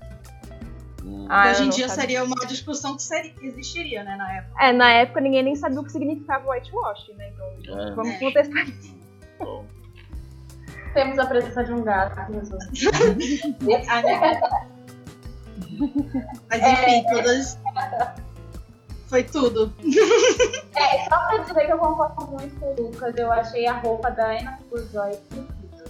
Hum. Ah, que hoje em dia sabia. seria uma discussão que, seria, que existiria, né, na época. É, na época ninguém nem sabia o que significava whitewash, né? Então, É. vamos É. contestar. Bom, Temos a presença de um gato. Mas enfim, todas. Foi tudo. É, só pra dizer que eu concordo muito com o Lucas, eu achei a roupa da Anna Taylor-Joy incrível.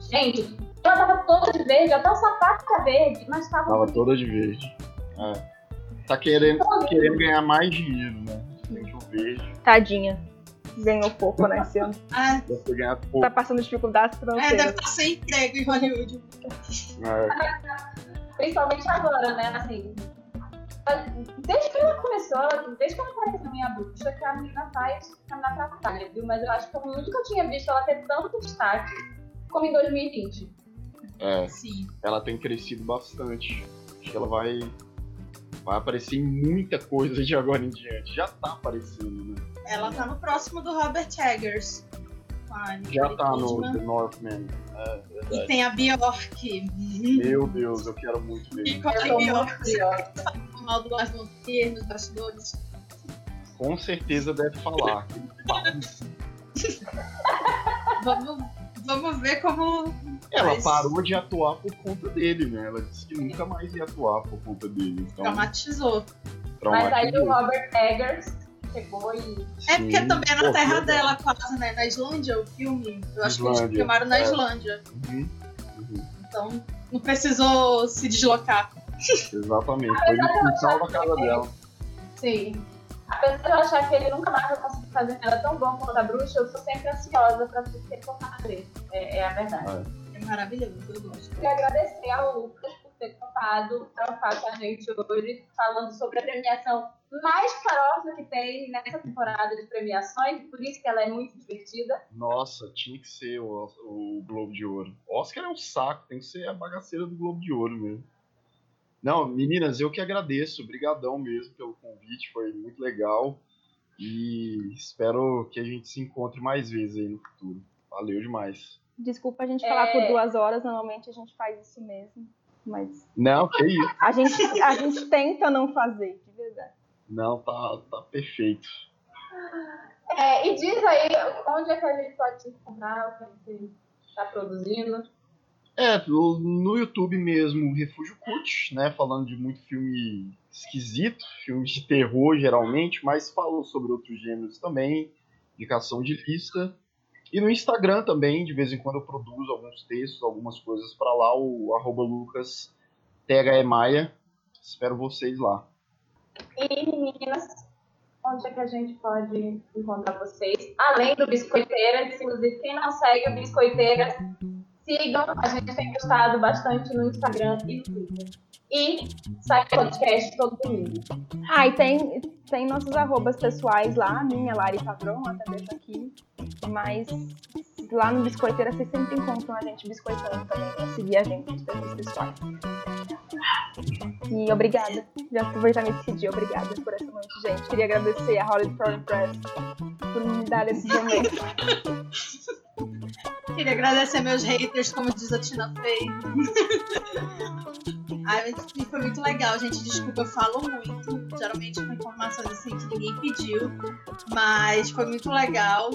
Gente, ela tava toda de verde, até o sapato tá verde, mas tava, tava toda de verde. É. Tá querendo, querendo ganhar mais dinheiro, né? O verde. Tadinha. Ganhou pouco, né, esse ano. Ah, ganhado pouco. Tá passando dificuldades é, deve financeiras. estar sem emprego em Hollywood. É, principalmente agora, né? Assim, desde que ela começou, desde que ela apareceu na minha bruxa, que a menina faz caminhar pra batalha, viu? Mas eu acho que eu nunca tinha visto ela ter tanto destaque como em 2020. é, Sim. ela tem crescido bastante. Acho que ela vai, vai aparecer em muita coisa de agora em diante. Já tá aparecendo, né? Ela tá no próximo do Robert Eggers. com a Já tá no. The Northman. É, E tem a Bjork. Meu Deus, eu quero muito ver. Nicole Eu tô Bjork. mal do Lars von Trier nos bastidores. Com certeza deve falar. Vamos, vamos ver como. Ela Mas- parou de atuar por conta dele, né? Ela disse que nunca mais ia atuar por conta dele. Então, traumatizou. Mas aí o traumatizou. Robert Eggers chegou e. É porque também é na Pô, terra que dela, quase, né? Na Islândia, o filme. Eu acho que Islândia, eles filmaram na é. Islândia. Uhum, uhum. Então não precisou se deslocar. Exatamente. Foi no quintal da casa dela. Sim. Apesar de eu achar que ele nunca mais vai conseguir fazer nada tão bom quanto a bruxa, eu sou sempre ansiosa pra ter tocado dele. É, é a verdade. É maravilhoso, eu gosto. Queria agradecer ao Lucas por ter topado trabalhar com a gente hoje, falando sobre a premiação mais farofa que tem nessa temporada de premiações, por isso que ela é muito divertida. Nossa, tinha que ser o, o Globo de Ouro. Oscar é um saco, tem que ser a bagaceira do Globo de Ouro mesmo. Não, meninas, eu que agradeço. Obrigadão mesmo pelo convite, foi muito legal. E espero que a gente se encontre mais vezes aí no futuro. Valeu demais. Desculpa a gente É. falar por duas horas, normalmente a gente faz isso mesmo. Mas Não, que isso. a gente, a gente tenta não fazer, de verdade. Não, tá, tá perfeito. É, e diz aí onde é que a gente pode te encontrar, o que você está produzindo. É, no YouTube mesmo, Refúgio Cult, né? Falando de muito filme esquisito, filme de terror geralmente, mas falo sobre outros gêneros também, indicação de lista. E no Instagram também, de vez em quando eu produzo alguns textos, algumas coisas pra lá, o arroba Lucas Maia. Espero vocês lá. E meninas, onde é que a gente pode encontrar vocês? Além do Biscoiteiras, inclusive quem não segue o Biscoiteiras, sigam, a gente tem postado bastante no Instagram e no Twitter. E sai podcast todo domingo. Ah, e tem, tem nossos arrobas pessoais lá, a minha, Lari Padrão, até deixo aqui. Mas lá no Biscoiteira vocês sempre encontram a gente biscoitando também pra seguir a gente nos perfis pessoais. E obrigada. Já aproveitar me despedir, obrigada por essa noite, gente. Queria agradecer a Hollywood Foreign Press por me dar esse momento. Queria agradecer meus haters, como diz a Tina Fey. Ai, mas foi muito legal, gente. Desculpa, eu falo muito. Geralmente com informações assim que ninguém pediu. Mas foi muito legal.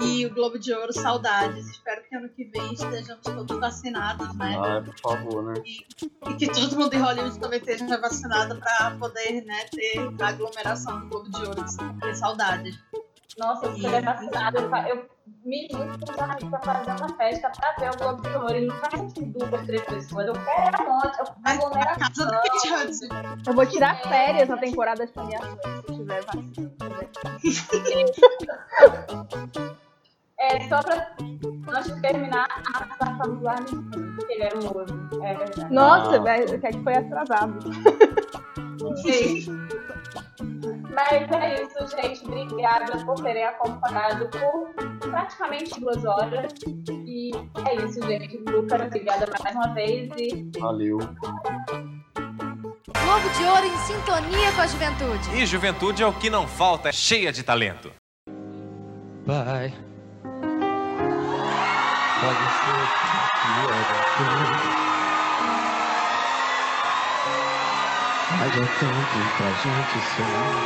E o Globo de Ouro, saudades. Espero que ano que vem estejamos todos vacinados, né? Ah, por favor, né? E que todo mundo em Hollywood também esteja vacinado pra poder, né, ter a aglomeração do Globo de Ouro. Ter saudades. Nossa, se ele é vacinado, eu, me junto com os amigos pra fazer uma festa pra ver o Globo de Ouro. E não faz sentido duas, três pessoas. Eu quero a monte, eu na aglomeração. casa do Kate Hudson. Eu vou tirar férias na temporada de premiações, se tiver vacina. É, só pra antes de terminar, a participação do Armin, que ele era um novo. É verdade. Nossa, Ah. velho, o que é que foi atrasado? Sim. Mas é isso, gente. Obrigada por terem acompanhado por praticamente duas horas. E é isso, gente. Lucas, obrigada mais uma vez e. Valeu. Globo de Ouro em sintonia com a juventude. E juventude é o que não falta, é cheia de talento. Pai, pode ser Mas é tempo pra gente sonhar.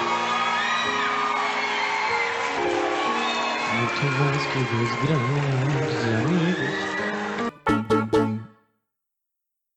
Muito mais que dois grandes amigos.